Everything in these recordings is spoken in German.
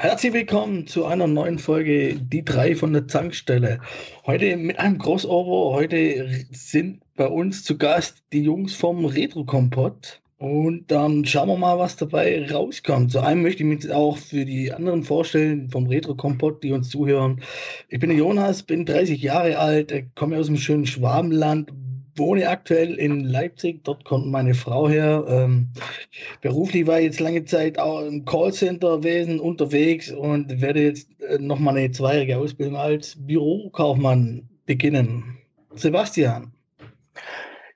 Herzlich willkommen zu einer neuen Folge Die drei von der Zankstelle. Heute mit einem Crossover. Heute sind bei uns zu Gast die Jungs vom Retro Kompott. Und dann schauen wir mal, was dabei rauskommt. Zu einem möchte ich mich auch für die anderen vorstellen, vom Retro Kompott, die uns zuhören. Ich bin der Jonas, bin 30 Jahre alt, komme aus dem schönen Schwabenland, wohne aktuell in Leipzig, dort kommt meine Frau her. Ähm, beruflich war ich jetzt lange Zeit auch im Callcenter-Wesen unterwegs und werde jetzt äh, nochmal eine zweijährige Ausbildung als Bürokaufmann beginnen. Sebastian.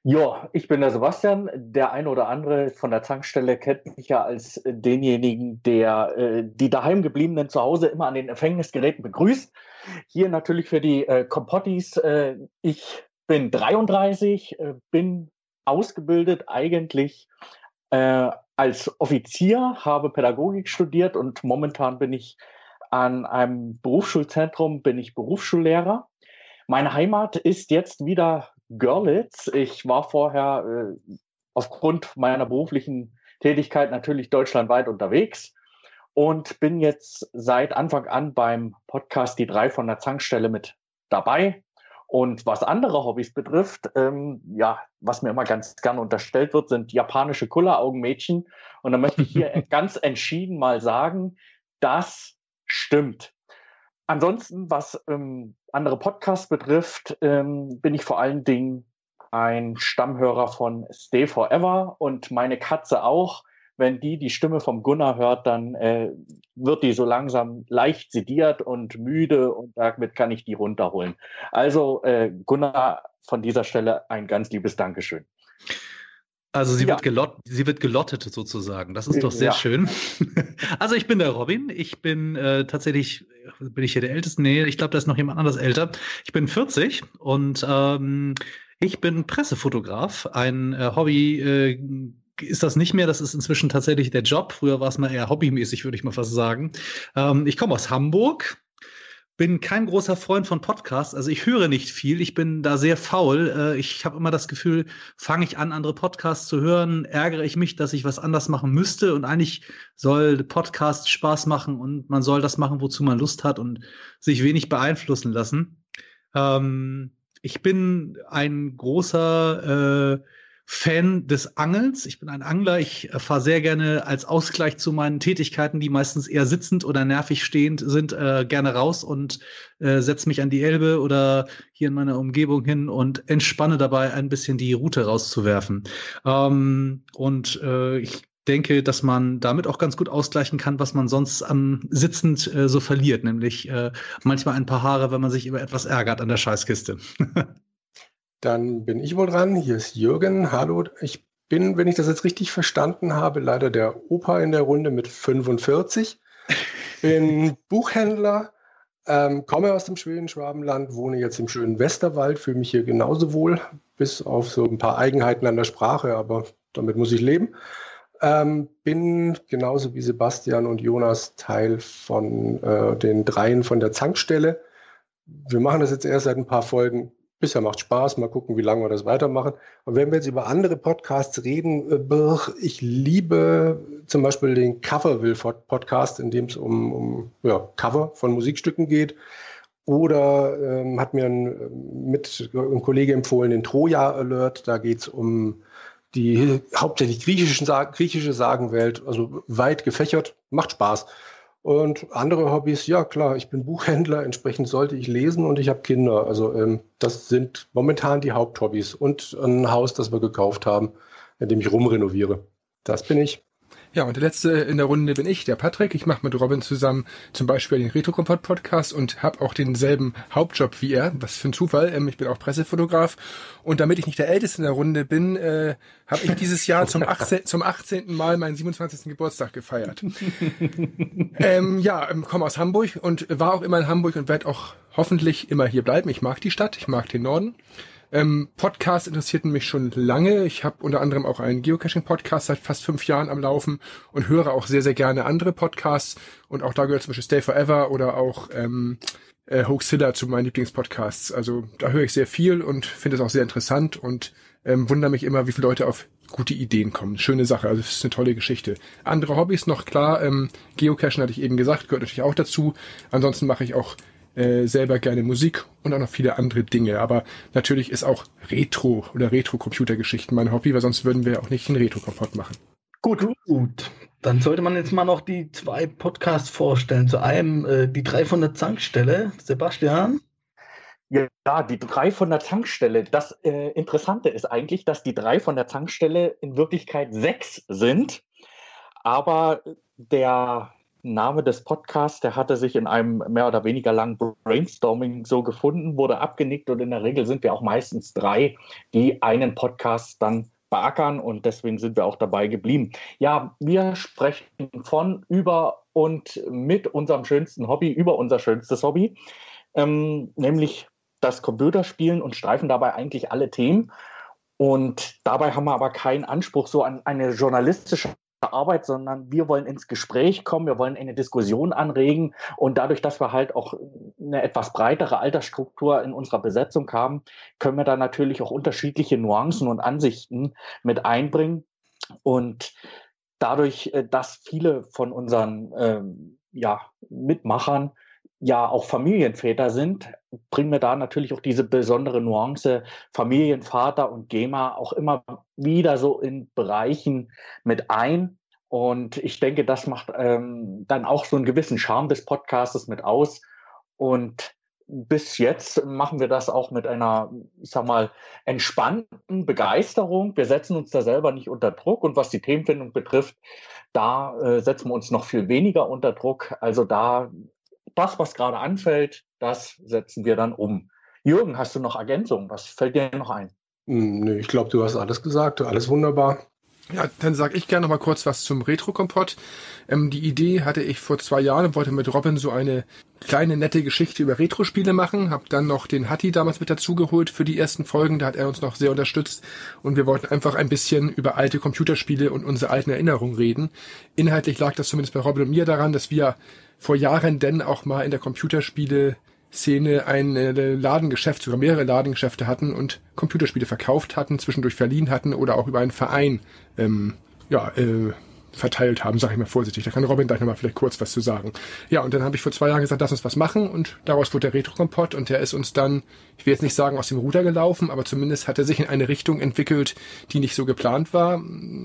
Ja, ich bin der Sebastian. Der eine oder andere von der Tankstelle kennt mich ja als denjenigen, der äh, die daheim gebliebenen zu Hause immer an den Empfängnisgeräten begrüßt. Hier natürlich für die äh, Kompottis. Äh, ich bin 33, äh, bin ausgebildet eigentlich äh, als Offizier, habe Pädagogik studiert und momentan bin ich an einem Berufsschulzentrum, bin ich Berufsschullehrer. Meine Heimat ist jetzt wieder Görlitz. Ich war vorher äh, aufgrund meiner beruflichen Tätigkeit natürlich deutschlandweit unterwegs und bin jetzt seit Anfang an beim Podcast Die drei von der Zankstelle mit dabei. Und was andere Hobbys betrifft, ähm, ja, was mir immer ganz gerne unterstellt wird, sind japanische Kulleraugenmädchen. Und da möchte ich hier ganz entschieden mal sagen, das stimmt. Ansonsten, was ähm, andere Podcasts betrifft, ähm, bin ich vor allen Dingen ein Stammhörer von Stay Forever und meine Katze auch wenn die die Stimme vom Gunnar hört, dann äh, wird die so langsam leicht sediert und müde und damit kann ich die runterholen. Also äh, Gunnar, von dieser Stelle ein ganz liebes Dankeschön. Also sie, ja. wird gelott, sie wird gelottet sozusagen. Das ist doch sehr ja. schön. also ich bin der Robin. Ich bin äh, tatsächlich, bin ich hier der Älteste? Nee, ich glaube, da ist noch jemand anders älter. Ich bin 40 und ähm, ich bin Pressefotograf, ein äh, Hobby, äh, ist das nicht mehr. Das ist inzwischen tatsächlich der Job. Früher war es mal eher hobbymäßig, würde ich mal fast sagen. Ähm, ich komme aus Hamburg. Bin kein großer Freund von Podcasts, also ich höre nicht viel, ich bin da sehr faul. Äh, ich habe immer das Gefühl, fange ich an, andere Podcasts zu hören, ärgere ich mich, dass ich was anders machen müsste. Und eigentlich soll Podcast Spaß machen und man soll das machen, wozu man Lust hat und sich wenig beeinflussen lassen. Ähm, ich bin ein großer äh, Fan des Angelns. Ich bin ein Angler. Ich äh, fahre sehr gerne als Ausgleich zu meinen Tätigkeiten, die meistens eher sitzend oder nervig stehend sind, äh, gerne raus und äh, setze mich an die Elbe oder hier in meiner Umgebung hin und entspanne dabei ein bisschen die Route rauszuwerfen. Ähm, und äh, ich denke, dass man damit auch ganz gut ausgleichen kann, was man sonst am sitzend äh, so verliert, nämlich äh, manchmal ein paar Haare, wenn man sich über etwas ärgert an der Scheißkiste. Dann bin ich wohl dran. Hier ist Jürgen. Hallo. Ich bin, wenn ich das jetzt richtig verstanden habe, leider der Opa in der Runde mit 45. Bin Buchhändler, ähm, komme aus dem schönen Schwabenland, wohne jetzt im schönen Westerwald, fühle mich hier genauso wohl, bis auf so ein paar Eigenheiten an der Sprache, aber damit muss ich leben. Ähm, bin genauso wie Sebastian und Jonas Teil von äh, den Dreien von der Zankstelle. Wir machen das jetzt erst seit ein paar Folgen Bisher macht Spaß, mal gucken, wie lange wir das weitermachen. Und wenn wir jetzt über andere Podcasts reden, äh, ich liebe zum Beispiel den Coverville Podcast, in dem es um, um ja, Cover von Musikstücken geht. Oder ähm, hat mir ein, mit, ein Kollege empfohlen den Troja Alert. Da geht es um die hauptsächlich griechischen, griechische Sagenwelt, also weit gefächert, macht Spaß. Und andere Hobbys, ja klar, ich bin Buchhändler, entsprechend sollte ich lesen und ich habe Kinder. Also ähm, das sind momentan die Haupthobbys und ein Haus, das wir gekauft haben, in dem ich rumrenoviere. Das bin ich. Ja, und der letzte in der Runde bin ich, der Patrick. Ich mache mit Robin zusammen zum Beispiel den Retro-Kompott Podcast und habe auch denselben Hauptjob wie er. Was für ein Zufall. Ähm, ich bin auch Pressefotograf. Und damit ich nicht der Älteste in der Runde bin, äh, habe ich dieses Jahr zum 18, zum 18. Mal meinen 27. Geburtstag gefeiert. ähm, ja, ähm, komme aus Hamburg und war auch immer in Hamburg und werde auch hoffentlich immer hier bleiben. Ich mag die Stadt, ich mag den Norden. Ähm, Podcasts interessierten mich schon lange. Ich habe unter anderem auch einen Geocaching-Podcast seit fast fünf Jahren am Laufen und höre auch sehr, sehr gerne andere Podcasts. Und auch da gehört zum Beispiel Stay Forever oder auch ähm, äh, Hoaxilla zu meinen Lieblingspodcasts. Also da höre ich sehr viel und finde es auch sehr interessant und ähm, wundere mich immer, wie viele Leute auf gute Ideen kommen. Schöne Sache, also es ist eine tolle Geschichte. Andere Hobbys noch klar, ähm, Geocachen hatte ich eben gesagt, gehört natürlich auch dazu. Ansonsten mache ich auch äh, selber gerne Musik und auch noch viele andere Dinge. Aber natürlich ist auch Retro oder Retro-Computergeschichten mein Hobby, weil sonst würden wir auch nicht einen Retro-Kompott machen. Gut, gut. Dann sollte man jetzt mal noch die zwei Podcasts vorstellen. Zu einem äh, die drei von der Zankstelle. Sebastian? Ja, die drei von der Tankstelle. Das äh, Interessante ist eigentlich, dass die drei von der Tankstelle in Wirklichkeit sechs sind. Aber der Name des Podcasts, der hatte sich in einem mehr oder weniger langen Brainstorming so gefunden, wurde abgenickt und in der Regel sind wir auch meistens drei, die einen Podcast dann beackern und deswegen sind wir auch dabei geblieben. Ja, wir sprechen von, über und mit unserem schönsten Hobby, über unser schönstes Hobby, ähm, nämlich das Computerspielen und streifen dabei eigentlich alle Themen. Und dabei haben wir aber keinen Anspruch so an eine journalistische Arbeit, sondern wir wollen ins Gespräch kommen, wir wollen eine Diskussion anregen und dadurch, dass wir halt auch eine etwas breitere Altersstruktur in unserer Besetzung haben, können wir da natürlich auch unterschiedliche Nuancen und Ansichten mit einbringen. Und dadurch, äh, dass viele von unseren ähm, ja, Mitmachern ja auch Familienväter sind, bringen wir da natürlich auch diese besondere Nuance Familienvater und GEMA auch immer wieder so in Bereichen mit ein. Und ich denke, das macht ähm, dann auch so einen gewissen Charme des Podcastes mit aus. Und bis jetzt machen wir das auch mit einer, ich sag mal, entspannten Begeisterung. Wir setzen uns da selber nicht unter Druck. Und was die Themenfindung betrifft, da äh, setzen wir uns noch viel weniger unter Druck. Also da das, was gerade anfällt, das setzen wir dann um. Jürgen, hast du noch Ergänzungen? Was fällt dir noch ein? Hm, nö, ich glaube, du hast alles gesagt, alles wunderbar. Ja, dann sage ich gerne noch mal kurz was zum Retro-Kompott. Ähm, die Idee hatte ich vor zwei Jahren und wollte mit Robin so eine kleine nette Geschichte über Retro-Spiele machen. Hab dann noch den Hatti damals mit dazugeholt für die ersten Folgen. Da hat er uns noch sehr unterstützt und wir wollten einfach ein bisschen über alte Computerspiele und unsere alten Erinnerungen reden. Inhaltlich lag das zumindest bei Robin und mir daran, dass wir vor Jahren denn auch mal in der Computerspiele Szene ein Ladengeschäft, sogar mehrere Ladengeschäfte hatten und Computerspiele verkauft hatten, zwischendurch verliehen hatten oder auch über einen Verein ähm, ja, äh, verteilt haben, sage ich mal vorsichtig. Da kann Robin gleich nochmal vielleicht kurz was zu sagen. Ja, und dann habe ich vor zwei Jahren gesagt, lass uns was machen und daraus wurde der Retro-Kompott und der ist uns dann, ich will jetzt nicht sagen aus dem Ruder gelaufen, aber zumindest hat er sich in eine Richtung entwickelt, die nicht so geplant war.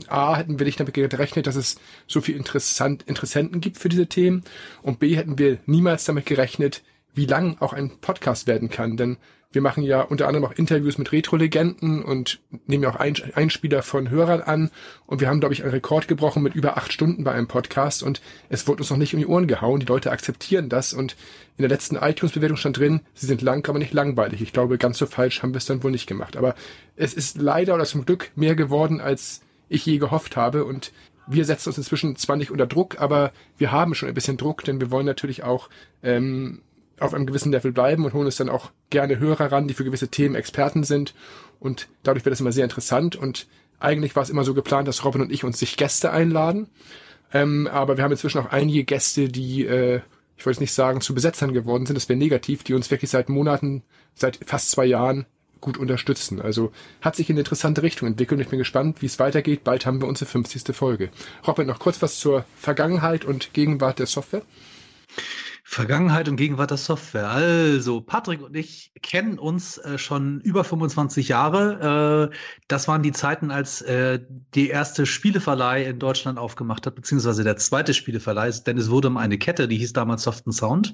A, hätten wir nicht damit gerechnet, dass es so viel interessant, Interessenten gibt für diese Themen und B, hätten wir niemals damit gerechnet, wie lang auch ein Podcast werden kann, denn wir machen ja unter anderem auch Interviews mit Retro-Legenden und nehmen ja auch Einspieler von Hörern an. Und wir haben, glaube ich, einen Rekord gebrochen mit über acht Stunden bei einem Podcast. Und es wurde uns noch nicht um die Ohren gehauen. Die Leute akzeptieren das. Und in der letzten iTunes-Bewertung stand drin, sie sind lang, aber nicht langweilig. Ich glaube, ganz so falsch haben wir es dann wohl nicht gemacht. Aber es ist leider oder zum Glück mehr geworden, als ich je gehofft habe. Und wir setzen uns inzwischen zwar nicht unter Druck, aber wir haben schon ein bisschen Druck, denn wir wollen natürlich auch ähm, auf einem gewissen Level bleiben und holen uns dann auch gerne Hörer ran, die für gewisse Themen Experten sind. Und dadurch wird es immer sehr interessant. Und eigentlich war es immer so geplant, dass Robin und ich uns sich Gäste einladen. Ähm, aber wir haben inzwischen auch einige Gäste, die, äh, ich wollte es nicht sagen, zu Besetzern geworden sind, das wäre negativ, die uns wirklich seit Monaten, seit fast zwei Jahren gut unterstützen. Also hat sich in eine interessante Richtung entwickelt und ich bin gespannt, wie es weitergeht. Bald haben wir unsere 50. Folge. Robin, noch kurz was zur Vergangenheit und Gegenwart der Software. Vergangenheit und Gegenwart der Software. Also, Patrick und ich kennen uns äh, schon über 25 Jahre. Äh, das waren die Zeiten, als äh, die erste Spieleverleih in Deutschland aufgemacht hat, beziehungsweise der zweite Spieleverleih, denn es wurde um eine Kette, die hieß damals Soft Sound.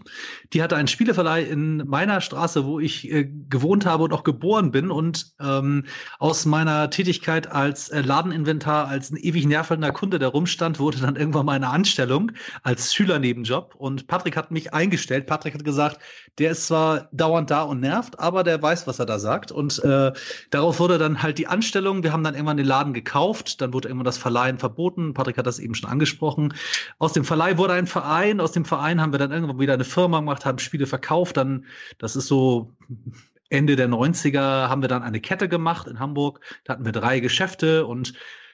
Die hatte einen Spieleverleih in meiner Straße, wo ich äh, gewohnt habe und auch geboren bin. Und ähm, aus meiner Tätigkeit als äh, Ladeninventar, als ein ewig nervender Kunde, der rumstand, wurde dann irgendwann mal eine Anstellung als Schülernebenjob. Und Patrick hat mich mich eingestellt. Patrick hat gesagt, der ist zwar dauernd da und nervt, aber der weiß, was er da sagt. Und äh, darauf wurde dann halt die Anstellung. Wir haben dann irgendwann den Laden gekauft. Dann wurde irgendwann das Verleihen verboten. Patrick hat das eben schon angesprochen. Aus dem Verleih wurde ein Verein. Aus dem Verein haben wir dann irgendwann wieder eine Firma gemacht, haben Spiele verkauft. Dann, das ist so Ende der 90er, haben wir dann eine Kette gemacht in Hamburg. Da hatten wir drei Geschäfte und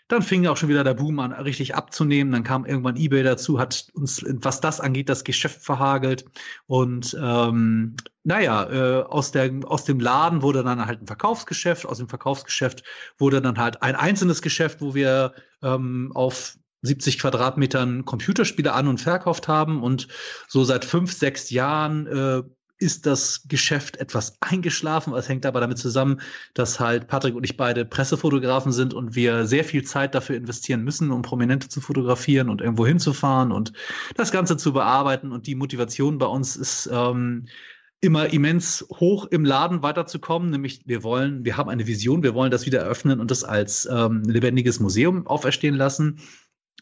dann fing auch schon wieder der Boom an, richtig abzunehmen. Dann kam irgendwann eBay dazu, hat uns, was das angeht, das Geschäft verhagelt. Und ähm, naja, äh, aus, der, aus dem Laden wurde dann halt ein Verkaufsgeschäft, aus dem Verkaufsgeschäft wurde dann halt ein einzelnes Geschäft, wo wir ähm, auf 70 Quadratmetern Computerspiele an und verkauft haben. Und so seit fünf, sechs Jahren äh, ist das Geschäft etwas eingeschlafen. Es hängt aber damit zusammen, dass halt Patrick und ich beide Pressefotografen sind und wir sehr viel Zeit dafür investieren müssen, um Prominente zu fotografieren und irgendwo hinzufahren und das Ganze zu bearbeiten. Und die Motivation bei uns ist ähm, immer immens hoch im Laden weiterzukommen. Nämlich wir wollen, wir haben eine Vision, wir wollen das wieder eröffnen und das als ähm, lebendiges Museum auferstehen lassen.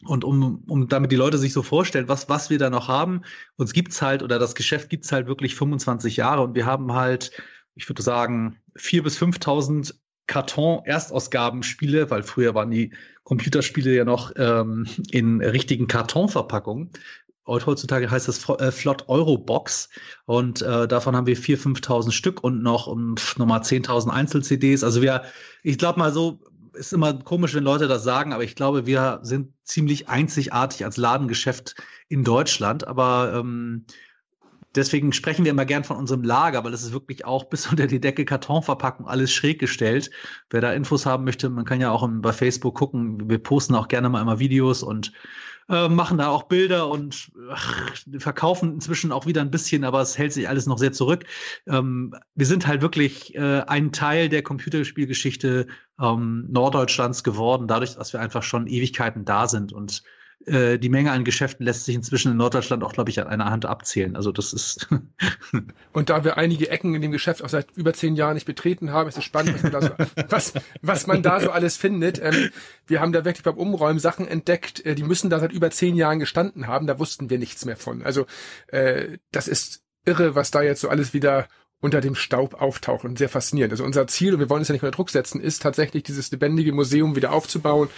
Und um, um damit die Leute sich so vorstellen, was, was wir da noch haben, uns gibt's halt, oder das Geschäft gibt's halt wirklich 25 Jahre und wir haben halt, ich würde sagen, vier bis 5.000 Karton-Erstausgabenspiele, weil früher waren die Computerspiele ja noch ähm, in richtigen Kartonverpackungen. Heutzutage heißt das äh, Flott Euro Box und äh, davon haben wir 4.000, 5.000 Stück und noch um, nochmal 10.000 Einzel-CDs. Also wir, ich glaube mal so, ist immer komisch, wenn Leute das sagen, aber ich glaube, wir sind ziemlich einzigartig als Ladengeschäft in Deutschland. Aber ähm, deswegen sprechen wir immer gern von unserem Lager, weil es ist wirklich auch bis unter die Decke Kartonverpackung alles schräg gestellt. Wer da Infos haben möchte, man kann ja auch bei Facebook gucken. Wir posten auch gerne mal immer Videos und äh, machen da auch Bilder und ach, verkaufen inzwischen auch wieder ein bisschen, aber es hält sich alles noch sehr zurück. Ähm, wir sind halt wirklich äh, ein Teil der Computerspielgeschichte ähm, Norddeutschlands geworden, dadurch, dass wir einfach schon Ewigkeiten da sind und äh, die Menge an Geschäften lässt sich inzwischen in Norddeutschland auch, glaube ich, an einer Hand abzählen. Also das ist. und da wir einige Ecken in dem Geschäft auch seit über zehn Jahren nicht betreten haben, ist es spannend, was man da so, was, was man da so alles findet. Ähm, wir haben da wirklich beim Umräumen Sachen entdeckt, äh, die müssen da seit über zehn Jahren gestanden haben. Da wussten wir nichts mehr von. Also äh, das ist irre, was da jetzt so alles wieder unter dem Staub auftaucht und sehr faszinierend. Also unser Ziel, und wir wollen es ja nicht unter Druck setzen, ist tatsächlich dieses lebendige Museum wieder aufzubauen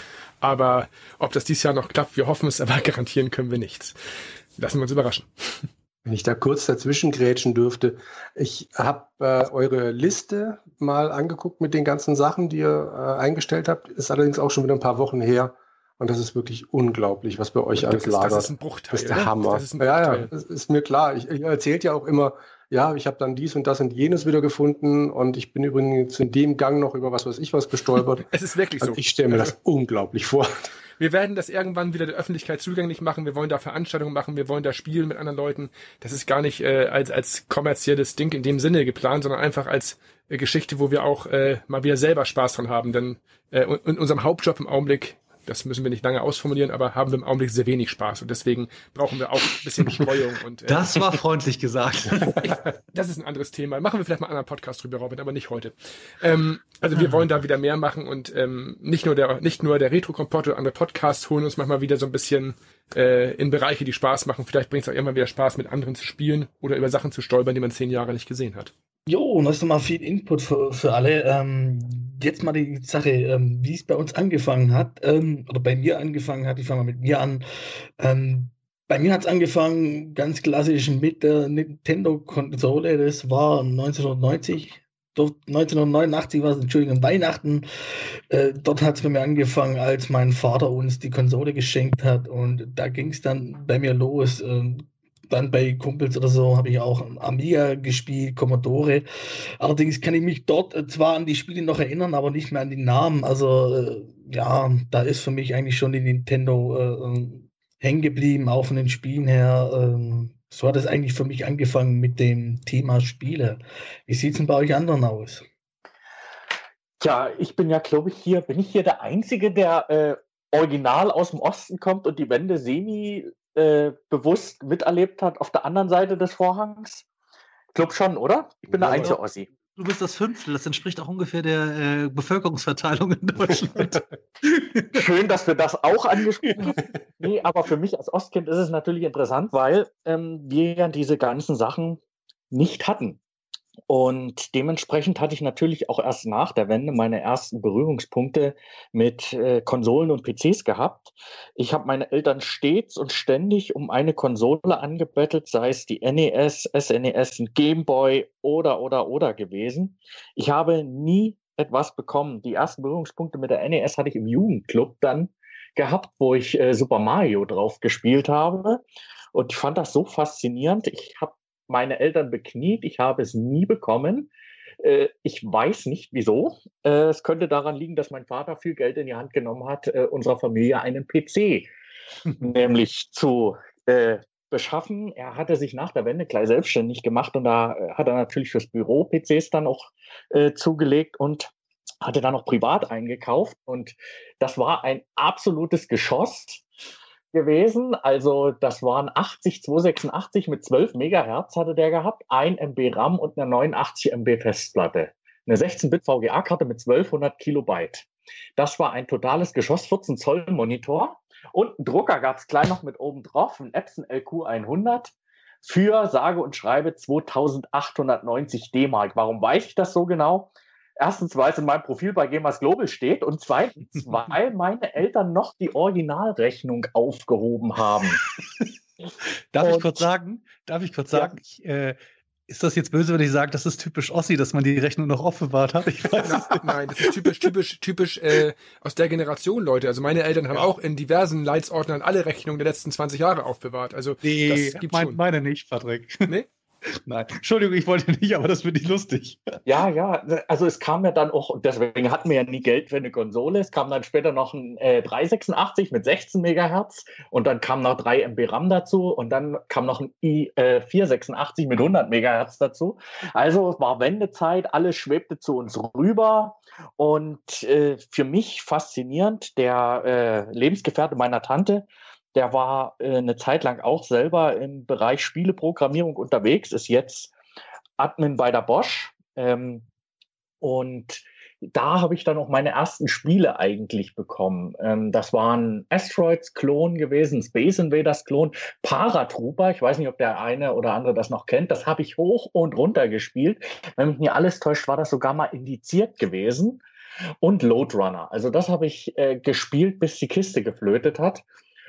aber ob das dieses Jahr noch klappt, wir hoffen es, aber garantieren können wir nichts. Lassen wir uns überraschen. Wenn ich da kurz dazwischen grätschen dürfte, ich habe äh, eure Liste mal angeguckt mit den ganzen Sachen, die ihr äh, eingestellt habt. Ist allerdings auch schon wieder ein paar Wochen her. Und das ist wirklich unglaublich, was bei euch alles lagert. Das ist ein Bruchteil. Das ist der Hammer. Das ist ja, ja, das ist mir klar. Ich, ich erzählt ja auch immer, ja, ich habe dann dies und das und jenes wieder gefunden und ich bin übrigens in dem Gang noch über was weiß ich was gestolpert. es ist wirklich also so. Ich stelle mir das unglaublich vor. Wir werden das irgendwann wieder der Öffentlichkeit zugänglich machen. Wir wollen da Veranstaltungen machen. Wir wollen da spielen mit anderen Leuten. Das ist gar nicht äh, als, als kommerzielles Ding in dem Sinne geplant, sondern einfach als äh, Geschichte, wo wir auch äh, mal wieder selber Spaß dran haben. Denn äh, in unserem Hauptjob im Augenblick das müssen wir nicht lange ausformulieren, aber haben wir im Augenblick sehr wenig Spaß und deswegen brauchen wir auch ein bisschen Streuung. Und, äh, das war freundlich gesagt. ich, das ist ein anderes Thema. Machen wir vielleicht mal einen anderen Podcast drüber, Robin, aber nicht heute. Ähm, also wir wollen da wieder mehr machen und ähm, nicht nur der nicht nur der Retro-Kompott oder andere Podcasts holen uns manchmal wieder so ein bisschen äh, in Bereiche, die Spaß machen. Vielleicht bringt es auch immer wieder Spaß, mit anderen zu spielen oder über Sachen zu stolpern, die man zehn Jahre nicht gesehen hat. Jo, und das ist nochmal viel Input für, für alle. Ähm, jetzt mal die Sache, ähm, wie es bei uns angefangen hat, ähm, oder bei mir angefangen hat, ich fange mal mit mir an. Ähm, bei mir hat es angefangen ganz klassisch mit der Nintendo-Konsole, das war 1990. 1989 war es, Entschuldigung, Weihnachten. Äh, dort hat es bei mir angefangen, als mein Vater uns die Konsole geschenkt hat. Und da ging es dann bei mir los. Äh, dann bei Kumpels oder so habe ich auch Amiga gespielt, Commodore. Allerdings kann ich mich dort äh, zwar an die Spiele noch erinnern, aber nicht mehr an die Namen. Also äh, ja, da ist für mich eigentlich schon die Nintendo äh, äh, hängen geblieben, auch von den Spielen her. Äh, so hat es eigentlich für mich angefangen mit dem Thema Spiele. Wie sieht es denn bei euch anderen aus? Tja, ich bin ja, glaube ich, hier, bin ich hier der Einzige, der äh, original aus dem Osten kommt und die Wände semi äh, bewusst miterlebt hat auf der anderen Seite des Vorhangs? Ich glaube schon, oder? Ich bin ja, der einzige Ossi. Du bist das Fünftel, das entspricht auch ungefähr der äh, Bevölkerungsverteilung in Deutschland. Schön, dass wir das auch angesprochen haben. Nee, aber für mich als Ostkind ist es natürlich interessant, weil ähm, wir ja diese ganzen Sachen nicht hatten. Und dementsprechend hatte ich natürlich auch erst nach der Wende meine ersten Berührungspunkte mit äh, Konsolen und PCs gehabt. Ich habe meine Eltern stets und ständig um eine Konsole angebettelt, sei es die NES, SNES, Gameboy oder oder oder gewesen. Ich habe nie etwas bekommen. Die ersten Berührungspunkte mit der NES hatte ich im Jugendclub dann gehabt, wo ich äh, Super Mario drauf gespielt habe. Und ich fand das so faszinierend. Ich habe meine Eltern bekniet, ich habe es nie bekommen. Äh, ich weiß nicht wieso. Äh, es könnte daran liegen, dass mein Vater viel Geld in die Hand genommen hat, äh, unserer Familie einen PC nämlich zu beschaffen. Er hatte sich nach der Wende gleich selbstständig gemacht und da hat er natürlich fürs Büro PCs dann auch zugelegt und hatte dann noch privat eingekauft. Und das war ein absolutes Geschoss gewesen. Also das waren 80 286 mit 12 Megahertz hatte der gehabt, 1 MB RAM und eine 89 MB Festplatte. Eine 16-Bit VGA-Karte mit 1200 Kilobyte. Das war ein totales Geschoss, 14 Zoll Monitor. Und einen Drucker gab es gleich noch mit oben drauf, ein Epson LQ100 für sage und schreibe 2890 D-Mark. Warum weiß ich das so genau? Erstens, weil es in meinem Profil bei Gamers Global steht und zweitens, weil meine Eltern noch die Originalrechnung aufgehoben haben. Darf und, ich kurz sagen? Darf ich kurz sagen? Ja. Ich, äh, ist das jetzt böse, wenn ich sage, das ist typisch Ossi, dass man die Rechnung noch aufbewahrt hat? Ich weiß nein, nein, das ist typisch, typisch, typisch äh, aus der Generation, Leute. Also meine Eltern haben ja. auch in diversen Leitsordnern alle Rechnungen der letzten 20 Jahre aufbewahrt. Also nee, das gibt's mein, schon. meine nicht, Patrick. Nee? Nein, Entschuldigung, ich wollte nicht, aber das finde ich lustig. Ja, ja, also es kam ja dann auch, deswegen hatten wir ja nie Geld für eine Konsole. Es kam dann später noch ein äh, 386 mit 16 Megahertz und dann kam noch 3 MB RAM dazu und dann kam noch ein i486 äh, mit 100 Megahertz dazu. Also es war Wendezeit, alles schwebte zu uns rüber und äh, für mich faszinierend, der äh, Lebensgefährte meiner Tante, der war äh, eine Zeit lang auch selber im Bereich Spieleprogrammierung unterwegs, ist jetzt Admin bei der Bosch. Ähm, und da habe ich dann auch meine ersten Spiele eigentlich bekommen. Ähm, das waren Asteroids-Klon gewesen, Space Invaders-Klon, Paratrooper. Ich weiß nicht, ob der eine oder andere das noch kennt. Das habe ich hoch und runter gespielt. Wenn mich nicht alles täuscht, war das sogar mal indiziert gewesen. Und Load Runner. Also das habe ich äh, gespielt, bis die Kiste geflötet hat.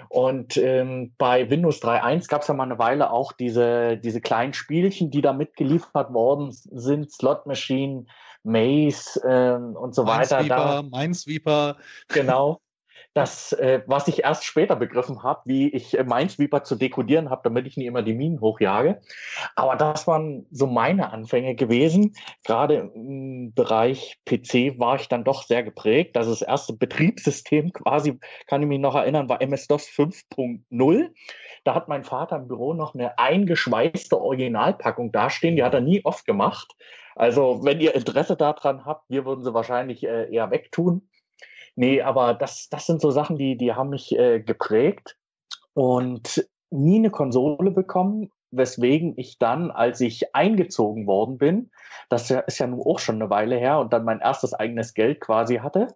Und ähm, bei Windows 3.1 gab es ja mal eine Weile auch diese, diese kleinen Spielchen, die da mitgeliefert worden sind, Slot Machine, Maze ähm, und so Minesweeper, weiter. Minesweeper. Genau das, äh, was ich erst später begriffen habe, wie ich äh, Minesweeper zu dekodieren habe, damit ich nie immer die Minen hochjage. Aber das waren so meine Anfänge gewesen. Gerade im Bereich PC war ich dann doch sehr geprägt. Das, das erste Betriebssystem quasi, kann ich mich noch erinnern, war MS-DOS 5.0. Da hat mein Vater im Büro noch eine eingeschweißte Originalpackung dastehen. Die hat er nie oft gemacht. Also, wenn ihr Interesse daran habt, wir würden sie wahrscheinlich äh, eher wegtun. Nee, aber das, das sind so Sachen, die, die haben mich äh, geprägt und nie eine Konsole bekommen, weswegen ich dann, als ich eingezogen worden bin, das ist ja nun auch schon eine Weile her und dann mein erstes eigenes Geld quasi hatte,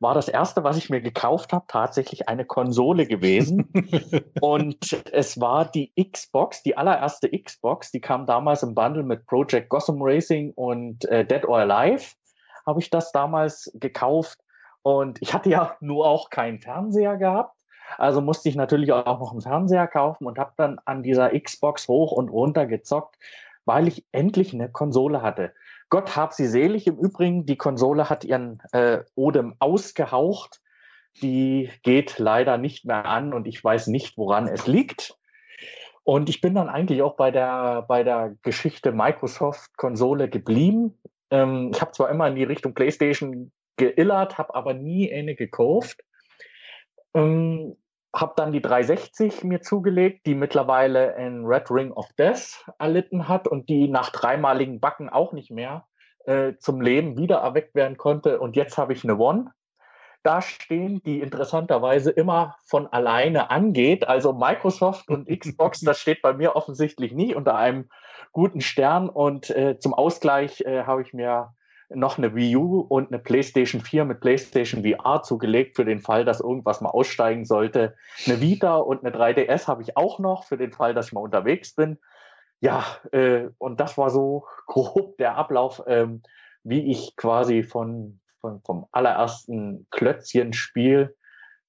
war das erste, was ich mir gekauft habe, tatsächlich eine Konsole gewesen. und es war die Xbox, die allererste Xbox, die kam damals im Bundle mit Project Gotham Racing und äh, Dead or Alive. Habe ich das damals gekauft und ich hatte ja nur auch keinen Fernseher gehabt. Also musste ich natürlich auch noch einen Fernseher kaufen und habe dann an dieser Xbox hoch und runter gezockt, weil ich endlich eine Konsole hatte. Gott hab sie selig. Im Übrigen, die Konsole hat ihren äh, Odem ausgehaucht. Die geht leider nicht mehr an und ich weiß nicht, woran es liegt. Und ich bin dann eigentlich auch bei der, bei der Geschichte Microsoft-Konsole geblieben. Ähm, ich habe zwar immer in die Richtung PlayStation geillert, habe aber nie eine gekauft. Ähm, habe dann die 360 mir zugelegt, die mittlerweile ein Red Ring of Death erlitten hat und die nach dreimaligen Backen auch nicht mehr äh, zum Leben wieder erweckt werden konnte. Und jetzt habe ich eine One da stehen, die interessanterweise immer von alleine angeht. Also Microsoft und Xbox, das steht bei mir offensichtlich nie unter einem guten Stern. Und äh, zum Ausgleich äh, habe ich mir noch eine Wii U und eine PlayStation 4 mit PlayStation VR zugelegt für den Fall, dass irgendwas mal aussteigen sollte. Eine Vita und eine 3DS habe ich auch noch für den Fall, dass ich mal unterwegs bin. Ja, äh, und das war so grob der Ablauf, ähm, wie ich quasi von, von vom allerersten Klötzchenspiel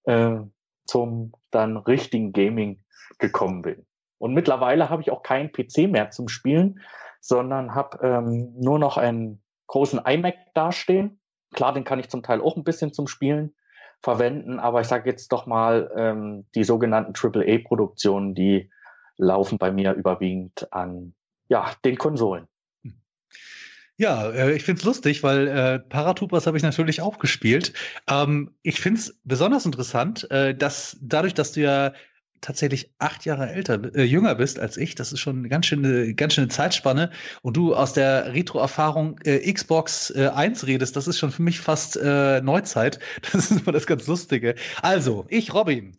äh, zum dann richtigen Gaming gekommen bin. Und mittlerweile habe ich auch keinen PC mehr zum Spielen, sondern habe ähm, nur noch ein großen iMac dastehen Klar, den kann ich zum Teil auch ein bisschen zum Spielen verwenden, aber ich sage jetzt doch mal, ähm, die sogenannten AAA-Produktionen, die laufen bei mir überwiegend an ja, den Konsolen. Ja, äh, ich find's lustig, weil äh, Paratroopers habe ich natürlich auch gespielt. Ähm, ich find's besonders interessant, äh, dass dadurch, dass du ja tatsächlich acht Jahre älter, äh, jünger bist als ich. Das ist schon eine ganz schöne, ganz schöne Zeitspanne. Und du aus der Retro-Erfahrung äh, Xbox äh, 1 redest, das ist schon für mich fast äh, Neuzeit. Das ist immer das ganz Lustige. Also, ich, Robin.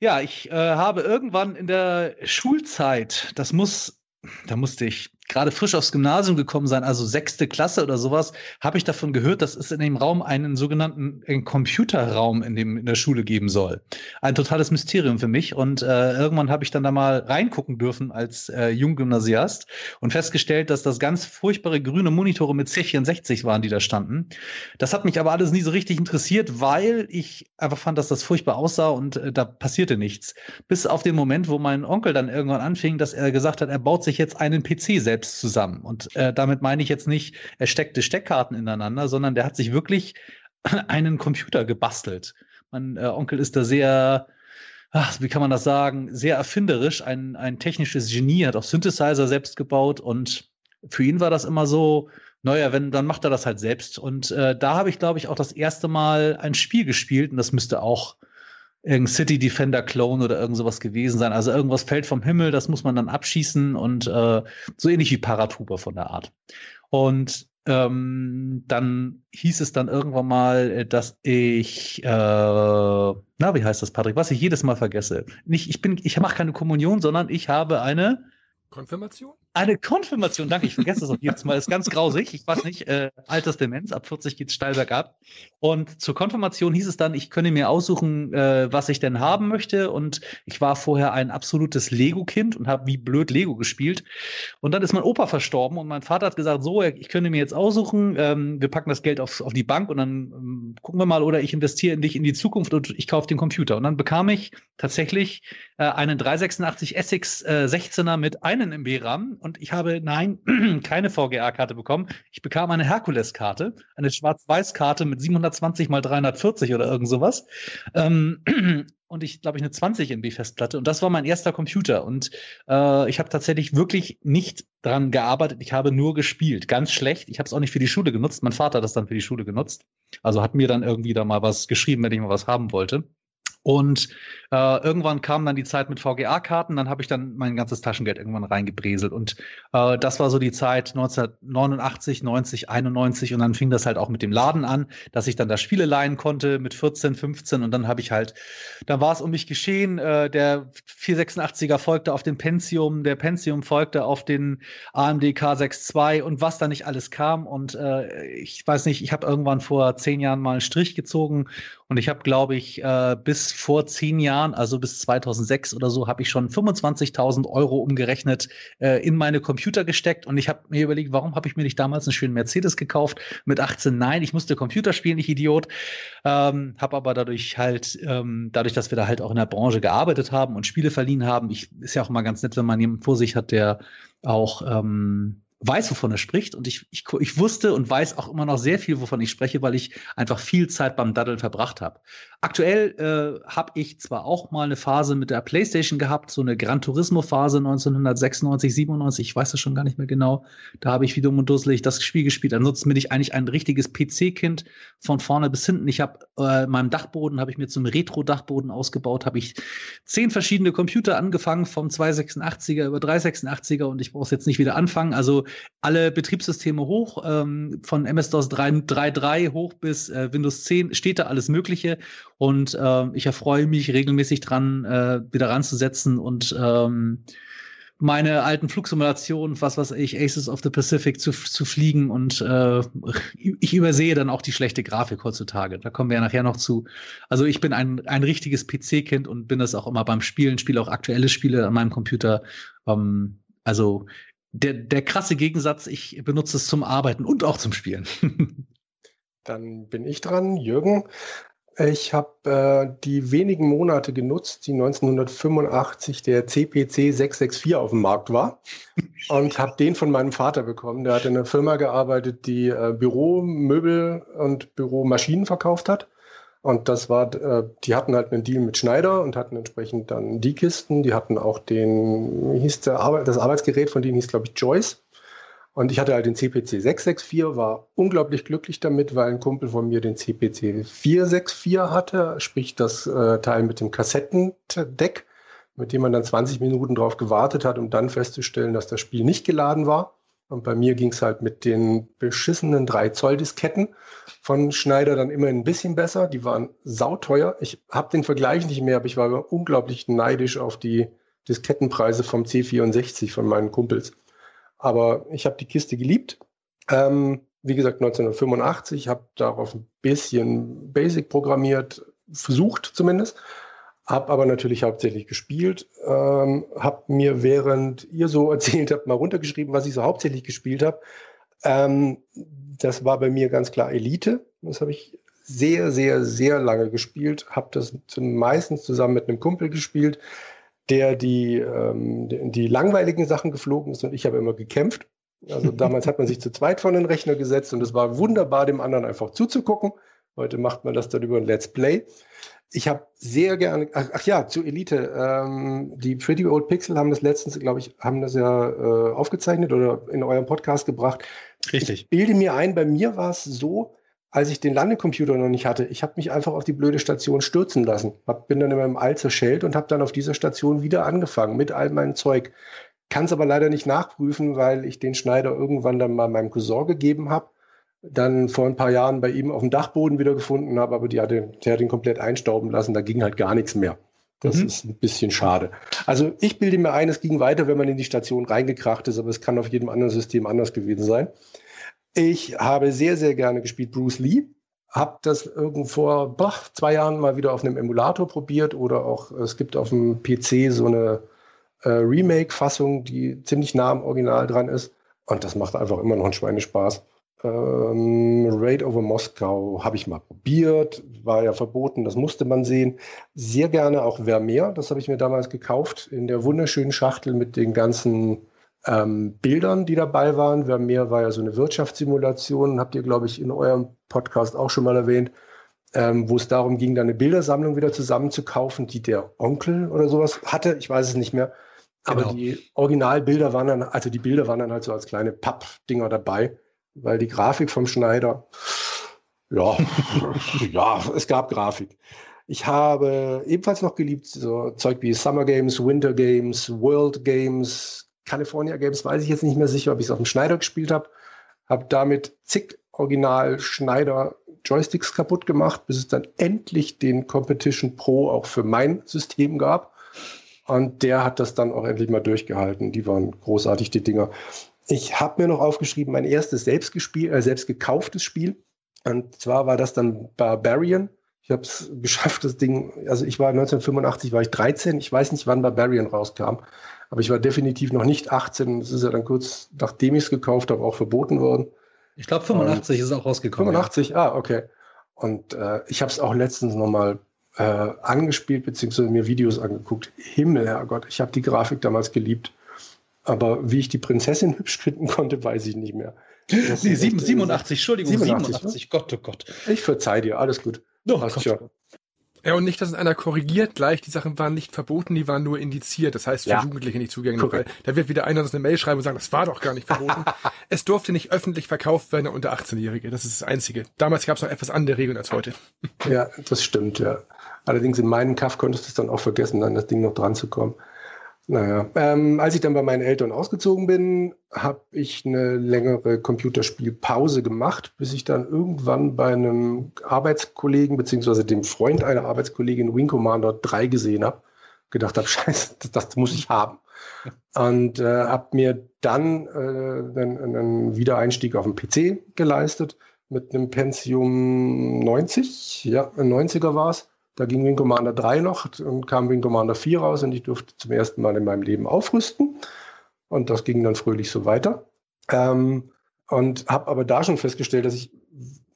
Ja, ich äh, habe irgendwann in der Schulzeit, das muss da musste ich gerade frisch aufs Gymnasium gekommen sein, also sechste Klasse oder sowas, habe ich davon gehört, dass es in dem Raum einen sogenannten einen Computerraum in, dem, in der Schule geben soll. Ein totales Mysterium für mich. Und äh, irgendwann habe ich dann da mal reingucken dürfen als äh, Junggymnasiast und festgestellt, dass das ganz furchtbare grüne Monitore mit C64 waren, die da standen. Das hat mich aber alles nie so richtig interessiert, weil ich einfach fand, dass das furchtbar aussah und äh, da passierte nichts. Bis auf den Moment, wo mein Onkel dann irgendwann anfing, dass er gesagt hat, er baut sich jetzt einen PC selbst selbst zusammen. Und äh, damit meine ich jetzt nicht, er steckte Steckkarten ineinander, sondern der hat sich wirklich einen Computer gebastelt. Mein äh, Onkel ist da sehr, ach, wie kann man das sagen, sehr erfinderisch, ein, ein technisches Genie, hat auch Synthesizer selbst gebaut und für ihn war das immer so, naja, wenn, dann macht er das halt selbst. Und äh, da habe ich, glaube ich, auch das erste Mal ein Spiel gespielt und das müsste auch irgendein City Defender Clone oder irgend sowas gewesen sein. Also irgendwas fällt vom Himmel, das muss man dann abschießen und äh, so ähnlich wie Paratuber von der Art. Und ähm, dann hieß es dann irgendwann mal, äh, dass ich, äh, na, wie heißt das, Patrick? Was ich jedes Mal vergesse. Nicht, ich bin, ich mache keine Kommunion, sondern ich habe eine Konfirmation? Eine Konfirmation, danke, ich vergesse das auch jedes Mal, ist ganz grausig. Ich weiß nicht, äh, Altersdemenz, ab 40 geht's steil bergab. Und zur Konfirmation hieß es dann, ich könne mir aussuchen, äh, was ich denn haben möchte. Und ich war vorher ein absolutes Lego-Kind und habe wie blöd Lego gespielt. Und dann ist mein Opa verstorben und mein Vater hat gesagt, so, ich könnte mir jetzt aussuchen, ähm, wir packen das Geld auf, auf die Bank und dann ähm, gucken wir mal, oder ich investiere in dich in die Zukunft und ich kaufe den Computer. Und dann bekam ich tatsächlich äh, einen 386 Essex äh, 16er mit einem MB RAM und ich habe, nein, keine VGA-Karte bekommen. Ich bekam eine Herkules-Karte, eine Schwarz-Weiß-Karte mit 720 mal 340 oder irgend sowas. Ähm, und ich glaube ich eine 20 MB Festplatte und das war mein erster Computer und äh, ich habe tatsächlich wirklich nicht dran gearbeitet, ich habe nur gespielt, ganz schlecht. Ich habe es auch nicht für die Schule genutzt, mein Vater hat das dann für die Schule genutzt. Also hat mir dann irgendwie da mal was geschrieben, wenn ich mal was haben wollte. Und äh, irgendwann kam dann die Zeit mit VGA-Karten, dann habe ich dann mein ganzes Taschengeld irgendwann reingebreselt. Und äh, das war so die Zeit 1989, 90, 91 und dann fing das halt auch mit dem Laden an, dass ich dann da Spiele leihen konnte mit 14, 15 und dann habe ich halt, dann war es um mich geschehen, äh, der 486er folgte auf den Pentium, der Pentium folgte auf den AMD K62 und was da nicht alles kam. Und äh, ich weiß nicht, ich habe irgendwann vor zehn Jahren mal einen Strich gezogen und ich habe, glaube ich, äh, bis vor zehn Jahren, also bis 2006 oder so, habe ich schon 25.000 Euro umgerechnet äh, in meine Computer gesteckt. Und ich habe mir überlegt, warum habe ich mir nicht damals einen schönen Mercedes gekauft mit 18? Nein, ich musste Computer spielen, ich Idiot. Ähm, habe aber dadurch halt, ähm, dadurch, dass wir da halt auch in der Branche gearbeitet haben und Spiele verliehen haben, ich ist ja auch immer ganz nett, wenn man jemanden vor sich hat, der auch ähm, weiß, wovon er spricht. Und ich, ich, ich wusste und weiß auch immer noch sehr viel, wovon ich spreche, weil ich einfach viel Zeit beim Daddeln verbracht habe. Aktuell äh, habe ich zwar auch mal eine Phase mit der PlayStation gehabt, so eine Gran Turismo-Phase 1996, 97, ich weiß das schon gar nicht mehr genau. Da habe ich wie dumm und dusselig das Spiel gespielt. Ansonsten bin ich eigentlich ein richtiges PC-Kind von vorne bis hinten. Ich habe äh, meinem Dachboden, habe ich mir zum Retro-Dachboden ausgebaut, habe ich zehn verschiedene Computer angefangen, vom 286er über 386er und ich brauche es jetzt nicht wieder anfangen. Also alle Betriebssysteme hoch, ähm, von MS-DOS 3.3 hoch bis äh, Windows 10 steht da alles Mögliche. Und äh, ich erfreue mich regelmäßig dran, äh, wieder ranzusetzen und ähm, meine alten Flugsimulationen, was weiß ich, Aces of the Pacific zu, zu fliegen und äh, ich übersehe dann auch die schlechte Grafik heutzutage. Da kommen wir ja nachher noch zu. Also ich bin ein, ein richtiges PC-Kind und bin das auch immer beim Spielen, spiele auch aktuelle Spiele an meinem Computer. Ähm, also der, der krasse Gegensatz, ich benutze es zum Arbeiten und auch zum Spielen. Dann bin ich dran, Jürgen. Ich habe äh, die wenigen Monate genutzt, die 1985 der CPC 664 auf dem Markt war und habe den von meinem Vater bekommen. Der hat in einer Firma gearbeitet, die äh, Büromöbel und Büromaschinen verkauft hat. Und das war, äh, die hatten halt einen Deal mit Schneider und hatten entsprechend dann die Kisten. Die hatten auch den, hieß der Arbeit, das Arbeitsgerät von denen hieß, glaube ich, Joyce. Und ich hatte halt den CPC 664, war unglaublich glücklich damit, weil ein Kumpel von mir den CPC 464 hatte, sprich das äh, Teil mit dem Kassettendeck, mit dem man dann 20 Minuten drauf gewartet hat, um dann festzustellen, dass das Spiel nicht geladen war. Und bei mir ging es halt mit den beschissenen 3 Zoll Disketten von Schneider dann immer ein bisschen besser. Die waren sauteuer. Ich habe den Vergleich nicht mehr, aber ich war unglaublich neidisch auf die Diskettenpreise vom C64 von meinen Kumpels. Aber ich habe die Kiste geliebt. Ähm, wie gesagt, 1985, habe darauf ein bisschen Basic programmiert, versucht zumindest, habe aber natürlich hauptsächlich gespielt, ähm, habe mir, während ihr so erzählt habt, mal runtergeschrieben, was ich so hauptsächlich gespielt habe. Ähm, das war bei mir ganz klar Elite. Das habe ich sehr, sehr, sehr lange gespielt, habe das meistens zusammen mit einem Kumpel gespielt der die, ähm, die, die langweiligen Sachen geflogen ist und ich habe immer gekämpft. Also damals hat man sich zu zweit vor den Rechner gesetzt und es war wunderbar, dem anderen einfach zuzugucken. Heute macht man das dann über ein Let's Play. Ich habe sehr gerne, ach, ach, ja, zu Elite. Ähm, die Pretty Old Pixel haben das letztens, glaube ich, haben das ja äh, aufgezeichnet oder in eurem Podcast gebracht. Richtig. Ich bilde mir ein, bei mir war es so, als ich den Landecomputer noch nicht hatte, ich habe mich einfach auf die blöde Station stürzen lassen. Hab, bin dann in meinem All zerschellt und habe dann auf dieser Station wieder angefangen mit all meinem Zeug. Kann es aber leider nicht nachprüfen, weil ich den Schneider irgendwann dann mal meinem Cousin gegeben habe. Dann vor ein paar Jahren bei ihm auf dem Dachboden wieder gefunden habe, aber die hat den, der hat ihn komplett einstauben lassen. Da ging halt gar nichts mehr. Das mhm. ist ein bisschen schade. Also ich bilde mir ein, es ging weiter, wenn man in die Station reingekracht ist, aber es kann auf jedem anderen System anders gewesen sein. Ich habe sehr, sehr gerne gespielt Bruce Lee. Habe das irgendwo vor boah, zwei Jahren mal wieder auf einem Emulator probiert oder auch es gibt auf dem PC so eine äh, Remake-Fassung, die ziemlich nah am Original dran ist. Und das macht einfach immer noch einen Schweinespaß. Ähm, Raid over Moskau habe ich mal probiert, war ja verboten, das musste man sehen. Sehr gerne auch Vermeer, das habe ich mir damals gekauft in der wunderschönen Schachtel mit den ganzen ähm, Bildern, die dabei waren. Mehr war ja so eine Wirtschaftssimulation, habt ihr, glaube ich, in eurem Podcast auch schon mal erwähnt, ähm, wo es darum ging, da eine Bildersammlung wieder zusammenzukaufen, die der Onkel oder sowas hatte. Ich weiß es nicht mehr. Aber genau. die Originalbilder waren dann, also die Bilder waren dann halt so als kleine Pappdinger dabei, weil die Grafik vom Schneider, ja, ja, es gab Grafik. Ich habe ebenfalls noch geliebt, so Zeug wie Summer Games, Winter Games, World Games, California Games weiß ich jetzt nicht mehr sicher, ob ich es auf dem Schneider gespielt habe. Habe damit zig Original Schneider Joysticks kaputt gemacht, bis es dann endlich den Competition Pro auch für mein System gab. Und der hat das dann auch endlich mal durchgehalten. Die waren großartig, die Dinger. Ich habe mir noch aufgeschrieben, mein erstes selbst, gespiel, äh, selbst gekauftes Spiel. Und zwar war das dann Barbarian. Ich habe es geschafft, das Ding, also ich war 1985, war ich 13. Ich weiß nicht, wann Barbarian rauskam. Aber ich war definitiv noch nicht 18. Das ist ja dann kurz, nachdem ich es gekauft habe, auch verboten worden. Ich glaube, 85 und ist auch rausgekommen. 85, ja. ah, okay. Und äh, ich habe es auch letztens nochmal äh, angespielt, beziehungsweise mir Videos angeguckt. Himmel, Herrgott, ich habe die Grafik damals geliebt. Aber wie ich die Prinzessin hübsch finden konnte, weiß ich nicht mehr. Das nee, 87, Entschuldigung, 87, 87 ne? Gott, oh Gott. Ich verzeih dir, alles gut. Oh, Passt schon. Ja, und nicht, dass es einer korrigiert gleich, die Sachen waren nicht verboten, die waren nur indiziert. Das heißt, für ja. Jugendliche nicht zugänglich. Weil da wird wieder einer uns eine Mail schreiben und sagen, das war doch gar nicht verboten. es durfte nicht öffentlich verkauft werden unter 18-Jährige. Das ist das Einzige. Damals gab es noch etwas andere Regeln als heute. ja, das stimmt, ja. Allerdings in meinem Kaff konntest du es dann auch vergessen, an das Ding noch dran zu kommen. Naja, ähm, als ich dann bei meinen Eltern ausgezogen bin, habe ich eine längere Computerspielpause gemacht, bis ich dann irgendwann bei einem Arbeitskollegen beziehungsweise dem Freund einer Arbeitskollegin Wing Commander 3 gesehen habe. Gedacht habe, scheiße, das, das, muss ich haben. Und äh, habe mir dann äh, einen, einen Wiedereinstieg auf dem PC geleistet mit einem Pentium 90. Ja, ein 90er war es da ging Wing Commander 3 noch und kam Wing Commander 4 raus und ich durfte zum ersten Mal in meinem Leben aufrüsten. Und das ging dann fröhlich so weiter. Ähm, und habe aber da schon festgestellt, dass ich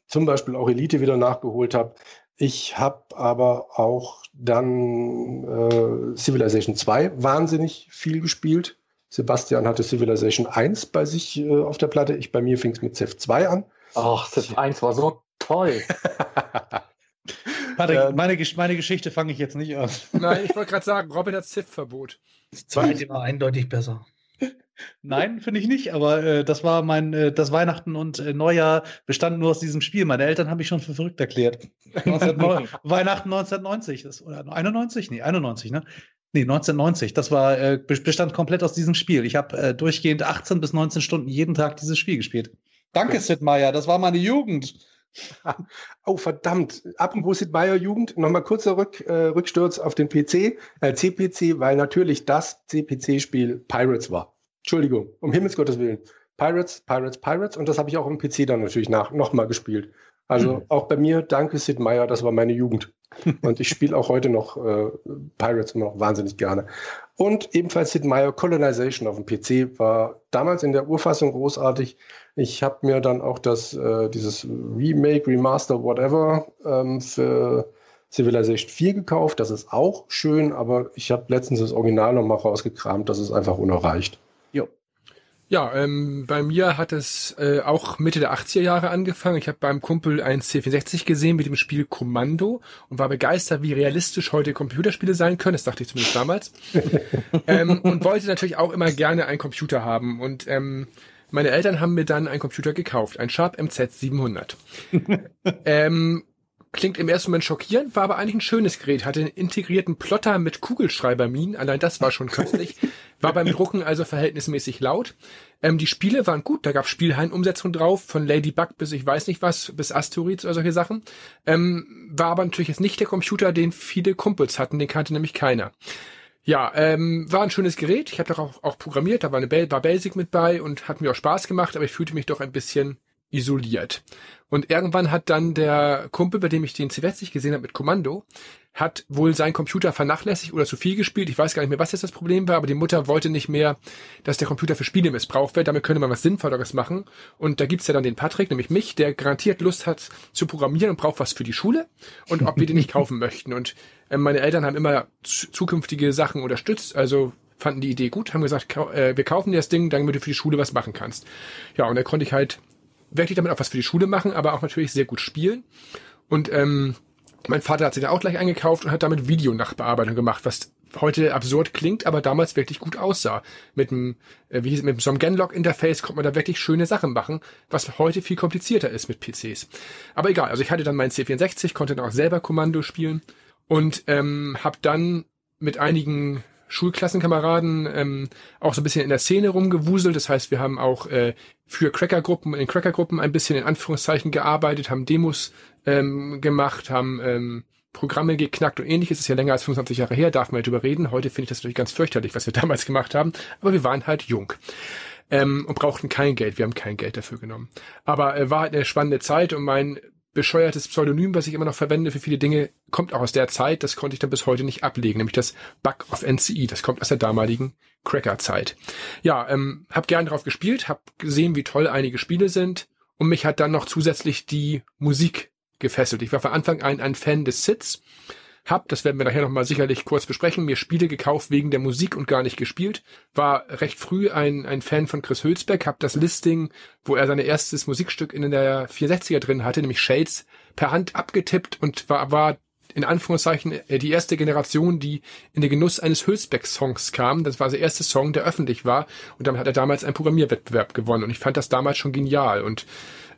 zum Beispiel auch Elite wieder nachgeholt habe. Ich habe aber auch dann äh, Civilization 2 wahnsinnig viel gespielt. Sebastian hatte Civilization 1 bei sich äh, auf der Platte. Ich bei mir fing es mit Civ 2 an. Ach, Civ 1 war so toll. Warte, ähm, meine, meine Geschichte fange ich jetzt nicht an. Nein, ich wollte gerade sagen, Robin hat Civ-Verbot. Das zweite war eindeutig besser. Nein, finde ich nicht, aber äh, das war mein, äh, das Weihnachten und äh, Neujahr bestand nur aus diesem Spiel. Meine Eltern haben mich schon für verrückt erklärt. 19, Weihnachten 1990, das, oder 91? Nee, 91, ne? Nee, 1990. Das war, äh, bestand komplett aus diesem Spiel. Ich habe äh, durchgehend 18 bis 19 Stunden jeden Tag dieses Spiel gespielt. Danke, Sid Meier, das war meine Jugend. Oh, verdammt. Apropos Sid Meier Jugend, nochmal kurzer Rück, äh, Rücksturz auf den PC, äh, CPC, weil natürlich das CPC-Spiel Pirates war. Entschuldigung, um Himmels Gottes Willen. Pirates, Pirates, Pirates. Und das habe ich auch im PC dann natürlich nach nochmal gespielt. Also mhm. auch bei mir, danke Sid Meier, das war meine Jugend. Und ich spiele auch heute noch äh, Pirates immer noch wahnsinnig gerne. Und ebenfalls Sid Meier Colonization auf dem PC war damals in der Urfassung großartig. Ich habe mir dann auch das, äh, dieses Remake, Remaster, whatever ähm, für Civilization 4 gekauft. Das ist auch schön, aber ich habe letztens das Original nochmal rausgekramt. Das ist einfach unerreicht. Ja, ähm, bei mir hat es äh, auch Mitte der 80er Jahre angefangen. Ich habe beim Kumpel ein C64 gesehen mit dem Spiel Kommando und war begeistert, wie realistisch heute Computerspiele sein können. Das dachte ich zumindest damals. ähm, und wollte natürlich auch immer gerne einen Computer haben. Und ähm, meine Eltern haben mir dann einen Computer gekauft, ein Sharp MZ 700. ähm, klingt im ersten Moment schockierend, war aber eigentlich ein schönes Gerät, hatte einen integrierten Plotter mit Kugelschreiberminen, allein das war schon köstlich, war beim Drucken also verhältnismäßig laut. Ähm, die Spiele waren gut, da gab Spielhallenumsetzungen drauf, von Ladybug bis ich weiß nicht was, bis Asteroids oder solche Sachen. Ähm, war aber natürlich jetzt nicht der Computer, den viele Kumpels hatten, den kannte nämlich keiner. Ja, ähm, war ein schönes Gerät. Ich habe doch auch, auch programmiert, da war eine war Basic mit bei und hat mir auch Spaß gemacht, aber ich fühlte mich doch ein bisschen isoliert. Und irgendwann hat dann der Kumpel, bei dem ich den C60 gesehen habe mit Kommando, hat wohl seinen Computer vernachlässigt oder zu viel gespielt. Ich weiß gar nicht mehr, was jetzt das Problem war, aber die Mutter wollte nicht mehr, dass der Computer für Spiele missbraucht wird. Damit könnte man was Sinnvolleres machen. Und da gibt's ja dann den Patrick, nämlich mich, der garantiert Lust hat zu programmieren und braucht was für die Schule und ob wir den nicht kaufen möchten. Und äh, meine Eltern haben immer zukünftige Sachen unterstützt, also fanden die Idee gut, haben gesagt, äh, wir kaufen dir das Ding, damit du für die Schule was machen kannst. Ja, und da konnte ich halt wirklich damit auch was für die Schule machen, aber auch natürlich sehr gut spielen. Und ähm, mein Vater hat sich da auch gleich eingekauft und hat damit Videonachbearbeitung gemacht, was heute absurd klingt, aber damals wirklich gut aussah. Mit dem, äh, wie hieß, mit so einem Genlock-Interface konnte man da wirklich schöne Sachen machen, was heute viel komplizierter ist mit PCs. Aber egal, also ich hatte dann meinen C64, konnte dann auch selber Kommando spielen und ähm, habe dann mit einigen Schulklassenkameraden ähm, auch so ein bisschen in der Szene rumgewuselt. Das heißt, wir haben auch äh, für Crackergruppen, in Crackergruppen ein bisschen in Anführungszeichen gearbeitet, haben Demos ähm, gemacht, haben ähm, Programme geknackt und ähnliches. Ist ja länger als 25 Jahre her, darf man darüber reden. Heute finde ich das natürlich ganz fürchterlich, was wir damals gemacht haben. Aber wir waren halt jung. Ähm, und brauchten kein Geld. Wir haben kein Geld dafür genommen. Aber äh, war halt eine spannende Zeit und mein bescheuertes Pseudonym, was ich immer noch verwende für viele Dinge, kommt auch aus der Zeit, das konnte ich dann bis heute nicht ablegen, nämlich das Bug of NCE, das kommt aus der damaligen Cracker-Zeit. Ja, ähm, hab gern drauf gespielt, hab gesehen, wie toll einige Spiele sind und mich hat dann noch zusätzlich die Musik gefesselt. Ich war von Anfang an ein Fan des Sits hab, das werden wir nachher nochmal sicherlich kurz besprechen, mir Spiele gekauft wegen der Musik und gar nicht gespielt. War recht früh ein, ein Fan von Chris Hülsbeck, hab das Listing, wo er sein erstes Musikstück in der 460er drin hatte, nämlich Shades, per Hand abgetippt und war, war in Anführungszeichen äh, die erste Generation, die in den Genuss eines Hülsbeck-Songs kam. Das war der erste Song, der öffentlich war. Und damit hat er damals einen Programmierwettbewerb gewonnen. Und ich fand das damals schon genial. Und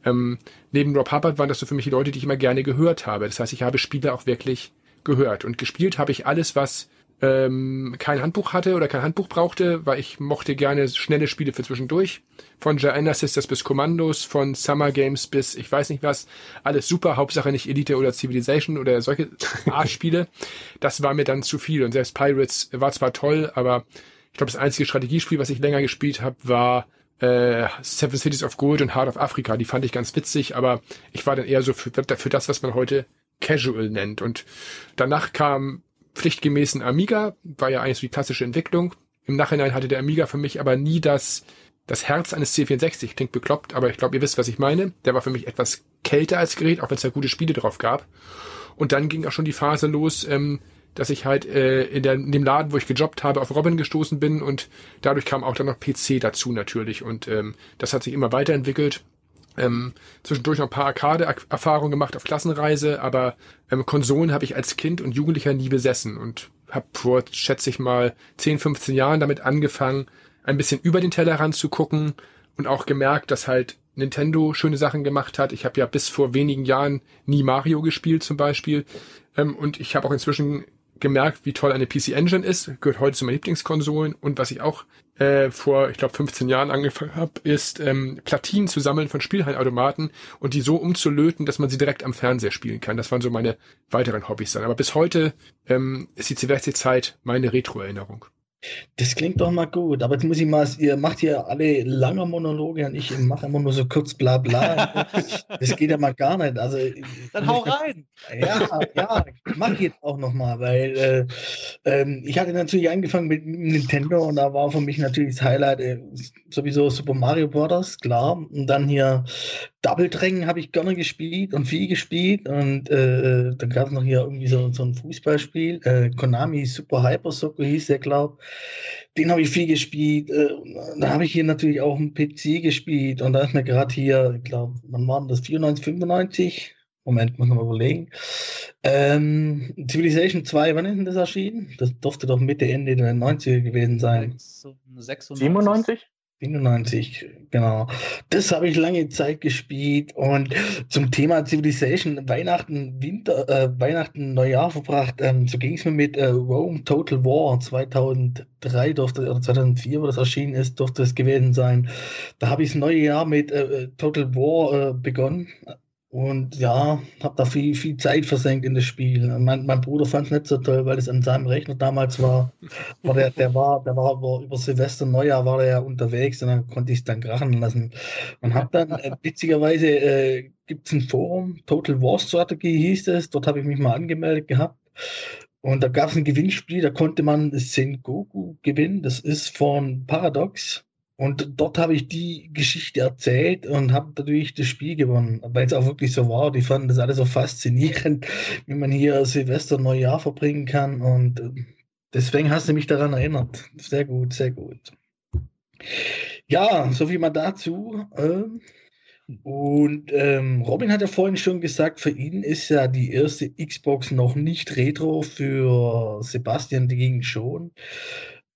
ähm, neben Rob Hubbard waren das so für mich die Leute, die ich immer gerne gehört habe. Das heißt, ich habe Spiele auch wirklich gehört. Und gespielt habe ich alles, was ähm, kein Handbuch hatte oder kein Handbuch brauchte, weil ich mochte gerne schnelle Spiele für zwischendurch. Von Gianna Sisters bis Kommandos, von Summer Games bis ich weiß nicht was. Alles super, Hauptsache nicht Elite oder Civilization oder solche Art Spiele. Das war mir dann zu viel. Und selbst Pirates war zwar toll, aber ich glaube, das einzige Strategiespiel, was ich länger gespielt habe, war äh, Seven Cities of Gold und Heart of Africa. Die fand ich ganz witzig, aber ich war dann eher so für, für das, was man heute Casual nennt. Und danach kam pflichtgemäß ein Amiga, war ja eigentlich so die klassische Entwicklung. Im Nachhinein hatte der Amiga für mich aber nie das, das Herz eines C64. Klingt bekloppt, aber ich glaube, ihr wisst, was ich meine. Der war für mich etwas kälter als Gerät, auch wenn es da gute Spiele drauf gab. Und dann ging auch schon die Phase los, ähm, dass ich halt äh, in, der, in dem Laden, wo ich gejobbt habe, auf Robin gestoßen bin und dadurch kam auch dann noch PC dazu natürlich und ähm, das hat sich immer weiterentwickelt. Ähm, zwischendurch noch ein paar Arcade-Erfahrungen gemacht auf Klassenreise, aber ähm, Konsolen habe ich als Kind und Jugendlicher nie besessen und habe vor, schätze ich mal, 10, 15 Jahren damit angefangen, ein bisschen über den Tellerrand zu gucken und auch gemerkt, dass halt Nintendo schöne Sachen gemacht hat. Ich habe ja bis vor wenigen Jahren nie Mario gespielt zum Beispiel. Ähm, und ich habe auch inzwischen gemerkt, wie toll eine PC Engine ist, gehört heute zu meinen Lieblingskonsolen und was ich auch äh, vor, ich glaube, 15 Jahren angefangen habe, ist ähm, Platinen zu sammeln von Spielhallenautomaten und die so umzulöten, dass man sie direkt am Fernseher spielen kann. Das waren so meine weiteren Hobbys dann. Aber bis heute ähm, ist die CWC-Zeit meine Retro-Erinnerung. Das klingt doch mal gut, aber jetzt muss ich mal, ihr macht hier alle lange Monologe und ich mache immer nur so kurz bla bla. das geht ja mal gar nicht. Also, Dann hau rein! Ja, ja, mach ich jetzt auch noch mal, weil äh, ähm, ich hatte natürlich angefangen mit Nintendo und da war für mich natürlich das Highlight äh, sowieso Super Mario Bros., klar. Und dann hier Double Dragon habe ich gerne gespielt und viel gespielt und äh, dann gab es noch hier irgendwie so, so ein Fußballspiel, äh, Konami Super Hyper Soccer hieß der, glaube Den habe ich viel gespielt. Äh, da habe ich hier natürlich auch einen PC gespielt und da ist mir gerade hier, ich glaube, wann war das? 94, 95? Moment, muss man mal überlegen. Ähm, Civilization 2, wann ist denn das erschienen? Das durfte doch Mitte, Ende der 90er gewesen sein. 96? 97? 97, genau. Das habe ich lange Zeit gespielt und zum Thema Civilization Weihnachten, Winter, äh, Weihnachten, Neujahr verbracht. Ähm, so ging es mir mit äh, Rome Total War 2003 durfte, oder 2004, wo das erschienen ist, durfte es gewesen sein. Da habe ich das neue Jahr mit äh, Total War äh, begonnen. Und ja, habe da viel, viel Zeit versenkt in das Spiel. Mein, mein Bruder fand es nicht so toll, weil es an seinem Rechner damals war. war der, der war, der war über, über Silvester, Neujahr war der ja unterwegs und dann konnte ich es dann krachen lassen. Und habe dann, äh, witzigerweise, äh, gibt es ein Forum, Total War Strategy hieß es, dort habe ich mich mal angemeldet gehabt. Und da gab es ein Gewinnspiel, da konnte man Sengoku gewinnen. Das ist von Paradox. Und dort habe ich die Geschichte erzählt und habe dadurch das Spiel gewonnen, weil es auch wirklich so war. Die fanden das alles so faszinierend, wie man hier Silvester Neujahr verbringen kann. Und äh, deswegen hast du mich daran erinnert. Sehr gut, sehr gut. Ja, so viel mal dazu. Ähm, und ähm, Robin hat ja vorhin schon gesagt, für ihn ist ja die erste Xbox noch nicht retro, für Sebastian dagegen schon.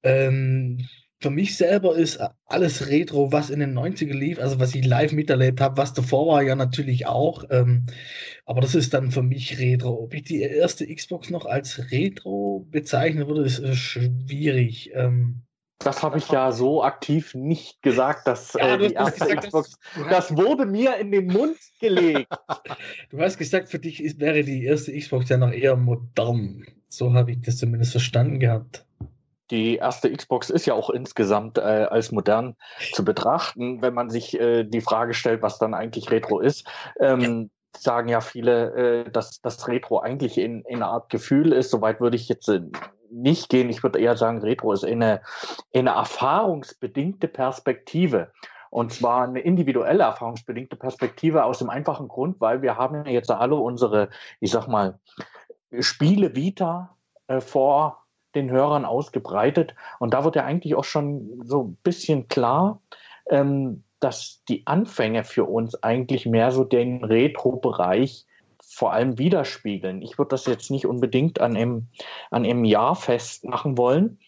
Ähm, für mich selber ist alles Retro, was in den 90er lief, also was ich live miterlebt habe, was davor war ja natürlich auch. Ähm, aber das ist dann für mich Retro. Ob ich die erste Xbox noch als Retro bezeichnen würde, ist äh, schwierig. Ähm, das habe ich ja so aktiv nicht gesagt, dass ja, äh, die erste gesagt, Xbox, das wurde mir in den Mund gelegt. du hast gesagt, für dich ist, wäre die erste Xbox ja noch eher modern. So habe ich das zumindest verstanden gehabt die erste Xbox ist ja auch insgesamt äh, als modern zu betrachten, wenn man sich äh, die Frage stellt, was dann eigentlich Retro ist. Ähm. Sagen ja viele, äh, dass das Retro eigentlich in, in einer Art Gefühl ist. Soweit würde ich jetzt äh, nicht gehen. Ich würde eher sagen, Retro ist eine, eine erfahrungsbedingte Perspektive. Und zwar eine individuelle erfahrungsbedingte Perspektive aus dem einfachen Grund, weil wir haben jetzt alle unsere, ich sag mal, Spiele Vita äh, vor den Hörern ausgebreitet. Und da wird ja eigentlich auch schon so ein bisschen klar, ähm, dass die Anfänge für uns eigentlich mehr so den Retro-Bereich vor allem widerspiegeln. Ich würde das jetzt nicht unbedingt an einem, an einem Jahr festmachen wollen,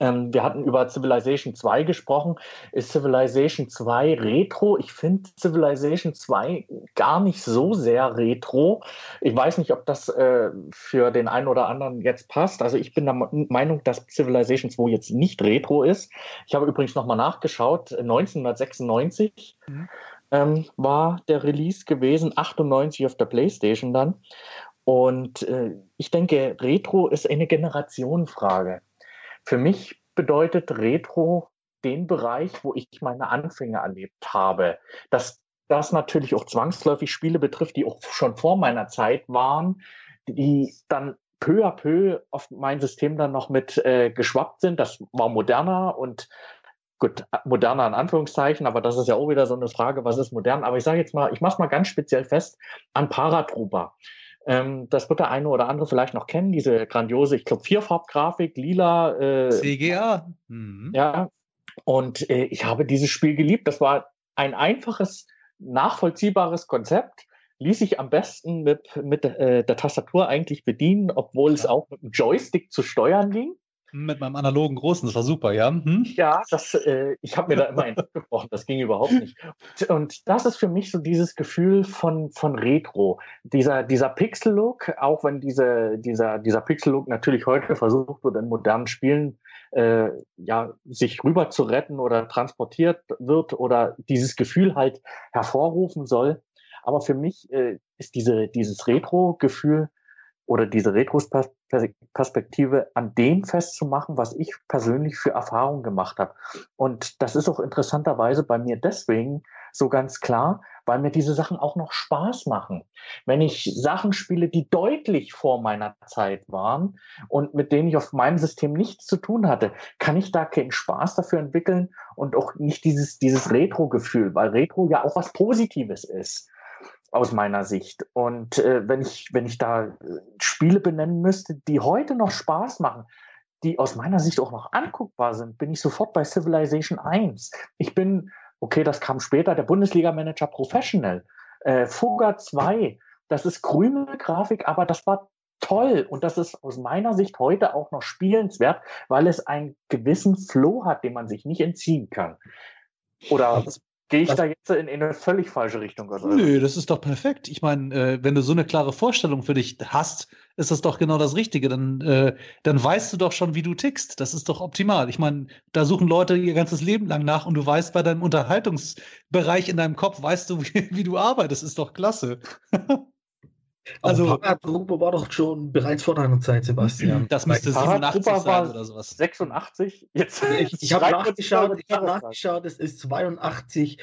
ähm, wir hatten über Civilization 2 gesprochen. Ist Civilization 2 retro? Ich finde Civilization 2 gar nicht so sehr retro. Ich weiß nicht, ob das äh, für den einen oder anderen jetzt passt. Also ich bin der Meinung, dass Civilization 2 jetzt nicht retro ist. Ich habe übrigens nochmal nachgeschaut. 1996 mhm. ähm, war der Release gewesen, 98 auf der PlayStation dann. Und äh, ich denke, Retro ist eine Generationenfrage. Für mich bedeutet Retro den Bereich, wo ich meine Anfänge erlebt habe. Dass das natürlich auch zwangsläufig Spiele betrifft, die auch schon vor meiner Zeit waren, die dann peu à peu auf mein System dann noch mit äh, geschwappt sind. Das war moderner und gut, moderner in Anführungszeichen, aber das ist ja auch wieder so eine Frage, was ist modern? Aber ich sage jetzt mal, ich mache es mal ganz speziell fest an Paratrooper. Ähm, das wird der eine oder andere vielleicht noch kennen, diese grandiose, ich glaube, Vierfarbgrafik, lila. Äh, CGA. Mhm. Ja, und äh, ich habe dieses Spiel geliebt. Das war ein einfaches, nachvollziehbares Konzept ließ sich am besten mit, mit äh, der Tastatur eigentlich bedienen, obwohl es auch mit dem Joystick zu steuern ging. Mit meinem analogen Großen, das war super, ja. Hm? Ja, das, äh, ich habe mir da immer einen gebrochen, das ging überhaupt nicht. Und das ist für mich so dieses Gefühl von, von Retro. Dieser, dieser Pixel-Look, auch wenn diese, dieser, dieser Pixel-Look natürlich heute versucht wird, in modernen Spielen äh, ja, sich rüber zu retten oder transportiert wird oder dieses Gefühl halt hervorrufen soll. Aber für mich äh, ist diese, dieses Retro-Gefühl oder diese Retrospektive an dem festzumachen, was ich persönlich für Erfahrungen gemacht habe. Und das ist auch interessanterweise bei mir deswegen so ganz klar, weil mir diese Sachen auch noch Spaß machen. Wenn ich Sachen spiele, die deutlich vor meiner Zeit waren und mit denen ich auf meinem System nichts zu tun hatte, kann ich da keinen Spaß dafür entwickeln und auch nicht dieses, dieses Retro-Gefühl, weil Retro ja auch was Positives ist aus meiner Sicht. Und äh, wenn ich, wenn ich da äh, Spiele benennen müsste, die heute noch Spaß machen, die aus meiner Sicht auch noch anguckbar sind, bin ich sofort bei Civilization 1. Ich bin, okay, das kam später, der Bundesliga-Manager Professional. Äh, Fugger 2, das ist grüne Grafik, aber das war toll und das ist aus meiner Sicht heute auch noch spielenswert, weil es einen gewissen Flow hat, den man sich nicht entziehen kann. Oder Gehe ich da jetzt in, in, eine völlig falsche Richtung? Oder? Nö, das ist doch perfekt. Ich meine, äh, wenn du so eine klare Vorstellung für dich hast, ist das doch genau das Richtige. Dann, äh, dann weißt du doch schon, wie du tickst. Das ist doch optimal. Ich meine, da suchen Leute ihr ganzes Leben lang nach und du weißt bei deinem Unterhaltungsbereich in deinem Kopf, weißt du, wie, wie du arbeitest. Das ist doch klasse. Also, Fahrradgruppe war doch schon bereits vor deiner Zeit, Sebastian. Das müsste 87 sein oder sowas. 86? Jetzt, ich ich habe nachgeschaut, ich hab nachgeschaut, es ist 82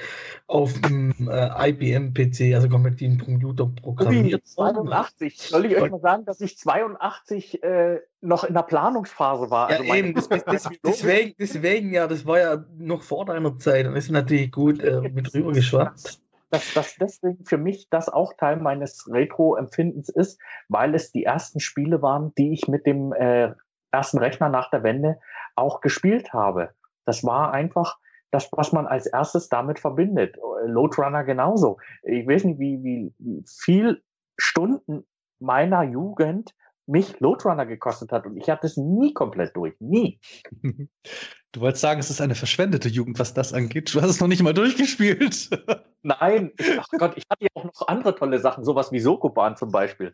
auf dem äh, IBM-PC, also kompatiblen Computer programmiert. 82. Soll ich euch mal sagen, dass ich 82 äh, noch in der Planungsphase war? Also ja, eben, das, das, deswegen, deswegen, ja, das war ja noch vor deiner Zeit und ist natürlich gut äh, mit rübergeschwappt dass das deswegen für mich das auch Teil meines Retro-Empfindens ist, weil es die ersten Spiele waren, die ich mit dem äh, ersten Rechner nach der Wende auch gespielt habe. Das war einfach das, was man als erstes damit verbindet. Loadrunner genauso. Ich weiß nicht, wie, wie, viel Stunden meiner Jugend mich Loadrunner gekostet hat und ich hatte es nie komplett durch. Nie. Du wolltest sagen, es ist eine verschwendete Jugend, was das angeht. Du hast es noch nicht mal durchgespielt. Nein, ach Gott, ich hatte ja auch noch andere tolle Sachen, sowas wie Sokoban zum Beispiel.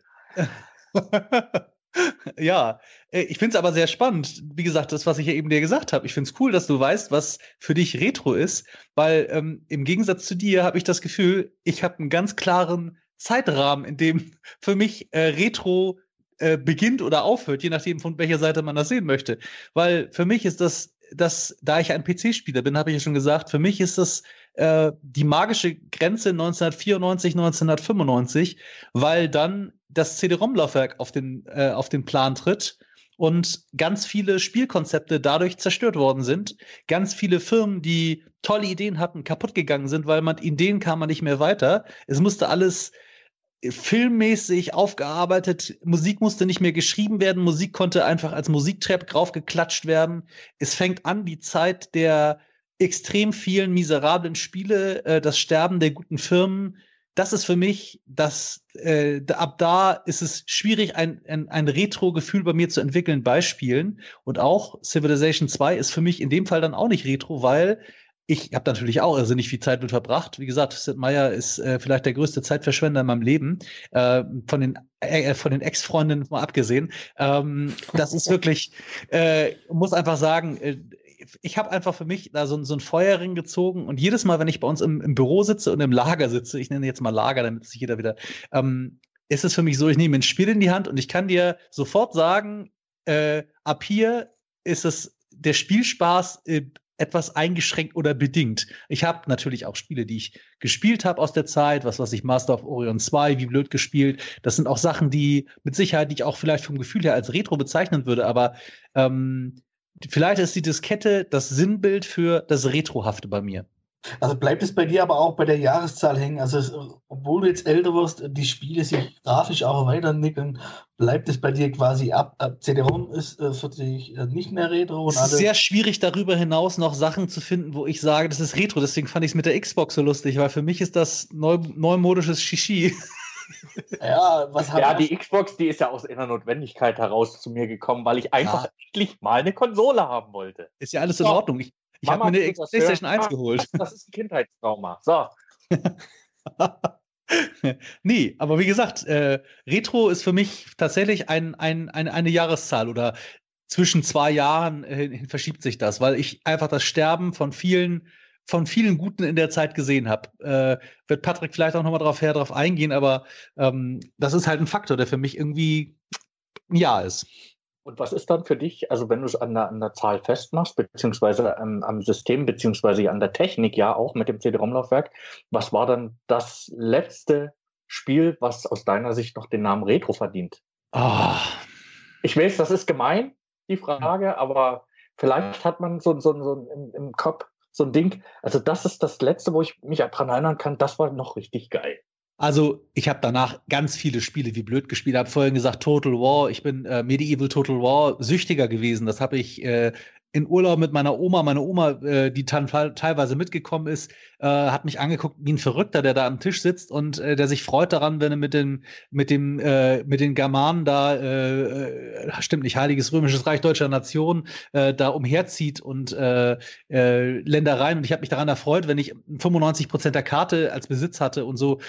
ja, äh, ich finde es aber sehr spannend. Wie gesagt, das, was ich ja eben dir gesagt habe. Ich finde es cool, dass du weißt, was für dich Retro ist, weil ähm, im Gegensatz zu dir habe ich das Gefühl, ich habe einen ganz klaren Zeitrahmen, in dem für mich äh, Retro äh, beginnt oder aufhört, je nachdem, von welcher Seite man das sehen möchte. Weil für mich ist das dass, da ich ein PC-Spieler bin, habe ich ja schon gesagt, für mich ist das äh, die magische Grenze 1994, 1995, weil dann das CD-ROM-Laufwerk auf den, äh, auf den Plan tritt und ganz viele Spielkonzepte dadurch zerstört worden sind. Ganz viele Firmen, die tolle Ideen hatten, kaputt gegangen sind, weil man Ideen kam man nicht mehr weiter. Es musste alles filmmäßig aufgearbeitet. Musik musste nicht mehr geschrieben werden. Musik konnte einfach als Musiktrap draufgeklatscht werden. Es fängt an, die Zeit der extrem vielen miserablen Spiele, äh, das Sterben der guten Firmen. Das ist für mich, das, äh, ab da ist es schwierig, ein, ein, ein Retro-Gefühl bei mir zu entwickeln bei Spielen. Und auch Civilization 2 ist für mich in dem Fall dann auch nicht Retro, weil ich habe natürlich auch irrsinnig viel Zeit mit verbracht. Wie gesagt, Sid Meier ist äh, vielleicht der größte Zeitverschwender in meinem Leben, äh, von den äh, von den Ex-Freundinnen mal abgesehen. Ähm, das ist wirklich, äh, muss einfach sagen, äh, ich habe einfach für mich da so, so ein Feuerring gezogen und jedes Mal, wenn ich bei uns im, im, Büro sitze und im Lager sitze, ich nenne jetzt mal Lager, damit sich jeder wieder, ähm, ist es für mich so, ich nehme ein Spiel in die Hand und ich kann dir sofort sagen, äh, ab hier ist es der Spielspaß äh, etwas eingeschränkt oder bedingt. Ich habe natürlich auch Spiele, die ich gespielt habe aus der Zeit, was weiß ich, Master of Orion 2, wie blöd gespielt. Das sind auch Sachen, die mit Sicherheit, die ich auch vielleicht vom Gefühl her als Retro bezeichnen würde, aber ähm, vielleicht ist die Diskette das Sinnbild für das Retrohafte bei mir. Also bleibt es bei dir aber auch bei der Jahreszahl hängen? Also obwohl du jetzt älter wirst, die Spiele sich grafisch auch weiterentwickeln, bleibt es bei dir quasi ab, ab CD-ROM ist äh, für dich äh, nicht mehr Retro? es ist sehr schwierig darüber hinaus noch Sachen zu finden, wo ich sage, das ist Retro. Deswegen fand ich es mit der Xbox so lustig, weil für mich ist das neu, neumodisches Shishi. Ja, was ja die Xbox, die ist ja aus einer Notwendigkeit heraus zu mir gekommen, weil ich einfach ja. endlich mal eine Konsole haben wollte. Ist ja alles in Ordnung. Ich, ich habe mir eine PlayStation 1 geholt. Das ist ein Kindheitstrauma. So. nee, aber wie gesagt, äh, Retro ist für mich tatsächlich ein, ein, ein, eine Jahreszahl oder zwischen zwei Jahren äh, verschiebt sich das, weil ich einfach das Sterben von vielen von vielen Guten in der Zeit gesehen habe. Äh, wird Patrick vielleicht auch nochmal drauf her, drauf eingehen, aber ähm, das ist halt ein Faktor, der für mich irgendwie ein Ja ist. Und was ist dann für dich, also wenn du es an der, an der Zahl festmachst, beziehungsweise am, am System, beziehungsweise an der Technik, ja auch mit dem CD-ROM-Laufwerk, was war dann das letzte Spiel, was aus deiner Sicht noch den Namen Retro verdient? Oh. Ich weiß, das ist gemein, die Frage, aber vielleicht hat man so, so, so im, im Kopf so ein Ding. Also das ist das Letzte, wo ich mich daran erinnern kann, das war noch richtig geil. Also ich habe danach ganz viele Spiele wie blöd gespielt. Ich habe vorhin gesagt Total War. Ich bin äh, Medieval Total War süchtiger gewesen. Das habe ich äh, in Urlaub mit meiner Oma. Meine Oma, äh, die teilweise mitgekommen ist, äh, hat mich angeguckt wie ein Verrückter, der da am Tisch sitzt und äh, der sich freut daran, wenn er mit den mit dem äh, mit den Germanen da stimmt nicht Heiliges Römisches Reich deutscher Nation da umherzieht und Ländereien. Und ich habe mich daran erfreut, wenn ich 95 Prozent der Karte als Besitz hatte und so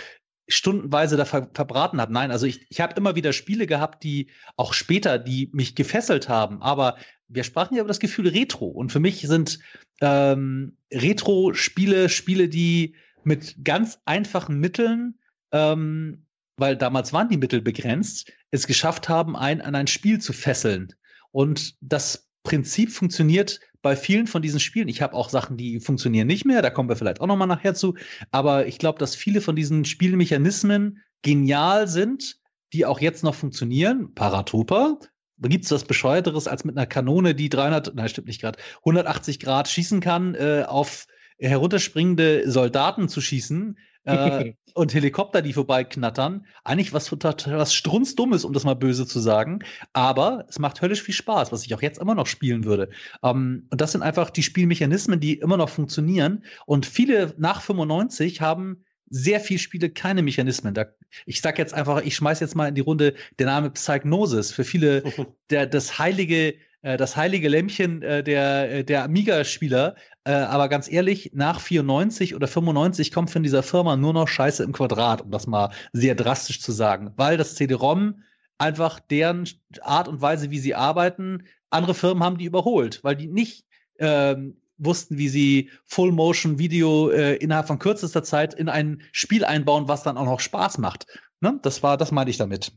stundenweise da ver verbraten habe. Nein, also ich, ich habe immer wieder Spiele gehabt, die auch später, die mich gefesselt haben. Aber wir sprachen ja über das Gefühl Retro. Und für mich sind ähm, Retro-Spiele Spiele, die mit ganz einfachen Mitteln, ähm, weil damals waren die Mittel begrenzt, es geschafft haben, ein, an ein Spiel zu fesseln. Und das Prinzip funktioniert bei vielen von diesen Spielen. Ich habe auch Sachen, die funktionieren nicht mehr, da kommen wir vielleicht auch noch mal nachher zu. Aber ich glaube, dass viele von diesen Spielmechanismen genial sind, die auch jetzt noch funktionieren. Paratrooper, gibt es was Bescheuerteres, als mit einer Kanone, die 300, nein, stimmt nicht gerade, 180 Grad schießen kann, äh, auf herunterspringende Soldaten zu schießen äh, und Helikopter, die vorbeiknattern. Eigentlich was, was strunzdummes, um das mal böse zu sagen. Aber es macht höllisch viel Spaß, was ich auch jetzt immer noch spielen würde. Ähm, und das sind einfach die Spielmechanismen, die immer noch funktionieren. Und viele nach 95 haben sehr viele Spiele keine Mechanismen. Da, ich sag jetzt einfach, ich schmeiß jetzt mal in die Runde der Name Psychnosis. Für viele der, das heilige, das heilige Lämmchen äh, der, äh, der Amiga-Spieler. Äh, aber ganz ehrlich, nach 94 oder 95 kommt von dieser Firma nur noch Scheiße im Quadrat, um das mal sehr drastisch zu sagen. Weil das CD-ROM einfach deren Art und Weise, wie sie arbeiten, andere Firmen haben die überholt, weil die nicht ähm, wussten, wie sie Full-Motion-Video äh, innerhalb von kürzester Zeit in ein Spiel einbauen, was dann auch noch Spaß macht. Ne? Das war, das meinte ich damit.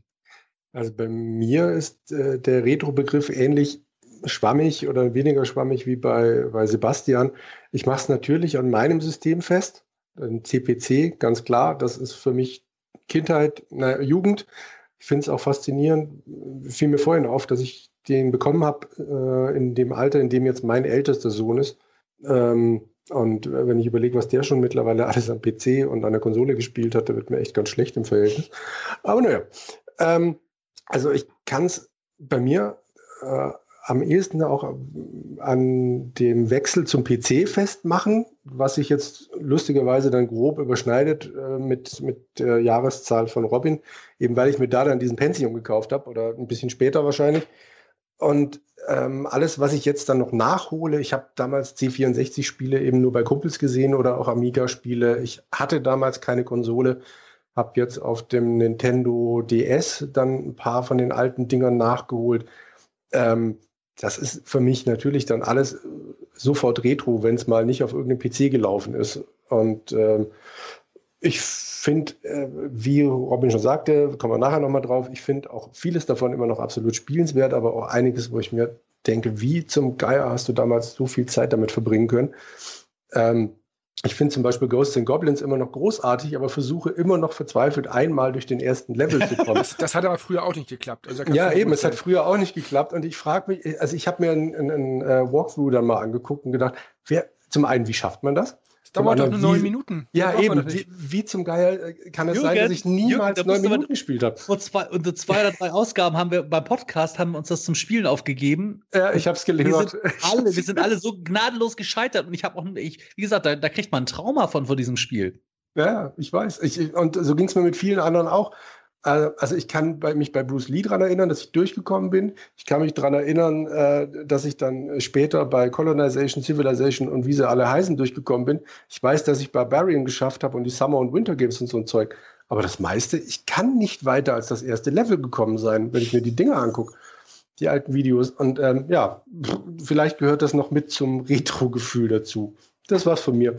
Also bei mir ist äh, der Retro-Begriff ähnlich schwammig oder weniger schwammig wie bei, bei Sebastian. Ich mache es natürlich an meinem System fest, ein CPC, ganz klar. Das ist für mich Kindheit, na, Jugend. Ich finde es auch faszinierend. Fiel mir vorhin auf, dass ich den bekommen habe äh, in dem Alter, in dem jetzt mein ältester Sohn ist. Ähm, und wenn ich überlege, was der schon mittlerweile alles am PC und an der Konsole gespielt hat, da wird mir echt ganz schlecht im Verhältnis. Aber naja, ähm, also ich kann es bei mir äh, am ehesten auch an dem Wechsel zum PC festmachen, was sich jetzt lustigerweise dann grob überschneidet äh, mit, mit der Jahreszahl von Robin, eben weil ich mir da dann diesen Pentium gekauft habe oder ein bisschen später wahrscheinlich. Und ähm, alles, was ich jetzt dann noch nachhole, ich habe damals C64-Spiele eben nur bei Kumpels gesehen oder auch Amiga-Spiele. Ich hatte damals keine Konsole, habe jetzt auf dem Nintendo DS dann ein paar von den alten Dingern nachgeholt. Ähm, das ist für mich natürlich dann alles sofort Retro, wenn es mal nicht auf irgendeinem PC gelaufen ist. Und ähm, ich finde, äh, wie Robin schon sagte, kommen wir nachher nochmal drauf, ich finde auch vieles davon immer noch absolut spielenswert, aber auch einiges, wo ich mir denke, wie zum Geier hast du damals so viel Zeit damit verbringen können. Ähm, ich finde zum Beispiel Ghosts and Goblins immer noch großartig, aber versuche immer noch verzweifelt einmal durch den ersten Level zu kommen. das, das, hat aber früher auch nicht geklappt. Also ja, eben, es hat früher auch nicht geklappt und ich frage mich, also ich habe mir einen, einen, einen Walkthrough dann mal angeguckt und gedacht, wer, zum einen, wie schafft man das? Das dauert doch nur neun Minuten. Ja, eben. Wie, wie, zum Geier äh, kann es Jürgen, sein, dass ich niemals neun Minuten gespielt habe? Vor zwei, unsere zwei oder drei Ausgaben haben wir beim Podcast haben wir uns das zum Spielen aufgegeben. Ja, ich habe es gelesen. Wir sind alle, wir sind alle so gnadenlos gescheitert und ich habe auch, ich, wie gesagt, da, da kriegt man ein Trauma von vor diesem Spiel. Ja, ich weiß. Ich, und so ging es mir mit vielen anderen auch. Äh, also ich kann bei, mich bei Bruce Lee daran erinnern, dass ich durchgekommen bin. Ich kann mich daran erinnern, äh, dass ich dann später bei Colonization, Civilization und wie sie alle heißen durchgekommen bin. Ich weiß, dass ich Barbarian geschafft habe und die Summer und Winter Games und so ein Zeug. Aber das meiste, ich kann nicht weiter als das erste Level gekommen sein, wenn ich mir die Dinge angucke. Die alten Videos. Und ähm, ja, vielleicht gehört das noch mit zum Retro-Gefühl dazu. Das war's von mir.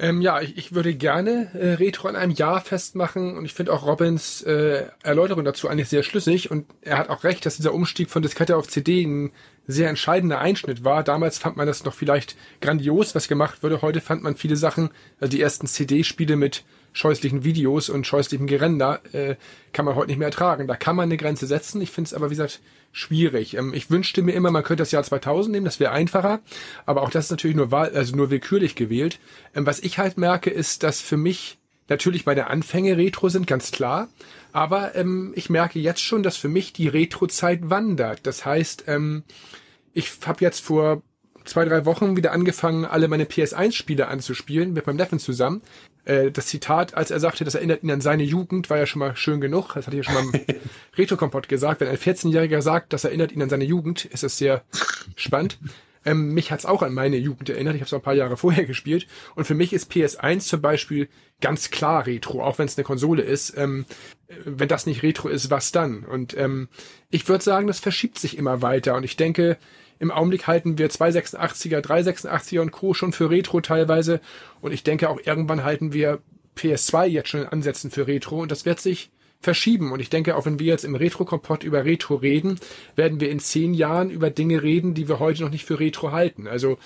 Ähm, ja, ich, ich würde gerne äh, Retro an einem Jahr festmachen und ich finde auch Robins äh, Erläuterung dazu eigentlich sehr schlüssig und er hat auch recht, dass dieser Umstieg von Diskette auf CD ein sehr entscheidender Einschnitt war. Damals fand man das noch vielleicht grandios, was gemacht wurde. Heute fand man viele Sachen, also die ersten CD-Spiele mit scheußlichen Videos und scheußlichem Gerender äh, kann man heute nicht mehr ertragen. Da kann man eine Grenze setzen. Ich finde es aber, wie gesagt, schwierig. Ähm, ich wünschte mir immer, man könnte das Jahr 2000 nehmen, das wäre einfacher. Aber auch das ist natürlich nur, also nur willkürlich gewählt. Ähm, was ich halt merke, ist, dass für mich natürlich meine Anfänge Retro sind, ganz klar. Aber ähm, ich merke jetzt schon, dass für mich die Retro-Zeit wandert. Das heißt, ähm, ich habe jetzt vor zwei, drei Wochen wieder angefangen, alle meine PS1-Spiele anzuspielen, mit meinem Neffen zusammen. Äh, das Zitat, als er sagte, das erinnert ihn an seine Jugend, war ja schon mal schön genug. Das hatte ich ja schon mal im Retro-Kompott gesagt. Wenn ein 14-Jähriger sagt, das erinnert ihn an seine Jugend, ist das sehr spannend. Ähm, mich hat's auch an meine Jugend erinnert. Ich habe es ein paar Jahre vorher gespielt. Und für mich ist PS1 zum Beispiel ganz klar Retro, auch wenn es eine Konsole ist. Ähm, wenn das nicht Retro ist, was dann? Und ähm, ich würde sagen, das verschiebt sich immer weiter. Und ich denke, im Augenblick halten wir 286er, 386er und Co. schon für Retro teilweise. Und ich denke auch irgendwann halten wir PS2 jetzt schon in Ansätzen für Retro. Und das wird sich verschieben. Und ich denke, auch wenn wir jetzt im Retro-Kompott über Retro reden, werden wir in zehn Jahren über Dinge reden, die wir heute noch nicht für Retro halten. Also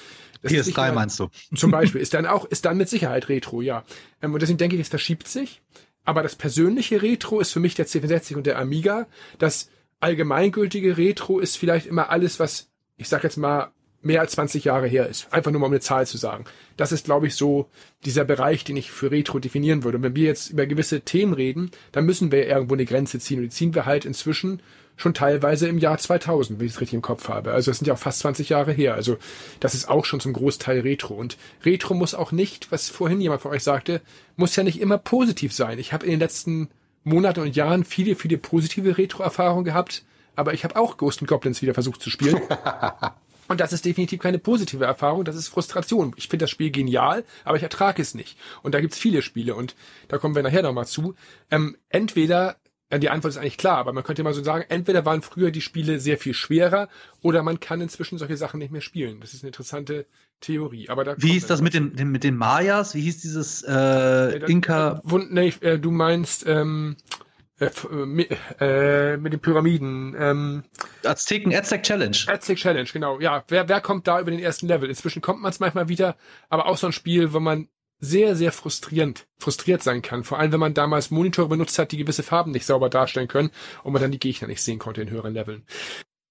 PS3 meinst du? Zum Beispiel ist dann auch ist dann mit Sicherheit Retro, ja. Ähm, und deswegen denke ich, es verschiebt sich. Aber das persönliche Retro ist für mich der C64 und der Amiga. Das allgemeingültige Retro ist vielleicht immer alles, was ich sag jetzt mal, mehr als 20 Jahre her ist. Einfach nur mal um eine Zahl zu sagen. Das ist, glaube ich, so dieser Bereich, den ich für Retro definieren würde. Und wenn wir jetzt über gewisse Themen reden, dann müssen wir irgendwo eine Grenze ziehen. Und die ziehen wir halt inzwischen schon teilweise im Jahr 2000, wenn ich es richtig im Kopf habe. Also das sind ja auch fast 20 Jahre her. Also das ist auch schon zum Großteil Retro. Und Retro muss auch nicht, was vorhin jemand von euch sagte, muss ja nicht immer positiv sein. Ich habe in den letzten Monaten und Jahren viele, viele positive Retro-Erfahrungen gehabt aber ich habe auch Ghost and Goblins wieder versucht zu spielen. Und das ist definitiv keine positive Erfahrung, das ist Frustration. Ich finde das Spiel genial, aber ich ertrage es nicht. Und da gibt's viele Spiele und da kommen wir nachher nochmal zu. Ähm, entweder, äh, die Antwort ist eigentlich klar, aber man könnte mal so sagen, entweder waren früher die Spiele sehr viel schwerer oder man kann inzwischen solche Sachen nicht mehr spielen. Das ist eine interessante Theorie. Aber da Wie hieß das mit den, den, mit den Mayas? Wie hieß dieses äh, Inka? Äh, nee, du meinst ähm, äh, äh, mit den Pyramiden. Ähm, Azteken Aztec Challenge. Aztec Challenge, genau. Ja, wer, wer kommt da über den ersten Level? Inzwischen kommt man es manchmal wieder, aber auch so ein Spiel, wo man sehr, sehr frustrierend, frustriert sein kann. Vor allem, wenn man damals Monitore benutzt hat, die gewisse Farben nicht sauber darstellen können und man dann die Gegner nicht sehen konnte in höheren Leveln.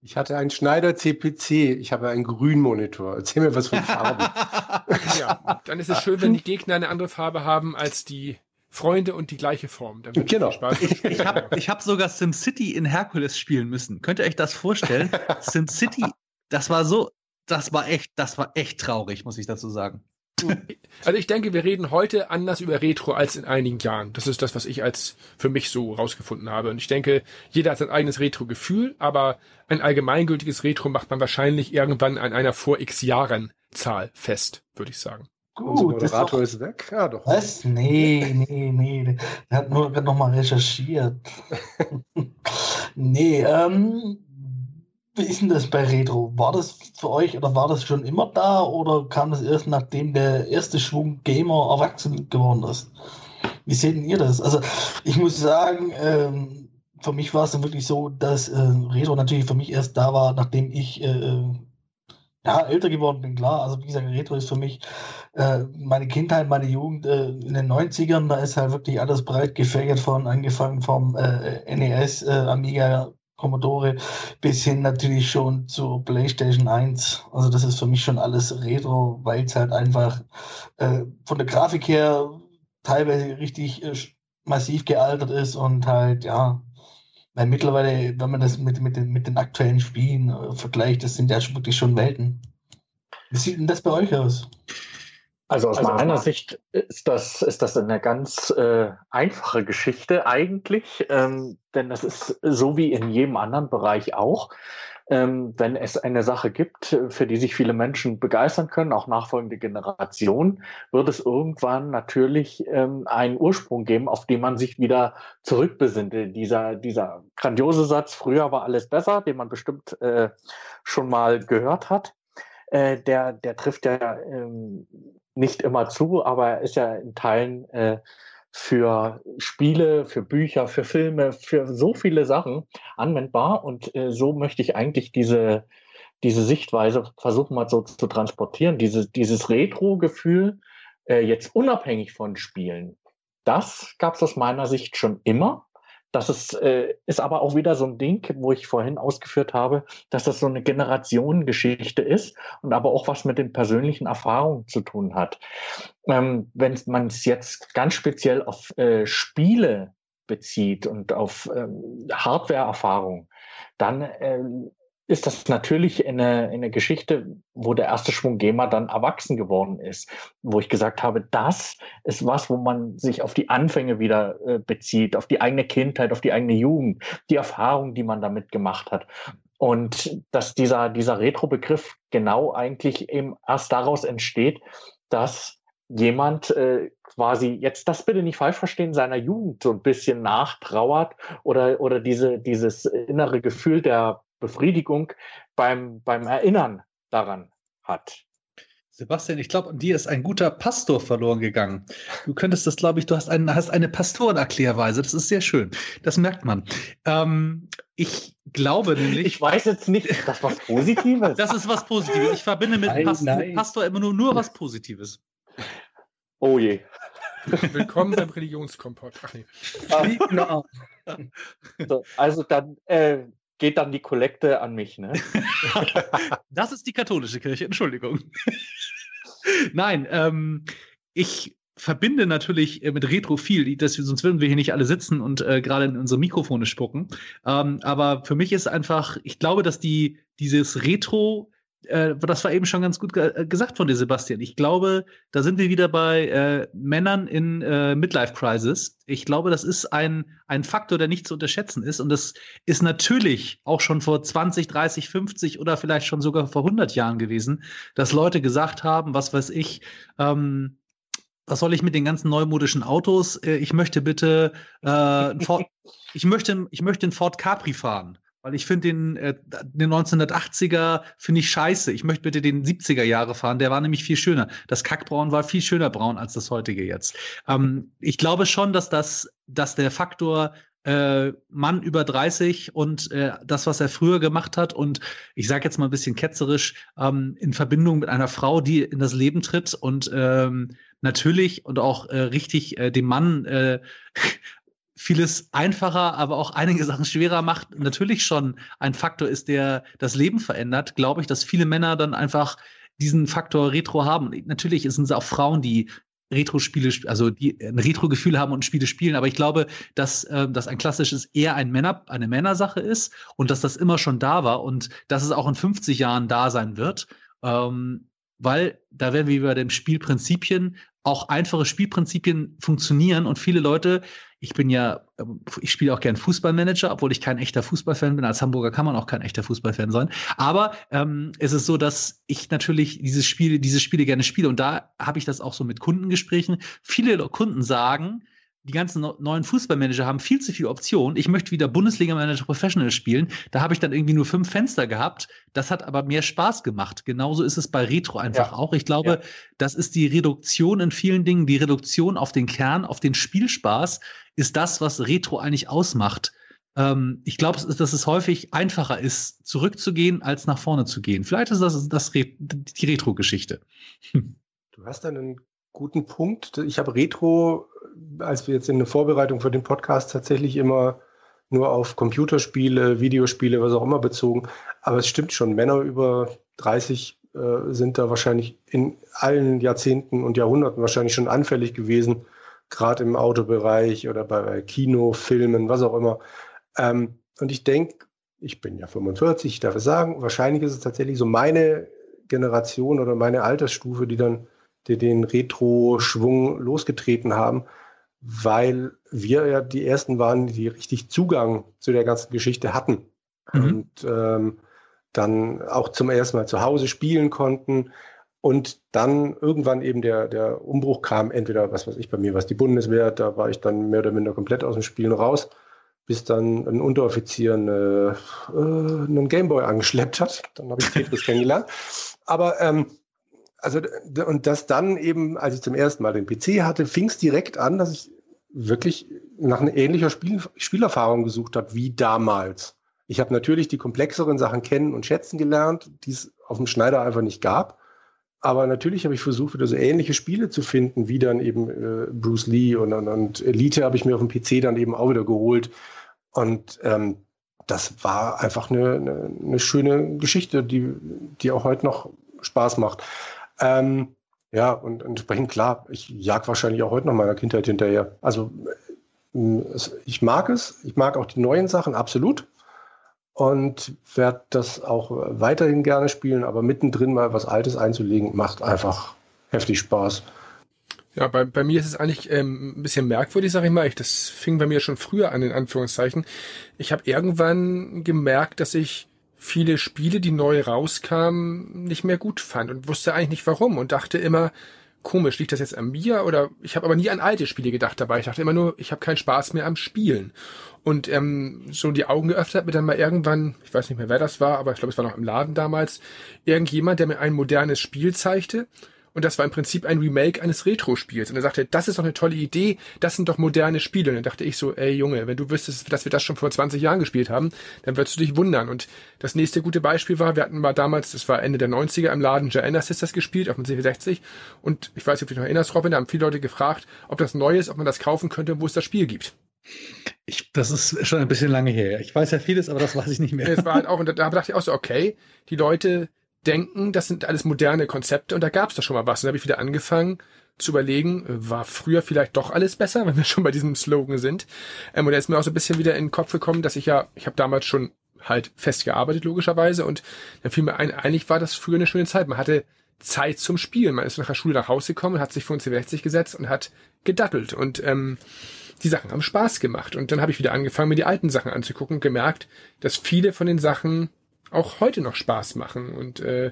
Ich hatte einen Schneider CPC, ich habe einen Grünmonitor. Erzähl mir was von Farben. ja, dann ist es schön, wenn die Gegner eine andere Farbe haben als die Freunde und die gleiche Form. Dann genau. Ich, ich habe ich hab sogar SimCity in Herkules spielen müssen. Könnt ihr euch das vorstellen? SimCity, das war so, das war echt, das war echt traurig, muss ich dazu sagen. Also ich denke, wir reden heute anders über Retro als in einigen Jahren. Das ist das, was ich als für mich so rausgefunden habe. Und ich denke, jeder hat sein eigenes Retro-Gefühl, aber ein allgemeingültiges Retro macht man wahrscheinlich irgendwann an einer vor x Jahren Zahl fest, würde ich sagen. Gut, Unser Moderator ist, doch, ist, weg. Ja, doch. Was? Nee, nee, nee. Er hat nur noch mal recherchiert. nee, ähm, wie ist denn das bei Retro? War das für euch oder war das schon immer da oder kam das erst nachdem der erste Schwung Gamer erwachsen geworden ist? Wie seht ihr das? Also, ich muss sagen, ähm, für mich war es dann wirklich so, dass äh, Retro natürlich für mich erst da war, nachdem ich äh, ja, älter geworden bin, klar. Also wie gesagt, Retro ist für mich äh, meine Kindheit, meine Jugend äh, in den 90ern, da ist halt wirklich alles breit gefächert von, angefangen vom äh, NES, äh, Amiga, Commodore bis hin natürlich schon zur PlayStation 1. Also das ist für mich schon alles Retro, weil es halt einfach äh, von der Grafik her teilweise richtig äh, massiv gealtert ist und halt, ja, weil mittlerweile, wenn man das mit, mit, den, mit den aktuellen Spielen äh, vergleicht, das sind ja wirklich schon Welten. Wie sieht denn das bei euch aus? Also aus also meiner Sicht ist das, ist das eine ganz äh, einfache Geschichte eigentlich, ähm, denn das ist so wie in jedem anderen Bereich auch ähm, wenn es eine Sache gibt, für die sich viele Menschen begeistern können, auch nachfolgende Generationen, wird es irgendwann natürlich ähm, einen Ursprung geben, auf den man sich wieder zurückbesinnt. Dieser, dieser grandiose Satz, früher war alles besser, den man bestimmt äh, schon mal gehört hat, äh, der, der trifft ja ähm, nicht immer zu, aber er ist ja in Teilen äh, für Spiele, für Bücher, für Filme, für so viele Sachen anwendbar. Und äh, so möchte ich eigentlich diese, diese Sichtweise versuchen mal so zu transportieren. Diese, dieses Retro-Gefühl, äh, jetzt unabhängig von Spielen, das gab es aus meiner Sicht schon immer. Das ist, äh, ist aber auch wieder so ein Ding, wo ich vorhin ausgeführt habe, dass das so eine Generationengeschichte ist und aber auch was mit den persönlichen Erfahrungen zu tun hat. Ähm, wenn man es jetzt ganz speziell auf äh, Spiele bezieht und auf ähm, Hardware-Erfahrung, dann äh, ist das natürlich eine, eine Geschichte, wo der erste Schwung GEMA dann erwachsen geworden ist, wo ich gesagt habe, das ist was, wo man sich auf die Anfänge wieder äh, bezieht, auf die eigene Kindheit, auf die eigene Jugend, die Erfahrung, die man damit gemacht hat. Und dass dieser, dieser Retro-Begriff genau eigentlich eben erst daraus entsteht, dass jemand äh, quasi jetzt das bitte nicht falsch verstehen, seiner Jugend so ein bisschen nachtrauert oder, oder diese, dieses innere Gefühl der Befriedigung beim, beim Erinnern daran hat. Sebastian, ich glaube, an dir ist ein guter Pastor verloren gegangen. Du könntest das, glaube ich, du hast, einen, hast eine Pastorenerklärweise. Das ist sehr schön. Das merkt man. Ähm, ich glaube nämlich. Ich weiß jetzt nicht, ist das was Positives? Das ist was Positives. Ich verbinde mit, nein, Pastor, nein. Pastor immer nur, nur was Positives. Oh je. Willkommen beim Religionskompott. Ach nee. Genau. So, also dann äh, geht dann die Kollekte an mich. Ne? das ist die katholische Kirche, Entschuldigung. Nein, ähm, ich verbinde natürlich äh, mit Retro viel, das, sonst würden wir hier nicht alle sitzen und äh, gerade in unsere Mikrofone spucken. Ähm, aber für mich ist einfach, ich glaube, dass die dieses Retro äh, das war eben schon ganz gut ge äh, gesagt von dir, Sebastian. Ich glaube, da sind wir wieder bei äh, Männern in äh, Midlife Crisis. Ich glaube, das ist ein, ein Faktor, der nicht zu unterschätzen ist. Und das ist natürlich auch schon vor 20, 30, 50 oder vielleicht schon sogar vor 100 Jahren gewesen, dass Leute gesagt haben, was weiß ich, ähm, was soll ich mit den ganzen neumodischen Autos? Äh, ich möchte bitte, äh, Ford, ich möchte, ich möchte einen Ford Capri fahren. Weil ich finde den, äh, den 1980er finde ich scheiße. Ich möchte bitte den 70er Jahre fahren. Der war nämlich viel schöner. Das Kackbraun war viel schöner braun als das heutige jetzt. Ähm, ich glaube schon, dass das, dass der Faktor äh, Mann über 30 und äh, das, was er früher gemacht hat und ich sage jetzt mal ein bisschen ketzerisch, ähm, in Verbindung mit einer Frau, die in das Leben tritt und ähm, natürlich und auch äh, richtig äh, dem Mann äh, vieles einfacher, aber auch einige Sachen schwerer macht, natürlich schon ein Faktor ist, der das Leben verändert, glaube ich, dass viele Männer dann einfach diesen Faktor Retro haben. natürlich sind es auch Frauen, die Retro-Spiele, also die ein Retro-Gefühl haben und Spiele spielen, aber ich glaube, dass äh, das ein klassisches eher ein Männer, eine Männersache ist und dass das immer schon da war und dass es auch in 50 Jahren da sein wird. Ähm, weil da werden wir bei den Spielprinzipien auch einfache Spielprinzipien funktionieren und viele Leute, ich bin ja, ähm, ich spiele auch gern Fußballmanager, obwohl ich kein echter Fußballfan bin. Als Hamburger kann man auch kein echter Fußballfan sein. Aber ähm, es ist so, dass ich natürlich dieses Spiel, diese Spiele gerne spiele und da habe ich das auch so mit Kundengesprächen. Viele Kunden sagen, die ganzen neuen Fußballmanager haben viel zu viele Optionen. Ich möchte wieder Bundesliga-Manager Professional spielen. Da habe ich dann irgendwie nur fünf Fenster gehabt. Das hat aber mehr Spaß gemacht. Genauso ist es bei Retro einfach ja. auch. Ich glaube, ja. das ist die Reduktion in vielen Dingen. Die Reduktion auf den Kern, auf den Spielspaß ist das, was Retro eigentlich ausmacht. ähm, ich glaube, dass es häufig einfacher ist, zurückzugehen, als nach vorne zu gehen. Vielleicht ist das, das die Retro-Geschichte. Du hast einen guten Punkt. Ich habe Retro, als wir jetzt in der Vorbereitung für den Podcast tatsächlich immer nur auf Computerspiele, Videospiele, was auch immer bezogen. Aber es stimmt schon, Männer über 30 äh, sind da wahrscheinlich in allen Jahrzehnten und Jahrhunderten wahrscheinlich schon anfällig gewesen, gerade im Autobereich oder bei Kino, Filmen, was auch immer. Ähm, und ich denke, ich bin ja 45, ich darf es sagen, wahrscheinlich ist es tatsächlich so meine Generation oder meine Altersstufe, die dann die den Retro-Schwung losgetreten haben, weil wir ja die ersten waren, die richtig Zugang zu der ganzen Geschichte hatten. Mhm. Und ähm, dann auch zum ersten Mal zu Hause spielen konnten. Und dann irgendwann eben der, der Umbruch kam, entweder, was weiß ich, bei mir was die Bundeswehr, da war ich dann mehr oder minder komplett aus dem Spielen raus, bis dann ein Unteroffizier eine, äh, einen Gameboy angeschleppt hat. Dann habe ich Tetris kennengelernt. Aber ähm, also und das dann eben, als ich zum ersten Mal den PC hatte, fing es direkt an, dass ich wirklich nach einer ähnlicher Spiel, Spielerfahrung gesucht habe wie damals. Ich habe natürlich die komplexeren Sachen kennen und schätzen gelernt, die es auf dem Schneider einfach nicht gab. Aber natürlich habe ich versucht, wieder so ähnliche Spiele zu finden, wie dann eben äh, Bruce Lee und, und, und Elite habe ich mir auf dem PC dann eben auch wieder geholt. Und ähm, das war einfach eine, eine, eine schöne Geschichte, die, die auch heute noch Spaß macht. Ähm, ja, und entsprechend klar, ich jag wahrscheinlich auch heute noch meiner Kindheit hinterher. Also äh, ich mag es, ich mag auch die neuen Sachen, absolut. Und werde das auch weiterhin gerne spielen, aber mittendrin mal was Altes einzulegen, macht einfach heftig Spaß. Ja, bei, bei mir ist es eigentlich ähm, ein bisschen merkwürdig, sag ich mal. Ich, das fing bei mir schon früher an, in Anführungszeichen. Ich habe irgendwann gemerkt, dass ich viele Spiele, die neu rauskamen, nicht mehr gut fand und wusste eigentlich nicht warum und dachte immer, komisch, liegt das jetzt an mir oder ich habe aber nie an alte Spiele gedacht dabei. Ich dachte immer nur, ich habe keinen Spaß mehr am Spielen. Und ähm, so die Augen geöffnet hat mir dann mal irgendwann, ich weiß nicht mehr, wer das war, aber ich glaube, es war noch im Laden damals, irgendjemand, der mir ein modernes Spiel zeigte und das war im Prinzip ein Remake eines Retro-Spiels. Und er sagte, das ist doch eine tolle Idee, das sind doch moderne Spiele. Und dann dachte ich so, ey Junge, wenn du wüsstest, dass wir das schon vor 20 Jahren gespielt haben, dann würdest du dich wundern. Und das nächste gute Beispiel war, wir hatten mal damals, das war Ende der 90er, im Laden Joanna Sisters gespielt, auf dem C64. Und ich weiß nicht, ob du dich noch erinnerst, Robin, da haben viele Leute gefragt, ob das neu ist, ob man das kaufen könnte, wo es das Spiel gibt. Ich, das ist schon ein bisschen lange her. Ich weiß ja vieles, aber das weiß ich nicht mehr. Es war halt auch, und da, da dachte ich auch so, okay, die Leute denken, das sind alles moderne Konzepte und da gab es doch schon mal was. Und da habe ich wieder angefangen zu überlegen, war früher vielleicht doch alles besser, wenn wir schon bei diesem Slogan sind. Ähm, und da ist mir auch so ein bisschen wieder in den Kopf gekommen, dass ich ja, ich habe damals schon halt fest gearbeitet, logischerweise, und dann fiel mir ein, eigentlich war das früher eine schöne Zeit. Man hatte Zeit zum Spielen. Man ist nach der Schule nach Hause gekommen, hat sich vor uns 60 gesetzt und hat gedattelt. Und ähm, die Sachen haben Spaß gemacht. Und dann habe ich wieder angefangen, mir die alten Sachen anzugucken und gemerkt, dass viele von den Sachen auch heute noch Spaß machen. Und äh,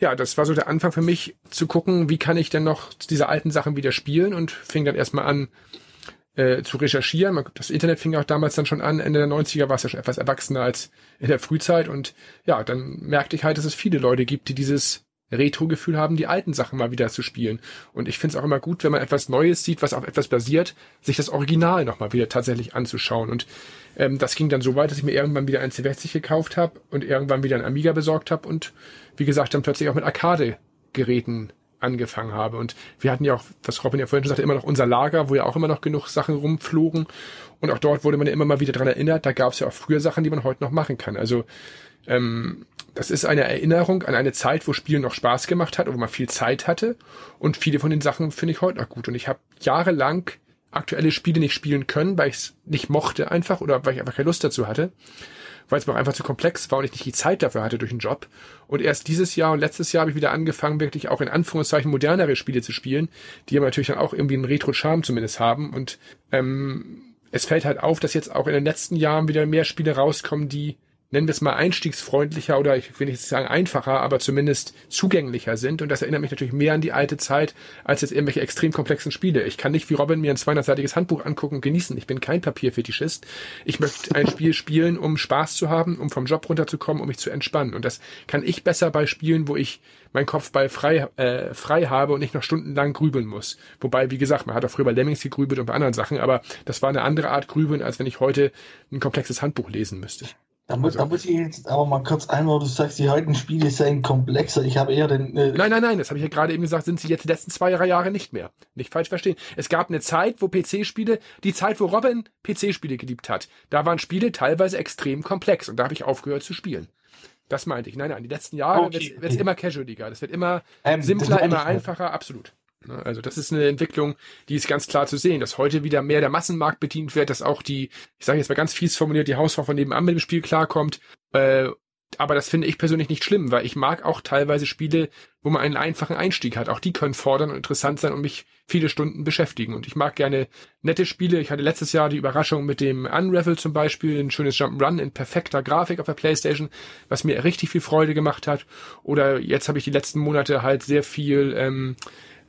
ja, das war so der Anfang für mich zu gucken, wie kann ich denn noch diese alten Sachen wieder spielen und fing dann erstmal an äh, zu recherchieren. Das Internet fing auch damals dann schon an, Ende der 90er war es ja schon etwas erwachsener als in der Frühzeit. Und ja, dann merkte ich halt, dass es viele Leute gibt, die dieses Retro-Gefühl haben, die alten Sachen mal wieder zu spielen. Und ich finde es auch immer gut, wenn man etwas Neues sieht, was auf etwas basiert, sich das Original nochmal wieder tatsächlich anzuschauen. Und ähm, das ging dann so weit, dass ich mir irgendwann wieder ein C60 gekauft habe und irgendwann wieder ein Amiga besorgt habe und wie gesagt dann plötzlich auch mit Arcade-Geräten angefangen habe. Und wir hatten ja auch, was Robin ja vorhin schon sagte, immer noch unser Lager, wo ja auch immer noch genug Sachen rumflogen. Und auch dort wurde man ja immer mal wieder dran erinnert, da gab es ja auch früher Sachen, die man heute noch machen kann. Also ähm, das ist eine Erinnerung an eine Zeit, wo Spielen noch Spaß gemacht hat wo man viel Zeit hatte. Und viele von den Sachen finde ich heute noch gut. Und ich habe jahrelang aktuelle Spiele nicht spielen können, weil ich es nicht mochte einfach oder weil ich einfach keine Lust dazu hatte. Weil es mir auch einfach zu komplex war und ich nicht die Zeit dafür hatte durch den Job. Und erst dieses Jahr und letztes Jahr habe ich wieder angefangen, wirklich auch in Anführungszeichen modernere Spiele zu spielen, die aber natürlich dann auch irgendwie einen Retro-Charme zumindest haben. Und ähm, es fällt halt auf, dass jetzt auch in den letzten Jahren wieder mehr Spiele rauskommen, die nennen wir es mal einstiegsfreundlicher oder ich will nicht sagen einfacher, aber zumindest zugänglicher sind. Und das erinnert mich natürlich mehr an die alte Zeit als jetzt irgendwelche extrem komplexen Spiele. Ich kann nicht wie Robin mir ein 200-seitiges Handbuch angucken und genießen. Ich bin kein Papierfetischist. Ich möchte ein Spiel spielen, um Spaß zu haben, um vom Job runterzukommen, um mich zu entspannen. Und das kann ich besser bei Spielen, wo ich meinen Kopfball frei, äh, frei habe und nicht noch stundenlang grübeln muss. Wobei, wie gesagt, man hat auch früher bei Lemmings gegrübelt und bei anderen Sachen, aber das war eine andere Art Grübeln, als wenn ich heute ein komplexes Handbuch lesen müsste. Da muss, also, da muss ich jetzt aber mal kurz einmal, du sagst, die heutigen Spiele seien komplexer. Ich habe eher den. Äh nein, nein, nein, das habe ich ja gerade eben gesagt, sind sie jetzt die letzten zwei Jahre nicht mehr. Nicht falsch verstehen. Es gab eine Zeit, wo PC-Spiele, die Zeit, wo Robin PC-Spiele geliebt hat, da waren Spiele teilweise extrem komplex und da habe ich aufgehört zu spielen. Das meinte ich. Nein, nein, die letzten Jahre okay, wird es okay. immer casualiger. Das wird immer ähm, simpler, immer einfacher, absolut. Ne? Also das ist eine Entwicklung, die ist ganz klar zu sehen, dass heute wieder mehr der Massenmarkt bedient wird, dass auch die, ich sage jetzt mal ganz fies formuliert, die Hausfrau von nebenan mit dem Spiel klarkommt. Äh, aber das finde ich persönlich nicht schlimm, weil ich mag auch teilweise Spiele, wo man einen einfachen Einstieg hat. Auch die können fordern und interessant sein und mich viele Stunden beschäftigen. Und ich mag gerne nette Spiele. Ich hatte letztes Jahr die Überraschung mit dem Unravel zum Beispiel, ein schönes Jump'n'Run in perfekter Grafik auf der Playstation, was mir richtig viel Freude gemacht hat. Oder jetzt habe ich die letzten Monate halt sehr viel ähm,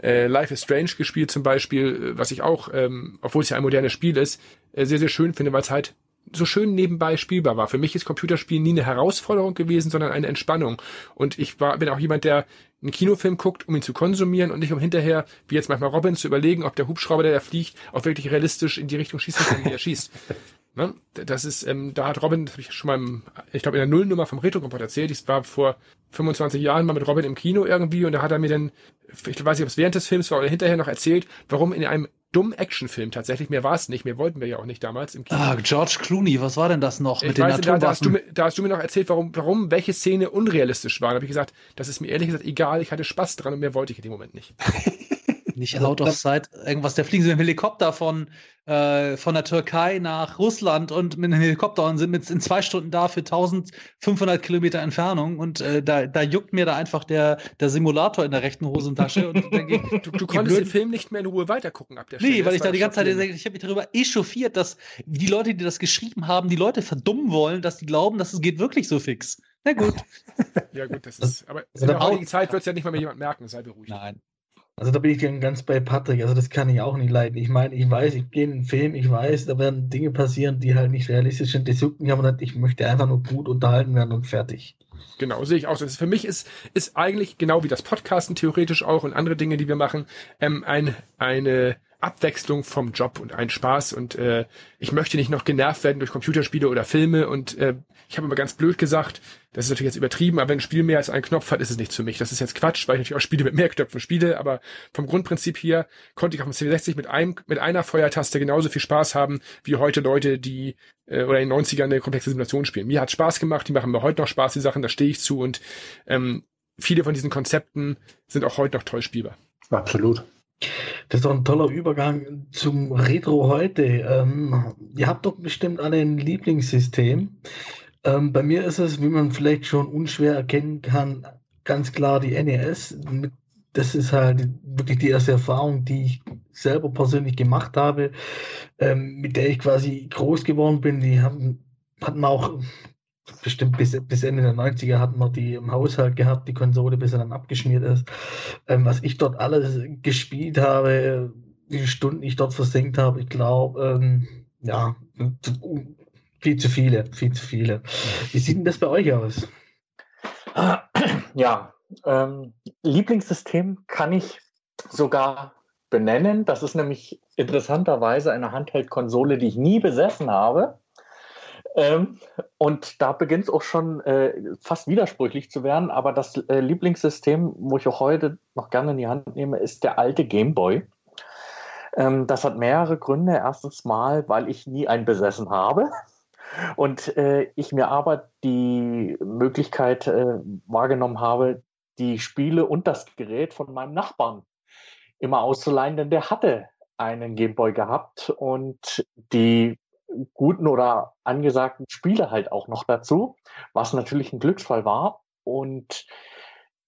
äh, Life is Strange gespielt zum Beispiel, äh, was ich auch, ähm, obwohl es ja ein modernes Spiel ist, äh, sehr, sehr schön finde, weil es halt so schön nebenbei spielbar war. Für mich ist Computerspiel nie eine Herausforderung gewesen, sondern eine Entspannung. Und ich war, bin auch jemand, der einen Kinofilm guckt, um ihn zu konsumieren und nicht um hinterher, wie jetzt manchmal Robin, zu überlegen, ob der Hubschrauber, der da fliegt, auch wirklich realistisch in die Richtung schießen kann, wie er schießt. Ne? Das ist, ähm, da hat Robin, das habe ich schon mal, im, ich glaube in der Nullnummer vom Retro-Kompott erzählt, ich war vor 25 Jahren mal mit Robin im Kino irgendwie und da hat er mir dann, ich weiß nicht, ob es während des Films war oder hinterher noch erzählt, warum in einem dummen Actionfilm tatsächlich, mehr war es nicht, mehr wollten wir ja auch nicht damals im Kino. Ah, George Clooney, was war denn das noch mit ich den weiß, da, da, hast du, da hast du mir noch erzählt, warum, warum welche Szene unrealistisch war. Da habe ich gesagt, das ist mir ehrlich gesagt egal, ich hatte Spaß dran und mehr wollte ich in dem Moment nicht. nicht also, out of sight, irgendwas. Da fliegen sie mit dem Helikopter von, äh, von der Türkei nach Russland und mit einem Helikopter und sind mit, in zwei Stunden da für 1500 Kilometer Entfernung. Und äh, da, da juckt mir da einfach der, der Simulator in der rechten Hosentasche. und ich, du, du konntest den Film nicht mehr in Ruhe weitergucken ab der Stelle. Nee, weil ich da die ganze Zeit, ich habe mich darüber echauffiert, dass die Leute, die das geschrieben haben, die Leute verdummen wollen, dass die glauben, dass es geht wirklich so fix. Na gut. ja, gut, das ist. Aber in der heutigen Zeit wird es ja nicht mal mehr jemand merken, sei beruhigt. Nein. Also da bin ich ganz bei Patrick. Also das kann ich auch nicht leiden. Ich meine, ich weiß, ich gehe in einen Film, ich weiß, da werden Dinge passieren, die halt nicht realistisch sind. Das juckt mich aber nicht. Ich möchte einfach nur gut unterhalten werden und fertig. Genau, sehe ich auch. Das für mich ist, ist eigentlich genau wie das Podcasten theoretisch auch und andere Dinge, die wir machen, ähm, ein, eine Abwechslung vom Job und ein Spaß und äh, ich möchte nicht noch genervt werden durch Computerspiele oder Filme und äh, ich habe immer ganz blöd gesagt, das ist natürlich jetzt übertrieben, aber wenn ein Spiel mehr als einen Knopf hat, ist es nicht für mich. Das ist jetzt Quatsch, weil ich natürlich auch Spiele mit mehr Knöpfen spiele, aber vom Grundprinzip hier konnte ich auf dem C60 mit einem mit einer Feuertaste genauso viel Spaß haben wie heute Leute, die äh, oder in den 90ern eine komplexe Simulation spielen. Mir hat Spaß gemacht, die machen mir heute noch Spaß, die Sachen, da stehe ich zu und ähm, viele von diesen Konzepten sind auch heute noch toll spielbar. Absolut. Das ist doch ein toller Übergang zum Retro heute. Ähm, ihr habt doch bestimmt alle ein Lieblingssystem. Ähm, bei mir ist es, wie man vielleicht schon unschwer erkennen kann, ganz klar die NES. Das ist halt wirklich die erste Erfahrung, die ich selber persönlich gemacht habe, ähm, mit der ich quasi groß geworden bin. Die haben, hatten auch bestimmt bis, bis Ende der 90er hatten wir die im Haushalt gehabt, die Konsole, bis er dann abgeschmiert ist. Ähm, was ich dort alles gespielt habe, viele Stunden ich dort versenkt habe, ich glaube, ähm, ja, viel zu viele, viel zu viele. Wie sieht denn das bei euch aus? Ja, ähm, Lieblingssystem kann ich sogar benennen. Das ist nämlich interessanterweise eine Handheld-Konsole, die ich nie besessen habe. Ähm, und da beginnt es auch schon äh, fast widersprüchlich zu werden. Aber das äh, Lieblingssystem, wo ich auch heute noch gerne in die Hand nehme, ist der alte Game Boy. Ähm, das hat mehrere Gründe. Erstens mal, weil ich nie einen besessen habe. Und äh, ich mir aber die Möglichkeit äh, wahrgenommen habe, die Spiele und das Gerät von meinem Nachbarn immer auszuleihen, denn der hatte einen Gameboy gehabt und die guten oder angesagten Spiele halt auch noch dazu, was natürlich ein Glücksfall war und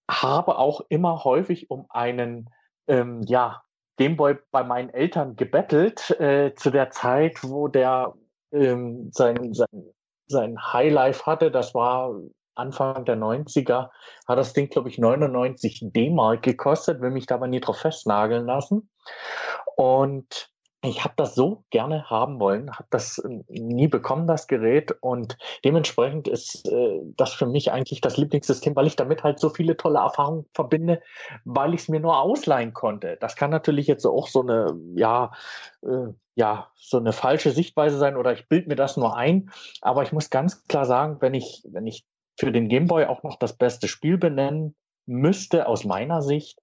habe auch immer häufig um einen ähm, ja, Gameboy bei meinen Eltern gebettelt, äh, zu der Zeit, wo der ähm, sein, sein, sein Highlife hatte. Das war Anfang der 90er, hat das Ding, glaube ich, 99 D-Mark gekostet, will mich da aber nie drauf festnageln lassen. Und ich habe das so gerne haben wollen, habe das äh, nie bekommen, das Gerät. Und dementsprechend ist äh, das für mich eigentlich das Lieblingssystem, weil ich damit halt so viele tolle Erfahrungen verbinde, weil ich es mir nur ausleihen konnte. Das kann natürlich jetzt auch so eine, ja, äh, ja, so eine falsche Sichtweise sein oder ich bilde mir das nur ein. Aber ich muss ganz klar sagen, wenn ich, wenn ich für den Gameboy auch noch das beste Spiel benennen müsste, aus meiner Sicht,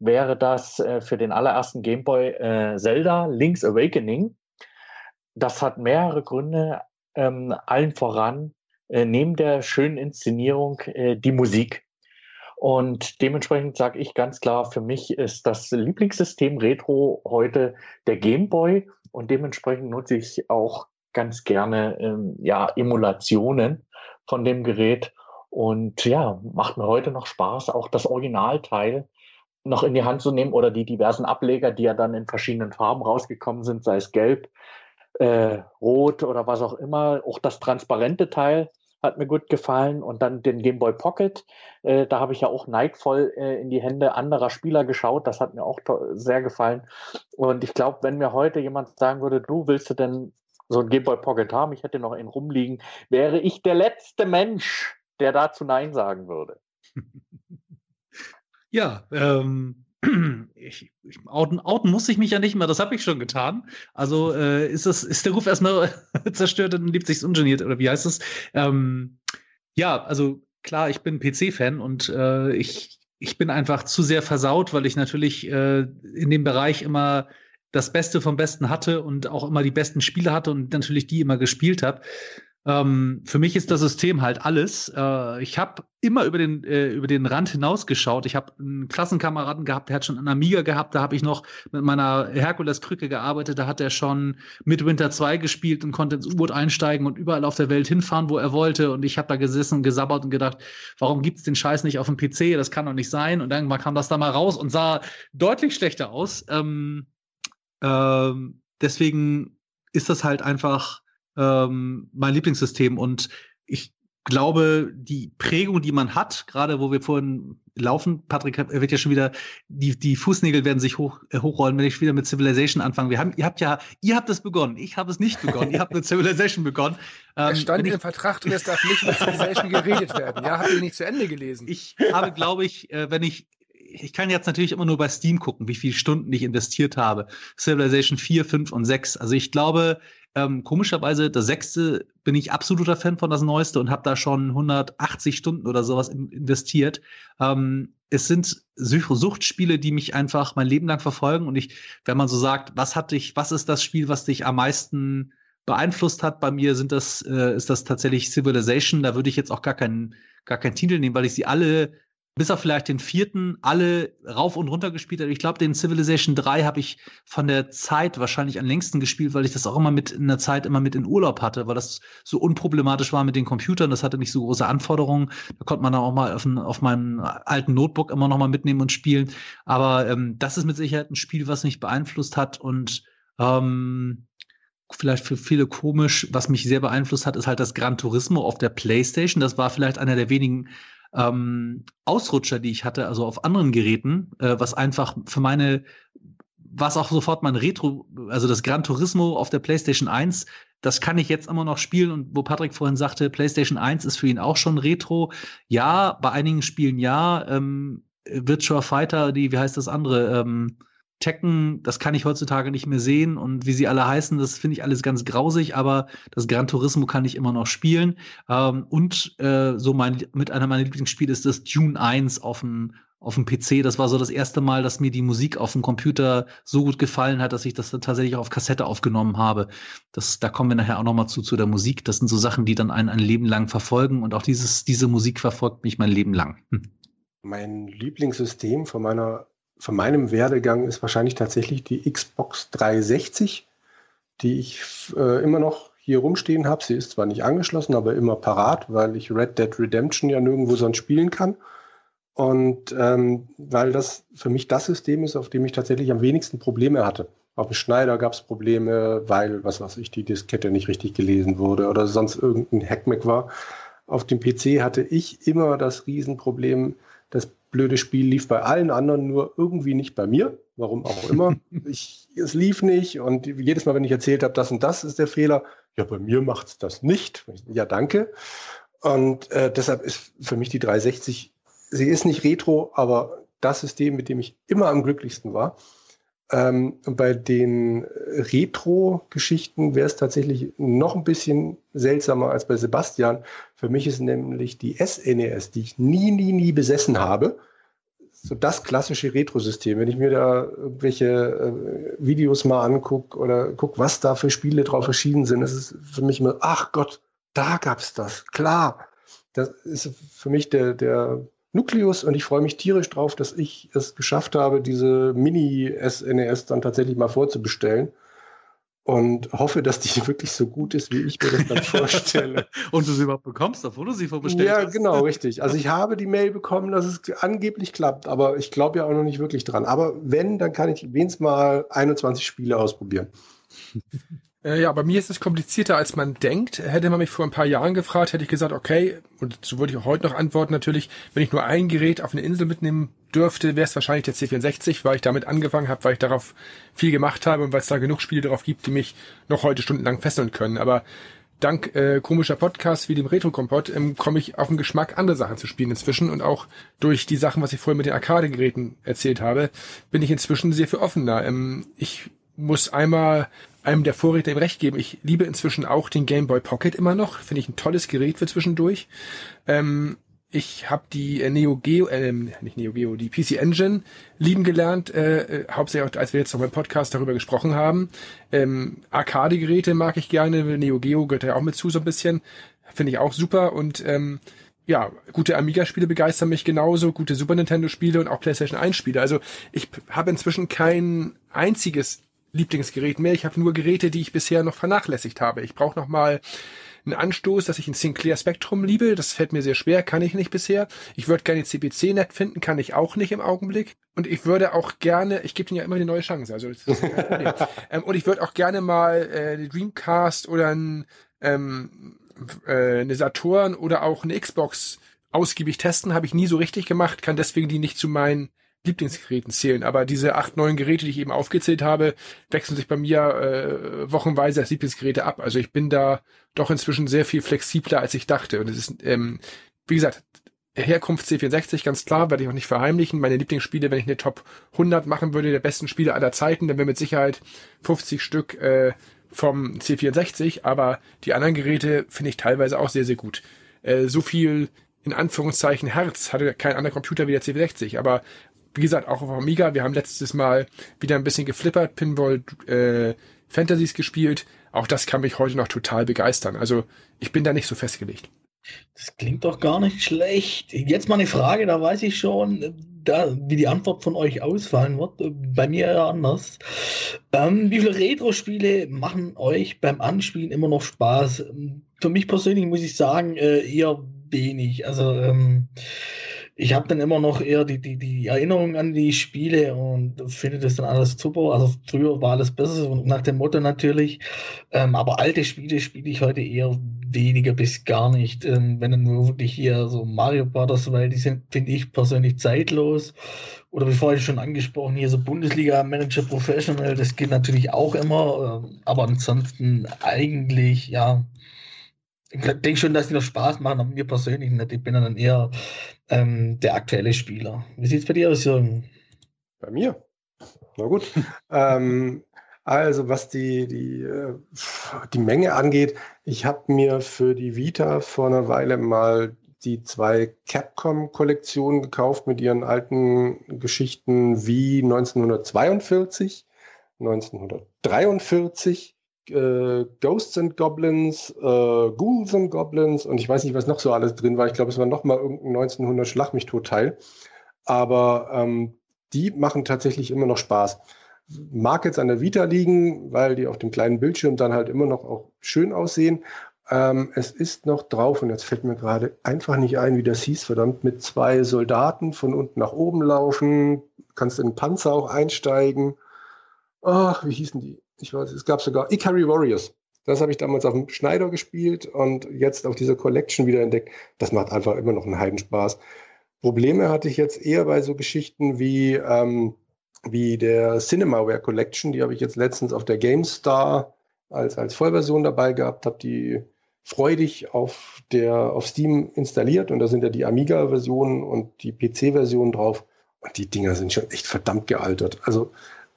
wäre das äh, für den allerersten Gameboy äh, Zelda Link's Awakening. Das hat mehrere Gründe, ähm, allen voran äh, neben der schönen Inszenierung äh, die Musik. Und dementsprechend sage ich ganz klar, für mich ist das Lieblingssystem Retro heute der Gameboy und dementsprechend nutze ich auch ganz gerne ähm, ja, Emulationen von dem Gerät. Und ja, macht mir heute noch Spaß, auch das Originalteil noch in die Hand zu nehmen oder die diversen Ableger, die ja dann in verschiedenen Farben rausgekommen sind, sei es gelb, äh, rot oder was auch immer. Auch das transparente Teil hat mir gut gefallen und dann den Game Boy Pocket. Äh, da habe ich ja auch neidvoll äh, in die Hände anderer Spieler geschaut. Das hat mir auch sehr gefallen. Und ich glaube, wenn mir heute jemand sagen würde, du willst du denn so ein Game Boy Pocket haben, ich hätte noch einen rumliegen, wäre ich der letzte Mensch, der dazu Nein sagen würde. Ja, ähm, ich, outen, outen muss ich mich ja nicht mehr, das habe ich schon getan. Also äh, ist, das, ist der Ruf erstmal zerstört und liebt sich's ungeniert, oder wie heißt es? Ähm, ja, also klar, ich bin PC-Fan und äh, ich, ich bin einfach zu sehr versaut, weil ich natürlich äh, in dem Bereich immer das Beste vom Besten hatte und auch immer die besten Spiele hatte und natürlich die immer gespielt habe. Ähm, für mich ist das System halt alles. Äh, ich habe immer über den, äh, über den Rand hinausgeschaut. Ich habe einen Klassenkameraden gehabt, der hat schon einen Amiga gehabt. Da habe ich noch mit meiner Herkules-Krücke gearbeitet. Da hat er schon Midwinter 2 gespielt und konnte ins U-Boot einsteigen und überall auf der Welt hinfahren, wo er wollte. Und ich habe da gesessen und gesabbert und gedacht, warum gibt's den Scheiß nicht auf dem PC? Das kann doch nicht sein. Und dann kam das da mal raus und sah deutlich schlechter aus. Ähm, ähm, deswegen ist das halt einfach ähm, mein Lieblingssystem. Und ich glaube, die Prägung, die man hat, gerade wo wir vorhin laufen, Patrick wird ja schon wieder, die, die Fußnägel werden sich hoch, äh, hochrollen, wenn ich wieder mit Civilization anfange. Wir haben, ihr habt ja, ihr habt es begonnen, ich habe es nicht begonnen, ihr habt mit Civilization begonnen. Ähm, es stand im Vertrag drin, es darf nicht mit Civilization geredet werden. Ja, habt ihr nicht zu Ende gelesen? Ich habe, glaube ich, äh, wenn ich ich kann jetzt natürlich immer nur bei Steam gucken, wie viele Stunden ich investiert habe. Civilization 4, 5 und 6. Also ich glaube, ähm, komischerweise, das sechste bin ich absoluter Fan von das Neueste und habe da schon 180 Stunden oder sowas investiert. Ähm, es sind Suchtspiele, die mich einfach mein Leben lang verfolgen. Und ich, wenn man so sagt, was hat dich, was ist das Spiel, was dich am meisten beeinflusst hat? Bei mir sind das, äh, ist das tatsächlich Civilization. Da würde ich jetzt auch gar keinen, gar keinen Titel nehmen, weil ich sie alle bis auf vielleicht den vierten, alle rauf und runter gespielt habe. Ich glaube, den Civilization 3 habe ich von der Zeit wahrscheinlich am längsten gespielt, weil ich das auch immer mit in der Zeit immer mit in Urlaub hatte, weil das so unproblematisch war mit den Computern. Das hatte nicht so große Anforderungen. Da konnte man dann auch mal auf, auf meinem alten Notebook immer noch mal mitnehmen und spielen. Aber ähm, das ist mit Sicherheit ein Spiel, was mich beeinflusst hat und ähm, vielleicht für viele komisch, was mich sehr beeinflusst hat, ist halt das Gran Turismo auf der PlayStation. Das war vielleicht einer der wenigen ähm, Ausrutscher, die ich hatte, also auf anderen Geräten, äh, was einfach für meine, was auch sofort mein Retro, also das Gran Turismo auf der PlayStation 1, das kann ich jetzt immer noch spielen und wo Patrick vorhin sagte, PlayStation 1 ist für ihn auch schon Retro. Ja, bei einigen Spielen ja. Ähm, Virtua Fighter, die, wie heißt das andere? Ähm, Tekken, das kann ich heutzutage nicht mehr sehen und wie sie alle heißen, das finde ich alles ganz grausig, aber das Gran Turismo kann ich immer noch spielen. Ähm, und äh, so mein, mit einer meiner Lieblingsspiele ist das Dune 1 auf dem, auf dem PC. Das war so das erste Mal, dass mir die Musik auf dem Computer so gut gefallen hat, dass ich das tatsächlich auf Kassette aufgenommen habe. Das, da kommen wir nachher auch noch mal zu, zu der Musik. Das sind so Sachen, die dann einen ein Leben lang verfolgen und auch dieses, diese Musik verfolgt mich mein Leben lang. Hm. Mein Lieblingssystem von meiner von meinem Werdegang ist wahrscheinlich tatsächlich die Xbox 360, die ich äh, immer noch hier rumstehen habe. Sie ist zwar nicht angeschlossen, aber immer parat, weil ich Red Dead Redemption ja nirgendwo sonst spielen kann. Und ähm, weil das für mich das System ist, auf dem ich tatsächlich am wenigsten Probleme hatte. Auf dem Schneider gab es Probleme, weil, was weiß ich, die Diskette nicht richtig gelesen wurde oder sonst irgendein Hackmack war. Auf dem PC hatte ich immer das Riesenproblem, das blöde Spiel lief bei allen anderen, nur irgendwie nicht bei mir. Warum auch immer. Ich, es lief nicht und jedes Mal, wenn ich erzählt habe, das und das ist der Fehler, ja, bei mir macht es das nicht. Ja, danke. Und äh, deshalb ist für mich die 360, sie ist nicht retro, aber das System, mit dem ich immer am glücklichsten war. Ähm, bei den Retro-Geschichten wäre es tatsächlich noch ein bisschen seltsamer als bei Sebastian. Für mich ist nämlich die SNES, e die ich nie, nie, nie besessen habe, so das klassische Retro-System. Wenn ich mir da irgendwelche äh, Videos mal angucke oder gucke, was da für Spiele drauf erschienen sind, ist es für mich immer, ach Gott, da gab's das, klar. Das ist für mich der, der Nukleus und ich freue mich tierisch drauf, dass ich es geschafft habe, diese Mini-SNES dann tatsächlich mal vorzubestellen und hoffe, dass die wirklich so gut ist, wie ich mir das dann vorstelle. und du sie überhaupt bekommst, obwohl du sie vorbestellt ja, hast. Ja, genau, richtig. Also ich habe die Mail bekommen, dass es angeblich klappt, aber ich glaube ja auch noch nicht wirklich dran. Aber wenn, dann kann ich wenigstens mal 21 Spiele ausprobieren. Äh, ja, bei mir ist es komplizierter, als man denkt. Hätte man mich vor ein paar Jahren gefragt, hätte ich gesagt, okay, und so würde ich auch heute noch antworten natürlich, wenn ich nur ein Gerät auf eine Insel mitnehmen dürfte, wäre es wahrscheinlich der C64, weil ich damit angefangen habe, weil ich darauf viel gemacht habe und weil es da genug Spiele darauf gibt, die mich noch heute stundenlang fesseln können. Aber dank äh, komischer Podcasts wie dem Retro-Kompott ähm, komme ich auf den Geschmack, andere Sachen zu spielen inzwischen. Und auch durch die Sachen, was ich vorher mit den Arcade-Geräten erzählt habe, bin ich inzwischen sehr viel offener. Ähm, ich muss einmal einem der Vorredner im Recht geben. Ich liebe inzwischen auch den Game Boy Pocket immer noch. Finde ich ein tolles Gerät für zwischendurch. Ähm, ich habe die äh, Neo Geo, äh, nicht Neo Geo, die PC Engine lieben gelernt, äh, äh, hauptsächlich auch, als wir jetzt noch beim Podcast darüber gesprochen haben. Ähm, Arcade-Geräte mag ich gerne, Neo Geo gehört ja auch mit zu so ein bisschen, finde ich auch super und ähm, ja, gute Amiga-Spiele begeistern mich genauso, gute Super Nintendo-Spiele und auch PlayStation 1-Spiele. Also ich habe inzwischen kein einziges Lieblingsgerät mehr. Ich habe nur Geräte, die ich bisher noch vernachlässigt habe. Ich brauche noch mal einen Anstoß, dass ich ein Sinclair Spectrum liebe. Das fällt mir sehr schwer, kann ich nicht bisher. Ich würde gerne CPC nett finden, kann ich auch nicht im Augenblick. Und ich würde auch gerne, ich gebe ihnen ja immer eine neue Chance, also das ist kein Problem. ähm, und ich würde auch gerne mal äh, eine Dreamcast oder ein, ähm, äh, eine Saturn oder auch eine Xbox ausgiebig testen. Habe ich nie so richtig gemacht, kann deswegen die nicht zu meinen Lieblingsgeräten zählen. Aber diese acht, neun Geräte, die ich eben aufgezählt habe, wechseln sich bei mir äh, wochenweise als Lieblingsgeräte ab. Also ich bin da doch inzwischen sehr viel flexibler, als ich dachte. Und es ist, ähm, wie gesagt, Herkunft C64, ganz klar, werde ich auch nicht verheimlichen. Meine Lieblingsspiele, wenn ich eine Top 100 machen würde, der besten Spiele aller Zeiten, dann wäre mit Sicherheit 50 Stück äh, vom C64. Aber die anderen Geräte finde ich teilweise auch sehr, sehr gut. Äh, so viel in Anführungszeichen Herz hatte kein anderer Computer wie der C64, aber wie gesagt, auch auf Amiga. Wir haben letztes Mal wieder ein bisschen geflippert, Pinball äh, Fantasies gespielt. Auch das kann mich heute noch total begeistern. Also ich bin da nicht so festgelegt. Das klingt doch gar nicht schlecht. Jetzt mal eine Frage, da weiß ich schon, da, wie die Antwort von euch ausfallen wird. Bei mir ja anders. Ähm, wie viele Retro-Spiele machen euch beim Anspielen immer noch Spaß? Für mich persönlich muss ich sagen, äh, eher wenig. Also ähm, ich habe dann immer noch eher die, die, die Erinnerung an die Spiele und finde das dann alles super. Also früher war alles besser und nach dem Motto natürlich. Ähm, aber alte Spiele spiele ich heute eher weniger bis gar nicht. Ähm, wenn dann nur wirklich hier so Mario Brothers, weil die sind, finde ich persönlich zeitlos. Oder wie vorhin schon angesprochen, hier so Bundesliga Manager Professional, das geht natürlich auch immer. Ähm, aber ansonsten eigentlich, ja, ich denke schon, dass die noch Spaß machen, aber mir persönlich nicht. Ich bin dann eher ähm, der aktuelle Spieler. Wie sieht es bei dir aus, Jürgen? Bei mir? Na gut. ähm, also was die, die, äh, die Menge angeht, ich habe mir für die Vita vor einer Weile mal die zwei Capcom-Kollektionen gekauft mit ihren alten Geschichten wie 1942, 1943 äh, Ghosts and Goblins, äh, Ghouls and Goblins und ich weiß nicht, was noch so alles drin war. Ich glaube, es war noch mal irgendein 1900 Schlag mich tot Teil. Aber ähm, die machen tatsächlich immer noch Spaß. Mag jetzt an der Vita liegen, weil die auf dem kleinen Bildschirm dann halt immer noch auch schön aussehen. Ähm, es ist noch drauf und jetzt fällt mir gerade einfach nicht ein, wie das hieß, verdammt, mit zwei Soldaten von unten nach oben laufen, kannst in den Panzer auch einsteigen ach, wie hießen die? Ich weiß, es gab sogar Ikari Warriors. Das habe ich damals auf dem Schneider gespielt und jetzt auf dieser Collection wieder entdeckt. Das macht einfach immer noch einen Heidenspaß. Probleme hatte ich jetzt eher bei so Geschichten wie, ähm, wie der Cinemaware Collection. Die habe ich jetzt letztens auf der GameStar als, als Vollversion dabei gehabt, habe die freudig auf, der, auf Steam installiert und da sind ja die Amiga-Versionen und die PC-Versionen drauf. Und die Dinger sind schon echt verdammt gealtert. Also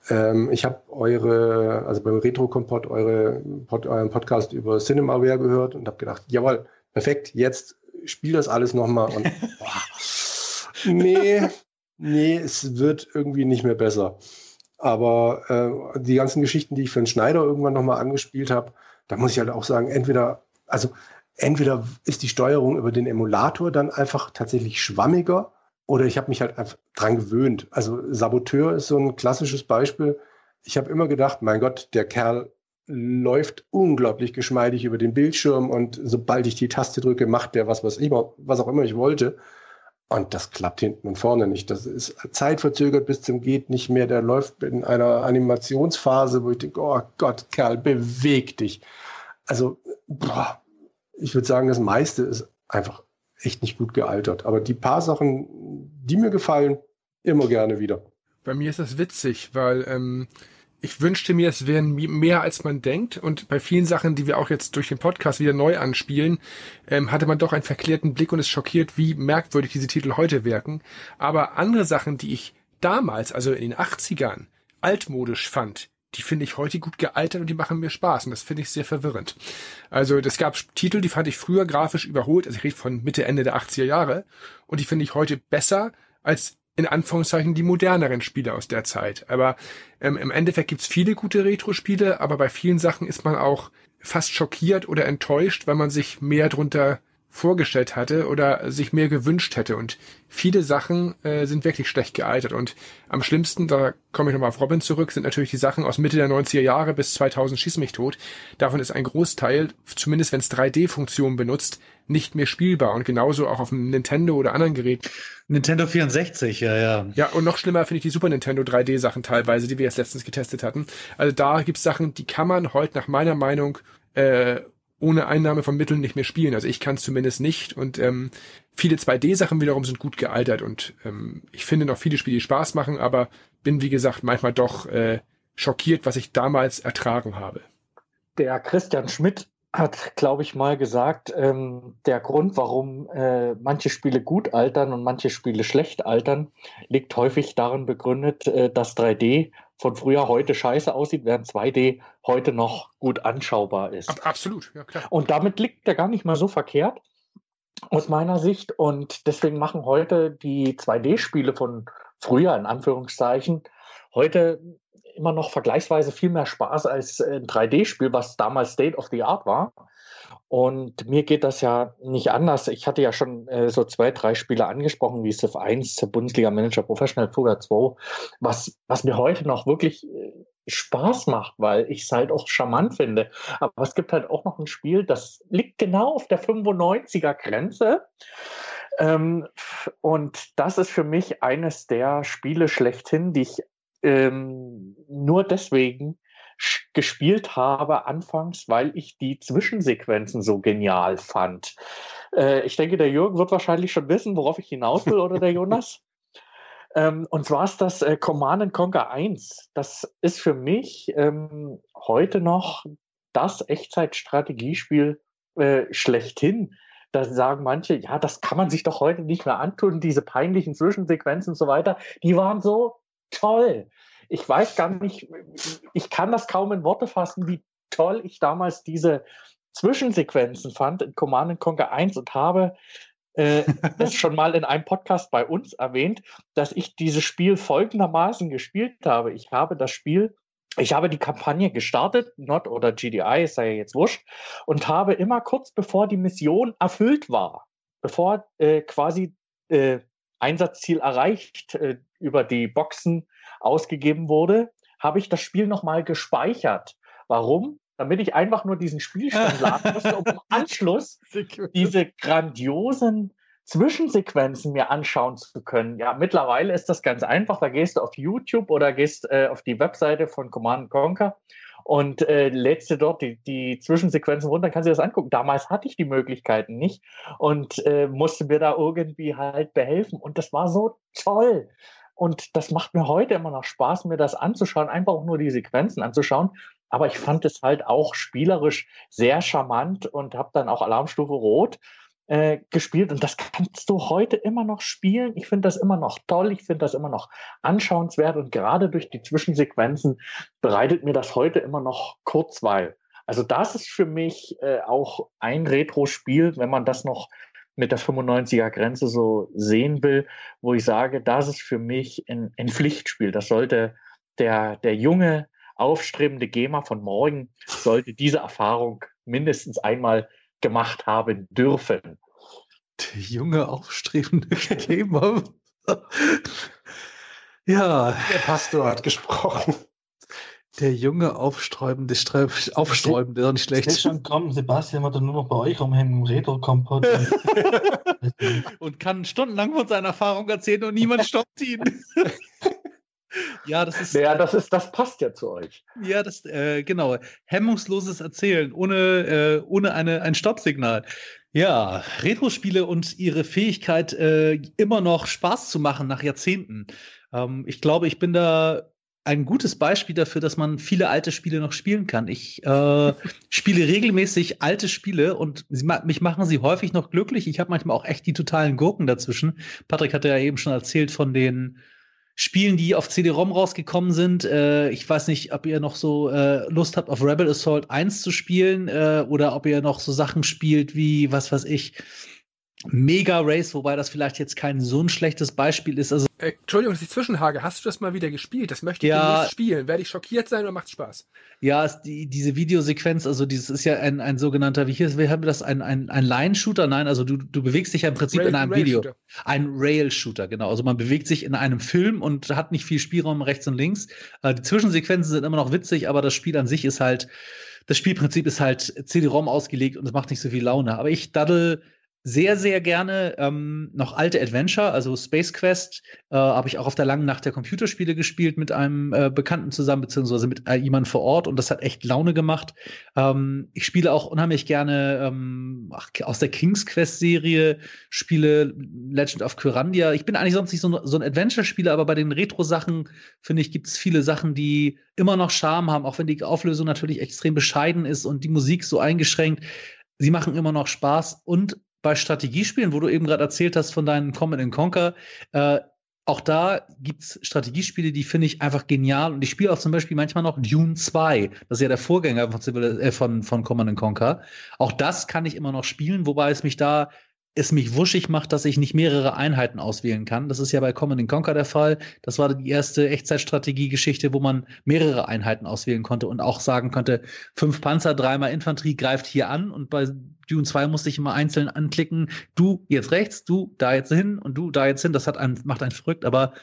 ähm, ich habe eure, also beim Retro-Kompott eure, Pod, euren Podcast über Cinemaware gehört und habe gedacht, jawohl, perfekt, jetzt spiel das alles nochmal und boah, nee, nee, es wird irgendwie nicht mehr besser. Aber äh, die ganzen Geschichten, die ich für den Schneider irgendwann nochmal angespielt habe, da muss ich halt auch sagen, entweder also entweder ist die Steuerung über den Emulator dann einfach tatsächlich schwammiger oder ich habe mich halt einfach dran gewöhnt. Also Saboteur ist so ein klassisches Beispiel. Ich habe immer gedacht, mein Gott, der Kerl läuft unglaublich geschmeidig über den Bildschirm und sobald ich die Taste drücke, macht der was, was, immer, was auch immer ich wollte. Und das klappt hinten und vorne nicht. Das ist zeitverzögert bis zum geht nicht mehr. Der läuft in einer Animationsphase, wo ich denke, oh Gott, Kerl, beweg dich. Also, boah, ich würde sagen, das meiste ist einfach echt nicht gut gealtert. Aber die paar Sachen, die mir gefallen, immer gerne wieder. Bei mir ist das witzig, weil ähm, ich wünschte mir, es wären mehr als man denkt. Und bei vielen Sachen, die wir auch jetzt durch den Podcast wieder neu anspielen, ähm, hatte man doch einen verklärten Blick und ist schockiert, wie merkwürdig diese Titel heute wirken. Aber andere Sachen, die ich damals, also in den 80ern, altmodisch fand, die finde ich heute gut gealtert und die machen mir Spaß und das finde ich sehr verwirrend. Also es gab Titel, die fand ich früher grafisch überholt, also ich rede von Mitte, Ende der 80er Jahre und die finde ich heute besser als in Anführungszeichen die moderneren Spiele aus der Zeit. Aber ähm, im Endeffekt gibt's viele gute Retro-Spiele, aber bei vielen Sachen ist man auch fast schockiert oder enttäuscht, weil man sich mehr drunter vorgestellt hatte oder sich mehr gewünscht hätte. Und viele Sachen äh, sind wirklich schlecht gealtert. Und am schlimmsten, da komme ich nochmal auf Robin zurück, sind natürlich die Sachen aus Mitte der 90er Jahre bis 2000 Schieß mich tot. Davon ist ein Großteil, zumindest wenn es 3D-Funktionen benutzt, nicht mehr spielbar. Und genauso auch auf dem Nintendo oder anderen Geräten. Nintendo 64, ja, ja. Ja, und noch schlimmer finde ich die Super Nintendo 3D-Sachen teilweise, die wir jetzt letztens getestet hatten. Also da gibt's Sachen, die kann man heute nach meiner Meinung äh, ohne Einnahme von Mitteln nicht mehr spielen. Also ich kann es zumindest nicht. Und ähm, viele 2D-Sachen wiederum sind gut gealtert. Und ähm, ich finde noch viele Spiele, die Spaß machen, aber bin, wie gesagt, manchmal doch äh, schockiert, was ich damals ertragen habe. Der Christian Schmidt hat, glaube ich, mal gesagt, ähm, der Grund, warum äh, manche Spiele gut altern und manche Spiele schlecht altern, liegt häufig darin begründet, äh, dass 3D von früher heute scheiße aussieht, während 2D heute noch gut anschaubar ist. Absolut, ja klar. Und damit liegt er gar nicht mal so verkehrt aus meiner Sicht. Und deswegen machen heute die 2D-Spiele von früher, in Anführungszeichen, heute immer noch vergleichsweise viel mehr Spaß als ein 3D-Spiel, was damals State of the Art war. Und mir geht das ja nicht anders. Ich hatte ja schon äh, so zwei, drei Spiele angesprochen, wie Civ 1, Bundesliga Manager Professional Fuga 2, was, was mir heute noch wirklich äh, Spaß macht, weil ich es halt auch charmant finde. Aber es gibt halt auch noch ein Spiel, das liegt genau auf der 95er Grenze. Ähm, und das ist für mich eines der Spiele schlechthin, die ich ähm, nur deswegen gespielt habe anfangs, weil ich die Zwischensequenzen so genial fand. Äh, ich denke, der Jürgen wird wahrscheinlich schon wissen, worauf ich hinaus will, oder der Jonas? Ähm, und zwar ist das äh, Command Conquer 1. Das ist für mich ähm, heute noch das Echtzeitstrategiespiel äh, schlechthin. Da sagen manche, ja, das kann man sich doch heute nicht mehr antun, diese peinlichen Zwischensequenzen und so weiter. Die waren so toll ich weiß gar nicht, ich kann das kaum in Worte fassen, wie toll ich damals diese Zwischensequenzen fand in Command Conquer 1 und habe äh, das schon mal in einem Podcast bei uns erwähnt, dass ich dieses Spiel folgendermaßen gespielt habe. Ich habe das Spiel, ich habe die Kampagne gestartet, Not oder GDI, sei ja jetzt wurscht, und habe immer kurz bevor die Mission erfüllt war, bevor äh, quasi äh, Einsatzziel erreicht äh, über die Boxen ausgegeben wurde, habe ich das Spiel nochmal gespeichert. Warum? Damit ich einfach nur diesen Spielstand laden musste, um im Anschluss diese grandiosen Zwischensequenzen mir anschauen zu können. Ja, mittlerweile ist das ganz einfach. Da gehst du auf YouTube oder gehst äh, auf die Webseite von Command Conquer und äh, lädst dir dort die, die Zwischensequenzen runter, kannst du das angucken. Damals hatte ich die Möglichkeiten nicht und äh, musste mir da irgendwie halt behelfen. Und das war so toll. Und das macht mir heute immer noch Spaß, mir das anzuschauen, einfach auch nur die Sequenzen anzuschauen. Aber ich fand es halt auch spielerisch sehr charmant und habe dann auch Alarmstufe Rot äh, gespielt und das kannst du heute immer noch spielen. Ich finde das immer noch toll, ich finde das immer noch anschauenswert und gerade durch die Zwischensequenzen bereitet mir das heute immer noch Kurzweil. Also das ist für mich äh, auch ein Retro-Spiel, wenn man das noch mit der 95er Grenze so sehen will, wo ich sage, das ist für mich ein, ein Pflichtspiel. Das sollte der, der junge, aufstrebende Gamer von morgen, sollte diese Erfahrung mindestens einmal gemacht haben dürfen. Der junge, aufstrebende Gamer. ja. Der Pastor hat gesprochen. Der junge, aufsträubende, aufsträubende, ist nicht schlecht. Jetzt schon kommen, Sebastian wird dann nur noch bei euch rumhängen im Retro-Kompott. und kann stundenlang von seiner Erfahrung erzählen und niemand stoppt ihn. Ja, das ist. Ja, das ist, das passt ja zu euch. Ja, das, äh, genau. Hemmungsloses Erzählen ohne, äh, ohne eine, ein Stoppsignal. Ja, Retro-Spiele und ihre Fähigkeit, äh, immer noch Spaß zu machen nach Jahrzehnten. Ähm, ich glaube, ich bin da ein gutes Beispiel dafür, dass man viele alte Spiele noch spielen kann. Ich äh, spiele regelmäßig alte Spiele und sie, mich machen sie häufig noch glücklich. Ich habe manchmal auch echt die totalen Gurken dazwischen. Patrick hatte ja eben schon erzählt von den Spielen, die auf CD-ROM rausgekommen sind. Äh, ich weiß nicht, ob ihr noch so äh, Lust habt, auf Rebel Assault 1 zu spielen äh, oder ob ihr noch so Sachen spielt wie, was weiß ich, Mega Race, wobei das vielleicht jetzt kein so ein schlechtes Beispiel ist. Also äh, Entschuldigung, dass ich zwischenhage. Hast du das mal wieder gespielt? Das möchte ich ja, nicht spielen. Werde ich schockiert sein oder macht Spaß? Ja, die, diese Videosequenz, also dieses ist ja ein, ein sogenannter, wie hier, wir haben das, ein, ein, ein Line-Shooter? Nein, also du, du bewegst dich ja im Prinzip Rail, in einem Rail Video. Shooter. Ein Rail-Shooter, genau. Also man bewegt sich in einem Film und hat nicht viel Spielraum rechts und links. Äh, die Zwischensequenzen sind immer noch witzig, aber das Spiel an sich ist halt, das Spielprinzip ist halt CD-ROM ausgelegt und es macht nicht so viel Laune. Aber ich daddel sehr, sehr gerne ähm, noch alte Adventure, also Space Quest, äh, habe ich auch auf der langen Nacht der Computerspiele gespielt mit einem äh, Bekannten zusammen, beziehungsweise mit äh, jemandem vor Ort und das hat echt Laune gemacht. Ähm, ich spiele auch unheimlich gerne ähm, ach, aus der King's Quest-Serie, spiele Legend of Kyrandia. Ich bin eigentlich sonst nicht so, so ein Adventure-Spieler, aber bei den Retro-Sachen, finde ich, gibt es viele Sachen, die immer noch Charme haben, auch wenn die Auflösung natürlich extrem bescheiden ist und die Musik so eingeschränkt. Sie machen immer noch Spaß und bei Strategiespielen, wo du eben gerade erzählt hast von deinen Command Conquer, äh, auch da gibt es Strategiespiele, die finde ich einfach genial. Und ich spiele auch zum Beispiel manchmal noch Dune 2. Das ist ja der Vorgänger von, Civil, äh, von, von Command Conquer. Auch das kann ich immer noch spielen, wobei es mich da es mich wuschig macht, dass ich nicht mehrere Einheiten auswählen kann. Das ist ja bei Command Conquer der Fall. Das war die erste Echtzeitstrategie-Geschichte, wo man mehrere Einheiten auswählen konnte und auch sagen konnte, fünf Panzer, dreimal Infanterie greift hier an und bei Dune 2 musste ich immer einzeln anklicken, du jetzt rechts, du da jetzt hin und du da jetzt hin. Das hat einen, macht einen verrückt, aber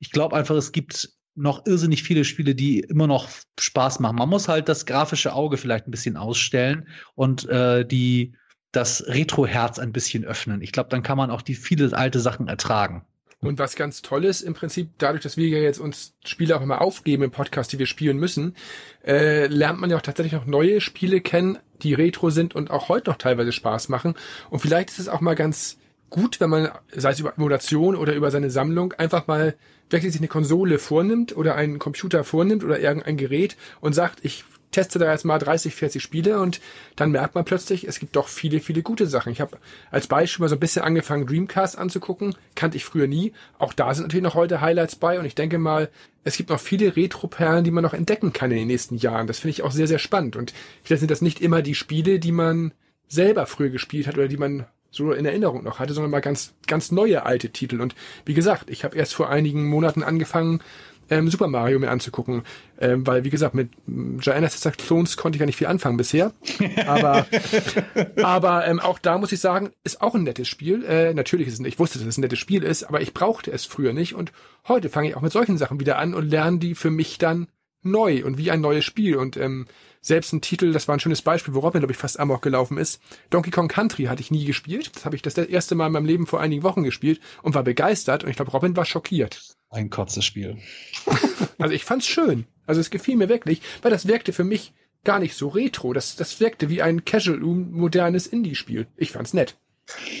ich glaube einfach, es gibt noch irrsinnig viele Spiele, die immer noch Spaß machen. Man muss halt das grafische Auge vielleicht ein bisschen ausstellen und äh, die das Retro-Herz ein bisschen öffnen. Ich glaube, dann kann man auch die viele alte Sachen ertragen. Und was ganz toll ist, im Prinzip, dadurch, dass wir ja jetzt uns Spiele auch immer aufgeben im Podcast, die wir spielen müssen, äh, lernt man ja auch tatsächlich noch neue Spiele kennen, die Retro sind und auch heute noch teilweise Spaß machen. Und vielleicht ist es auch mal ganz gut, wenn man, sei es über Emulation oder über seine Sammlung, einfach mal wirklich sich eine Konsole vornimmt oder einen Computer vornimmt oder irgendein Gerät und sagt, ich teste da jetzt mal 30, 40 Spiele und dann merkt man plötzlich, es gibt doch viele, viele gute Sachen. Ich habe als Beispiel mal so ein bisschen angefangen, Dreamcast anzugucken. Kannte ich früher nie. Auch da sind natürlich noch heute Highlights bei und ich denke mal, es gibt noch viele Retro-Perlen, die man noch entdecken kann in den nächsten Jahren. Das finde ich auch sehr, sehr spannend. Und vielleicht sind das nicht immer die Spiele, die man selber früher gespielt hat oder die man so in Erinnerung noch hatte, sondern mal ganz, ganz neue alte Titel. Und wie gesagt, ich habe erst vor einigen Monaten angefangen, ähm, Super Mario mir anzugucken. Ähm, weil, wie gesagt, mit Giant Sister Clones konnte ich ja nicht viel anfangen bisher. Aber, aber ähm, auch da muss ich sagen, ist auch ein nettes Spiel. Äh, natürlich ist es, ich wusste, dass es ein nettes Spiel ist, aber ich brauchte es früher nicht. Und heute fange ich auch mit solchen Sachen wieder an und lerne die für mich dann neu und wie ein neues Spiel. Und ähm, selbst ein Titel, das war ein schönes Beispiel, wo Robin, glaube ich, fast amok gelaufen ist. Donkey Kong Country hatte ich nie gespielt. Das habe ich das erste Mal in meinem Leben vor einigen Wochen gespielt und war begeistert. Und ich glaube, Robin war schockiert. Ein kurzes Spiel. also ich fand's schön. Also es gefiel mir wirklich, weil das wirkte für mich gar nicht so retro. Das, das wirkte wie ein casual, modernes Indie-Spiel. Ich fand's nett.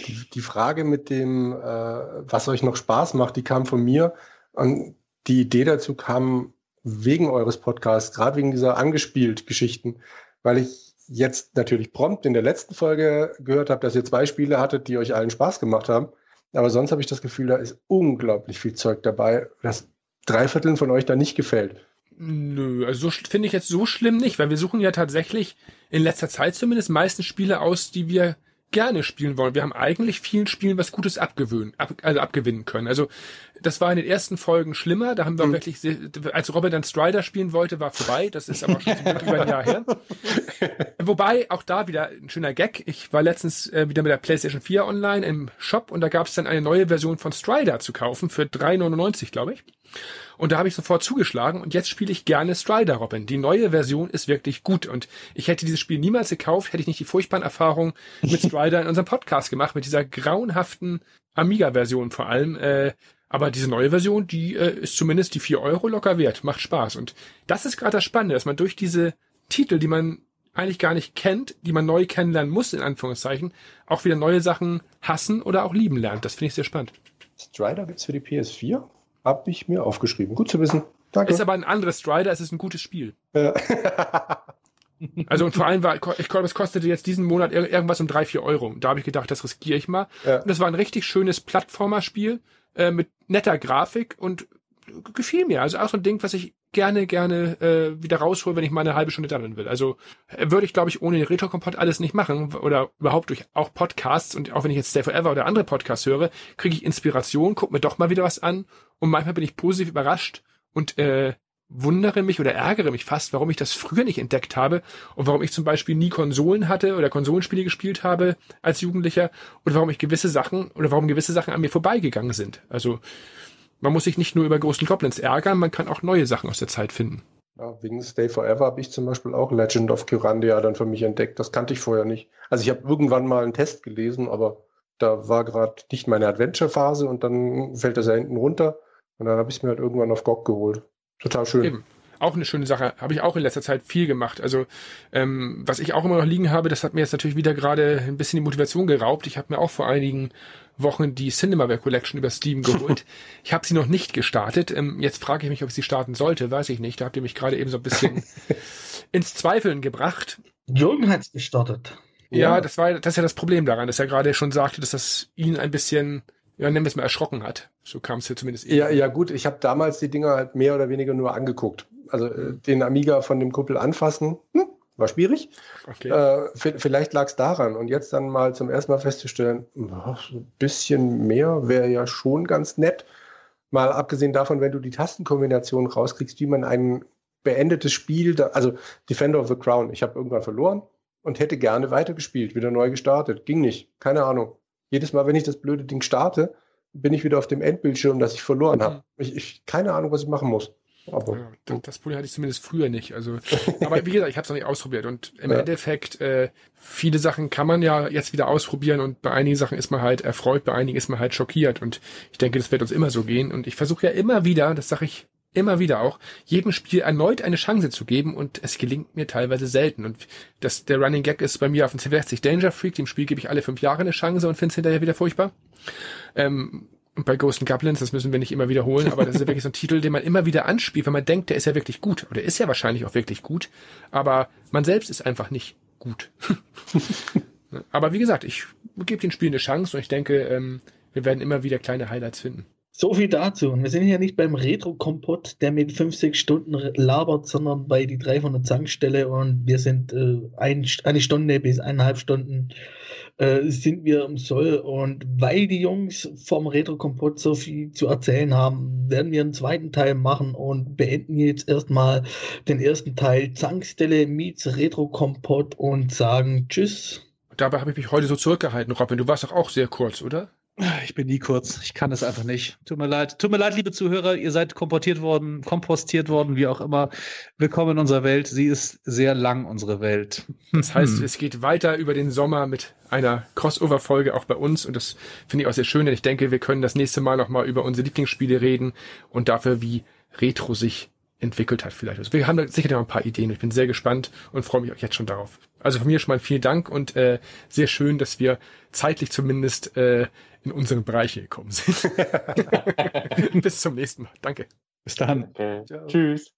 Die, die Frage mit dem, äh, was euch noch Spaß macht, die kam von mir. Und die Idee dazu kam wegen eures Podcasts, gerade wegen dieser angespielt Geschichten, weil ich jetzt natürlich prompt in der letzten Folge gehört habe, dass ihr zwei Spiele hattet, die euch allen Spaß gemacht haben. Aber sonst habe ich das Gefühl, da ist unglaublich viel Zeug dabei, das drei Vierteln von euch da nicht gefällt. Nö, also so finde ich jetzt so schlimm nicht, weil wir suchen ja tatsächlich in letzter Zeit zumindest meistens Spiele aus, die wir gerne spielen wollen. Wir haben eigentlich vielen Spielen was Gutes abgewöhnen, ab, also abgewinnen können. Also das war in den ersten Folgen schlimmer. Da haben wir mhm. wirklich, als Robert dann Strider spielen wollte, war vorbei. Das ist aber schon über ein Jahr her. Wobei, auch da wieder ein schöner Gag. Ich war letztens äh, wieder mit der PlayStation 4 online im Shop und da gab es dann eine neue Version von Strider zu kaufen für 3,99, glaube ich. Und da habe ich sofort zugeschlagen und jetzt spiele ich gerne Strider Robin. Die neue Version ist wirklich gut und ich hätte dieses Spiel niemals gekauft, hätte ich nicht die furchtbaren Erfahrungen mit Strider in unserem Podcast gemacht, mit dieser grauenhaften Amiga-Version vor allem. Äh, aber diese neue Version, die äh, ist zumindest die vier Euro locker wert, macht Spaß. Und das ist gerade das Spannende, dass man durch diese Titel, die man eigentlich gar nicht kennt, die man neu kennenlernen muss, in Anführungszeichen, auch wieder neue Sachen hassen oder auch lieben lernt. Das finde ich sehr spannend. Strider gibt's für die PS4? Hab ich mir aufgeschrieben. Gut zu wissen. Danke. Ist aber ein anderes Strider, es ist ein gutes Spiel. Ja. also und vor allem war, ich glaube, es kostete jetzt diesen Monat irgendwas um drei, vier Euro. Da habe ich gedacht, das riskiere ich mal. Ja. Und das war ein richtig schönes Plattformerspiel äh, mit netter Grafik und gefiel mir. Also auch so ein Ding, was ich gerne, gerne äh, wieder raushole, wenn ich mal eine halbe Stunde daddeln will. Also äh, würde ich, glaube ich, ohne den Retro-Kompott alles nicht machen oder überhaupt durch auch Podcasts und auch wenn ich jetzt Stay Forever oder andere Podcasts höre, kriege ich Inspiration, guck mir doch mal wieder was an und manchmal bin ich positiv überrascht und äh, wundere mich oder ärgere mich fast, warum ich das früher nicht entdeckt habe und warum ich zum Beispiel nie Konsolen hatte oder Konsolenspiele gespielt habe als Jugendlicher und warum ich gewisse Sachen oder warum gewisse Sachen an mir vorbeigegangen sind. Also man muss sich nicht nur über großen Goblins ärgern, man kann auch neue Sachen aus der Zeit finden. Ja, wegen Stay Forever habe ich zum Beispiel auch Legend of Kyrandia dann für mich entdeckt. Das kannte ich vorher nicht. Also ich habe irgendwann mal einen Test gelesen, aber da war gerade nicht meine Adventure-Phase und dann fällt das ja hinten runter. Und dann habe ich es mir halt irgendwann auf GOG geholt. Total schön. Eben auch eine schöne Sache. Habe ich auch in letzter Zeit viel gemacht. Also ähm, was ich auch immer noch liegen habe, das hat mir jetzt natürlich wieder gerade ein bisschen die Motivation geraubt. Ich habe mir auch vor einigen Wochen die Cinemaware Collection über Steam geholt. ich habe sie noch nicht gestartet. Ähm, jetzt frage ich mich, ob ich sie starten sollte. Weiß ich nicht. Da habt ihr mich gerade eben so ein bisschen ins Zweifeln gebracht. Jürgen hat es gestartet. Ja, ja, das war das ist ja das Problem daran, dass er gerade schon sagte, dass das ihn ein bisschen ja, nennen wir es mal erschrocken hat. So kam es ja zumindest eben. Ja, ja gut, ich habe damals die Dinger halt mehr oder weniger nur angeguckt also äh, den Amiga von dem Kumpel anfassen, hm, war schwierig. Okay. Äh, vielleicht lag es daran. Und jetzt dann mal zum ersten Mal festzustellen, so ein bisschen mehr wäre ja schon ganz nett. Mal abgesehen davon, wenn du die Tastenkombination rauskriegst, wie man ein beendetes Spiel, da, also Defender of the Crown, ich habe irgendwann verloren und hätte gerne weitergespielt, wieder neu gestartet. Ging nicht, keine Ahnung. Jedes Mal, wenn ich das blöde Ding starte, bin ich wieder auf dem Endbildschirm, das ich verloren habe. Mhm. Ich, ich keine Ahnung, was ich machen muss. Aber ja, das, das, Problem hatte ich zumindest früher nicht. Also, aber wie gesagt, ich habe es noch nicht ausprobiert und im ja. Endeffekt äh, viele Sachen kann man ja jetzt wieder ausprobieren und bei einigen Sachen ist man halt erfreut, bei einigen ist man halt schockiert und ich denke, das wird uns immer so gehen und ich versuche ja immer wieder, das sage ich immer wieder auch, jedem Spiel erneut eine Chance zu geben und es gelingt mir teilweise selten und das der Running Gag ist bei mir auf dem C60 Danger Freak, dem Spiel gebe ich alle fünf Jahre eine Chance und finde es hinterher wieder furchtbar. Ähm, und bei Ghost and Goblins, das müssen wir nicht immer wiederholen, aber das ist ja wirklich so ein Titel, den man immer wieder anspielt, wenn man denkt, der ist ja wirklich gut. Oder ist ja wahrscheinlich auch wirklich gut. Aber man selbst ist einfach nicht gut. aber wie gesagt, ich gebe den Spiel eine Chance und ich denke, ähm, wir werden immer wieder kleine Highlights finden. So viel dazu. Und wir sind ja nicht beim Retro-Kompott, der mit 5, 6 Stunden labert, sondern bei die 3 von der Zankstelle und wir sind äh, ein, eine Stunde bis eineinhalb Stunden äh, sind wir im Soll. Und weil die Jungs vom Retro-Kompott so viel zu erzählen haben, werden wir einen zweiten Teil machen und beenden jetzt erstmal den ersten Teil Zankstelle meets Retro-Kompott und sagen Tschüss. Dabei habe ich mich heute so zurückgehalten, Robin. Du warst doch auch sehr kurz, oder? Ich bin nie kurz. Ich kann es einfach nicht. Tut mir leid. Tut mir leid, liebe Zuhörer. Ihr seid komportiert worden, kompostiert worden, wie auch immer. Willkommen in unserer Welt. Sie ist sehr lang, unsere Welt. Das heißt, hm. es geht weiter über den Sommer mit einer Crossover-Folge auch bei uns. Und das finde ich auch sehr schön, denn ich denke, wir können das nächste Mal nochmal über unsere Lieblingsspiele reden und dafür, wie Retro sich entwickelt hat vielleicht. Also wir haben da sicher noch ein paar Ideen. Ich bin sehr gespannt und freue mich auch jetzt schon darauf. Also von mir schon mal vielen Dank und äh, sehr schön, dass wir zeitlich zumindest äh, in unsere Bereiche gekommen sind. Bis zum nächsten Mal. Danke. Bis dann. Okay. Tschüss.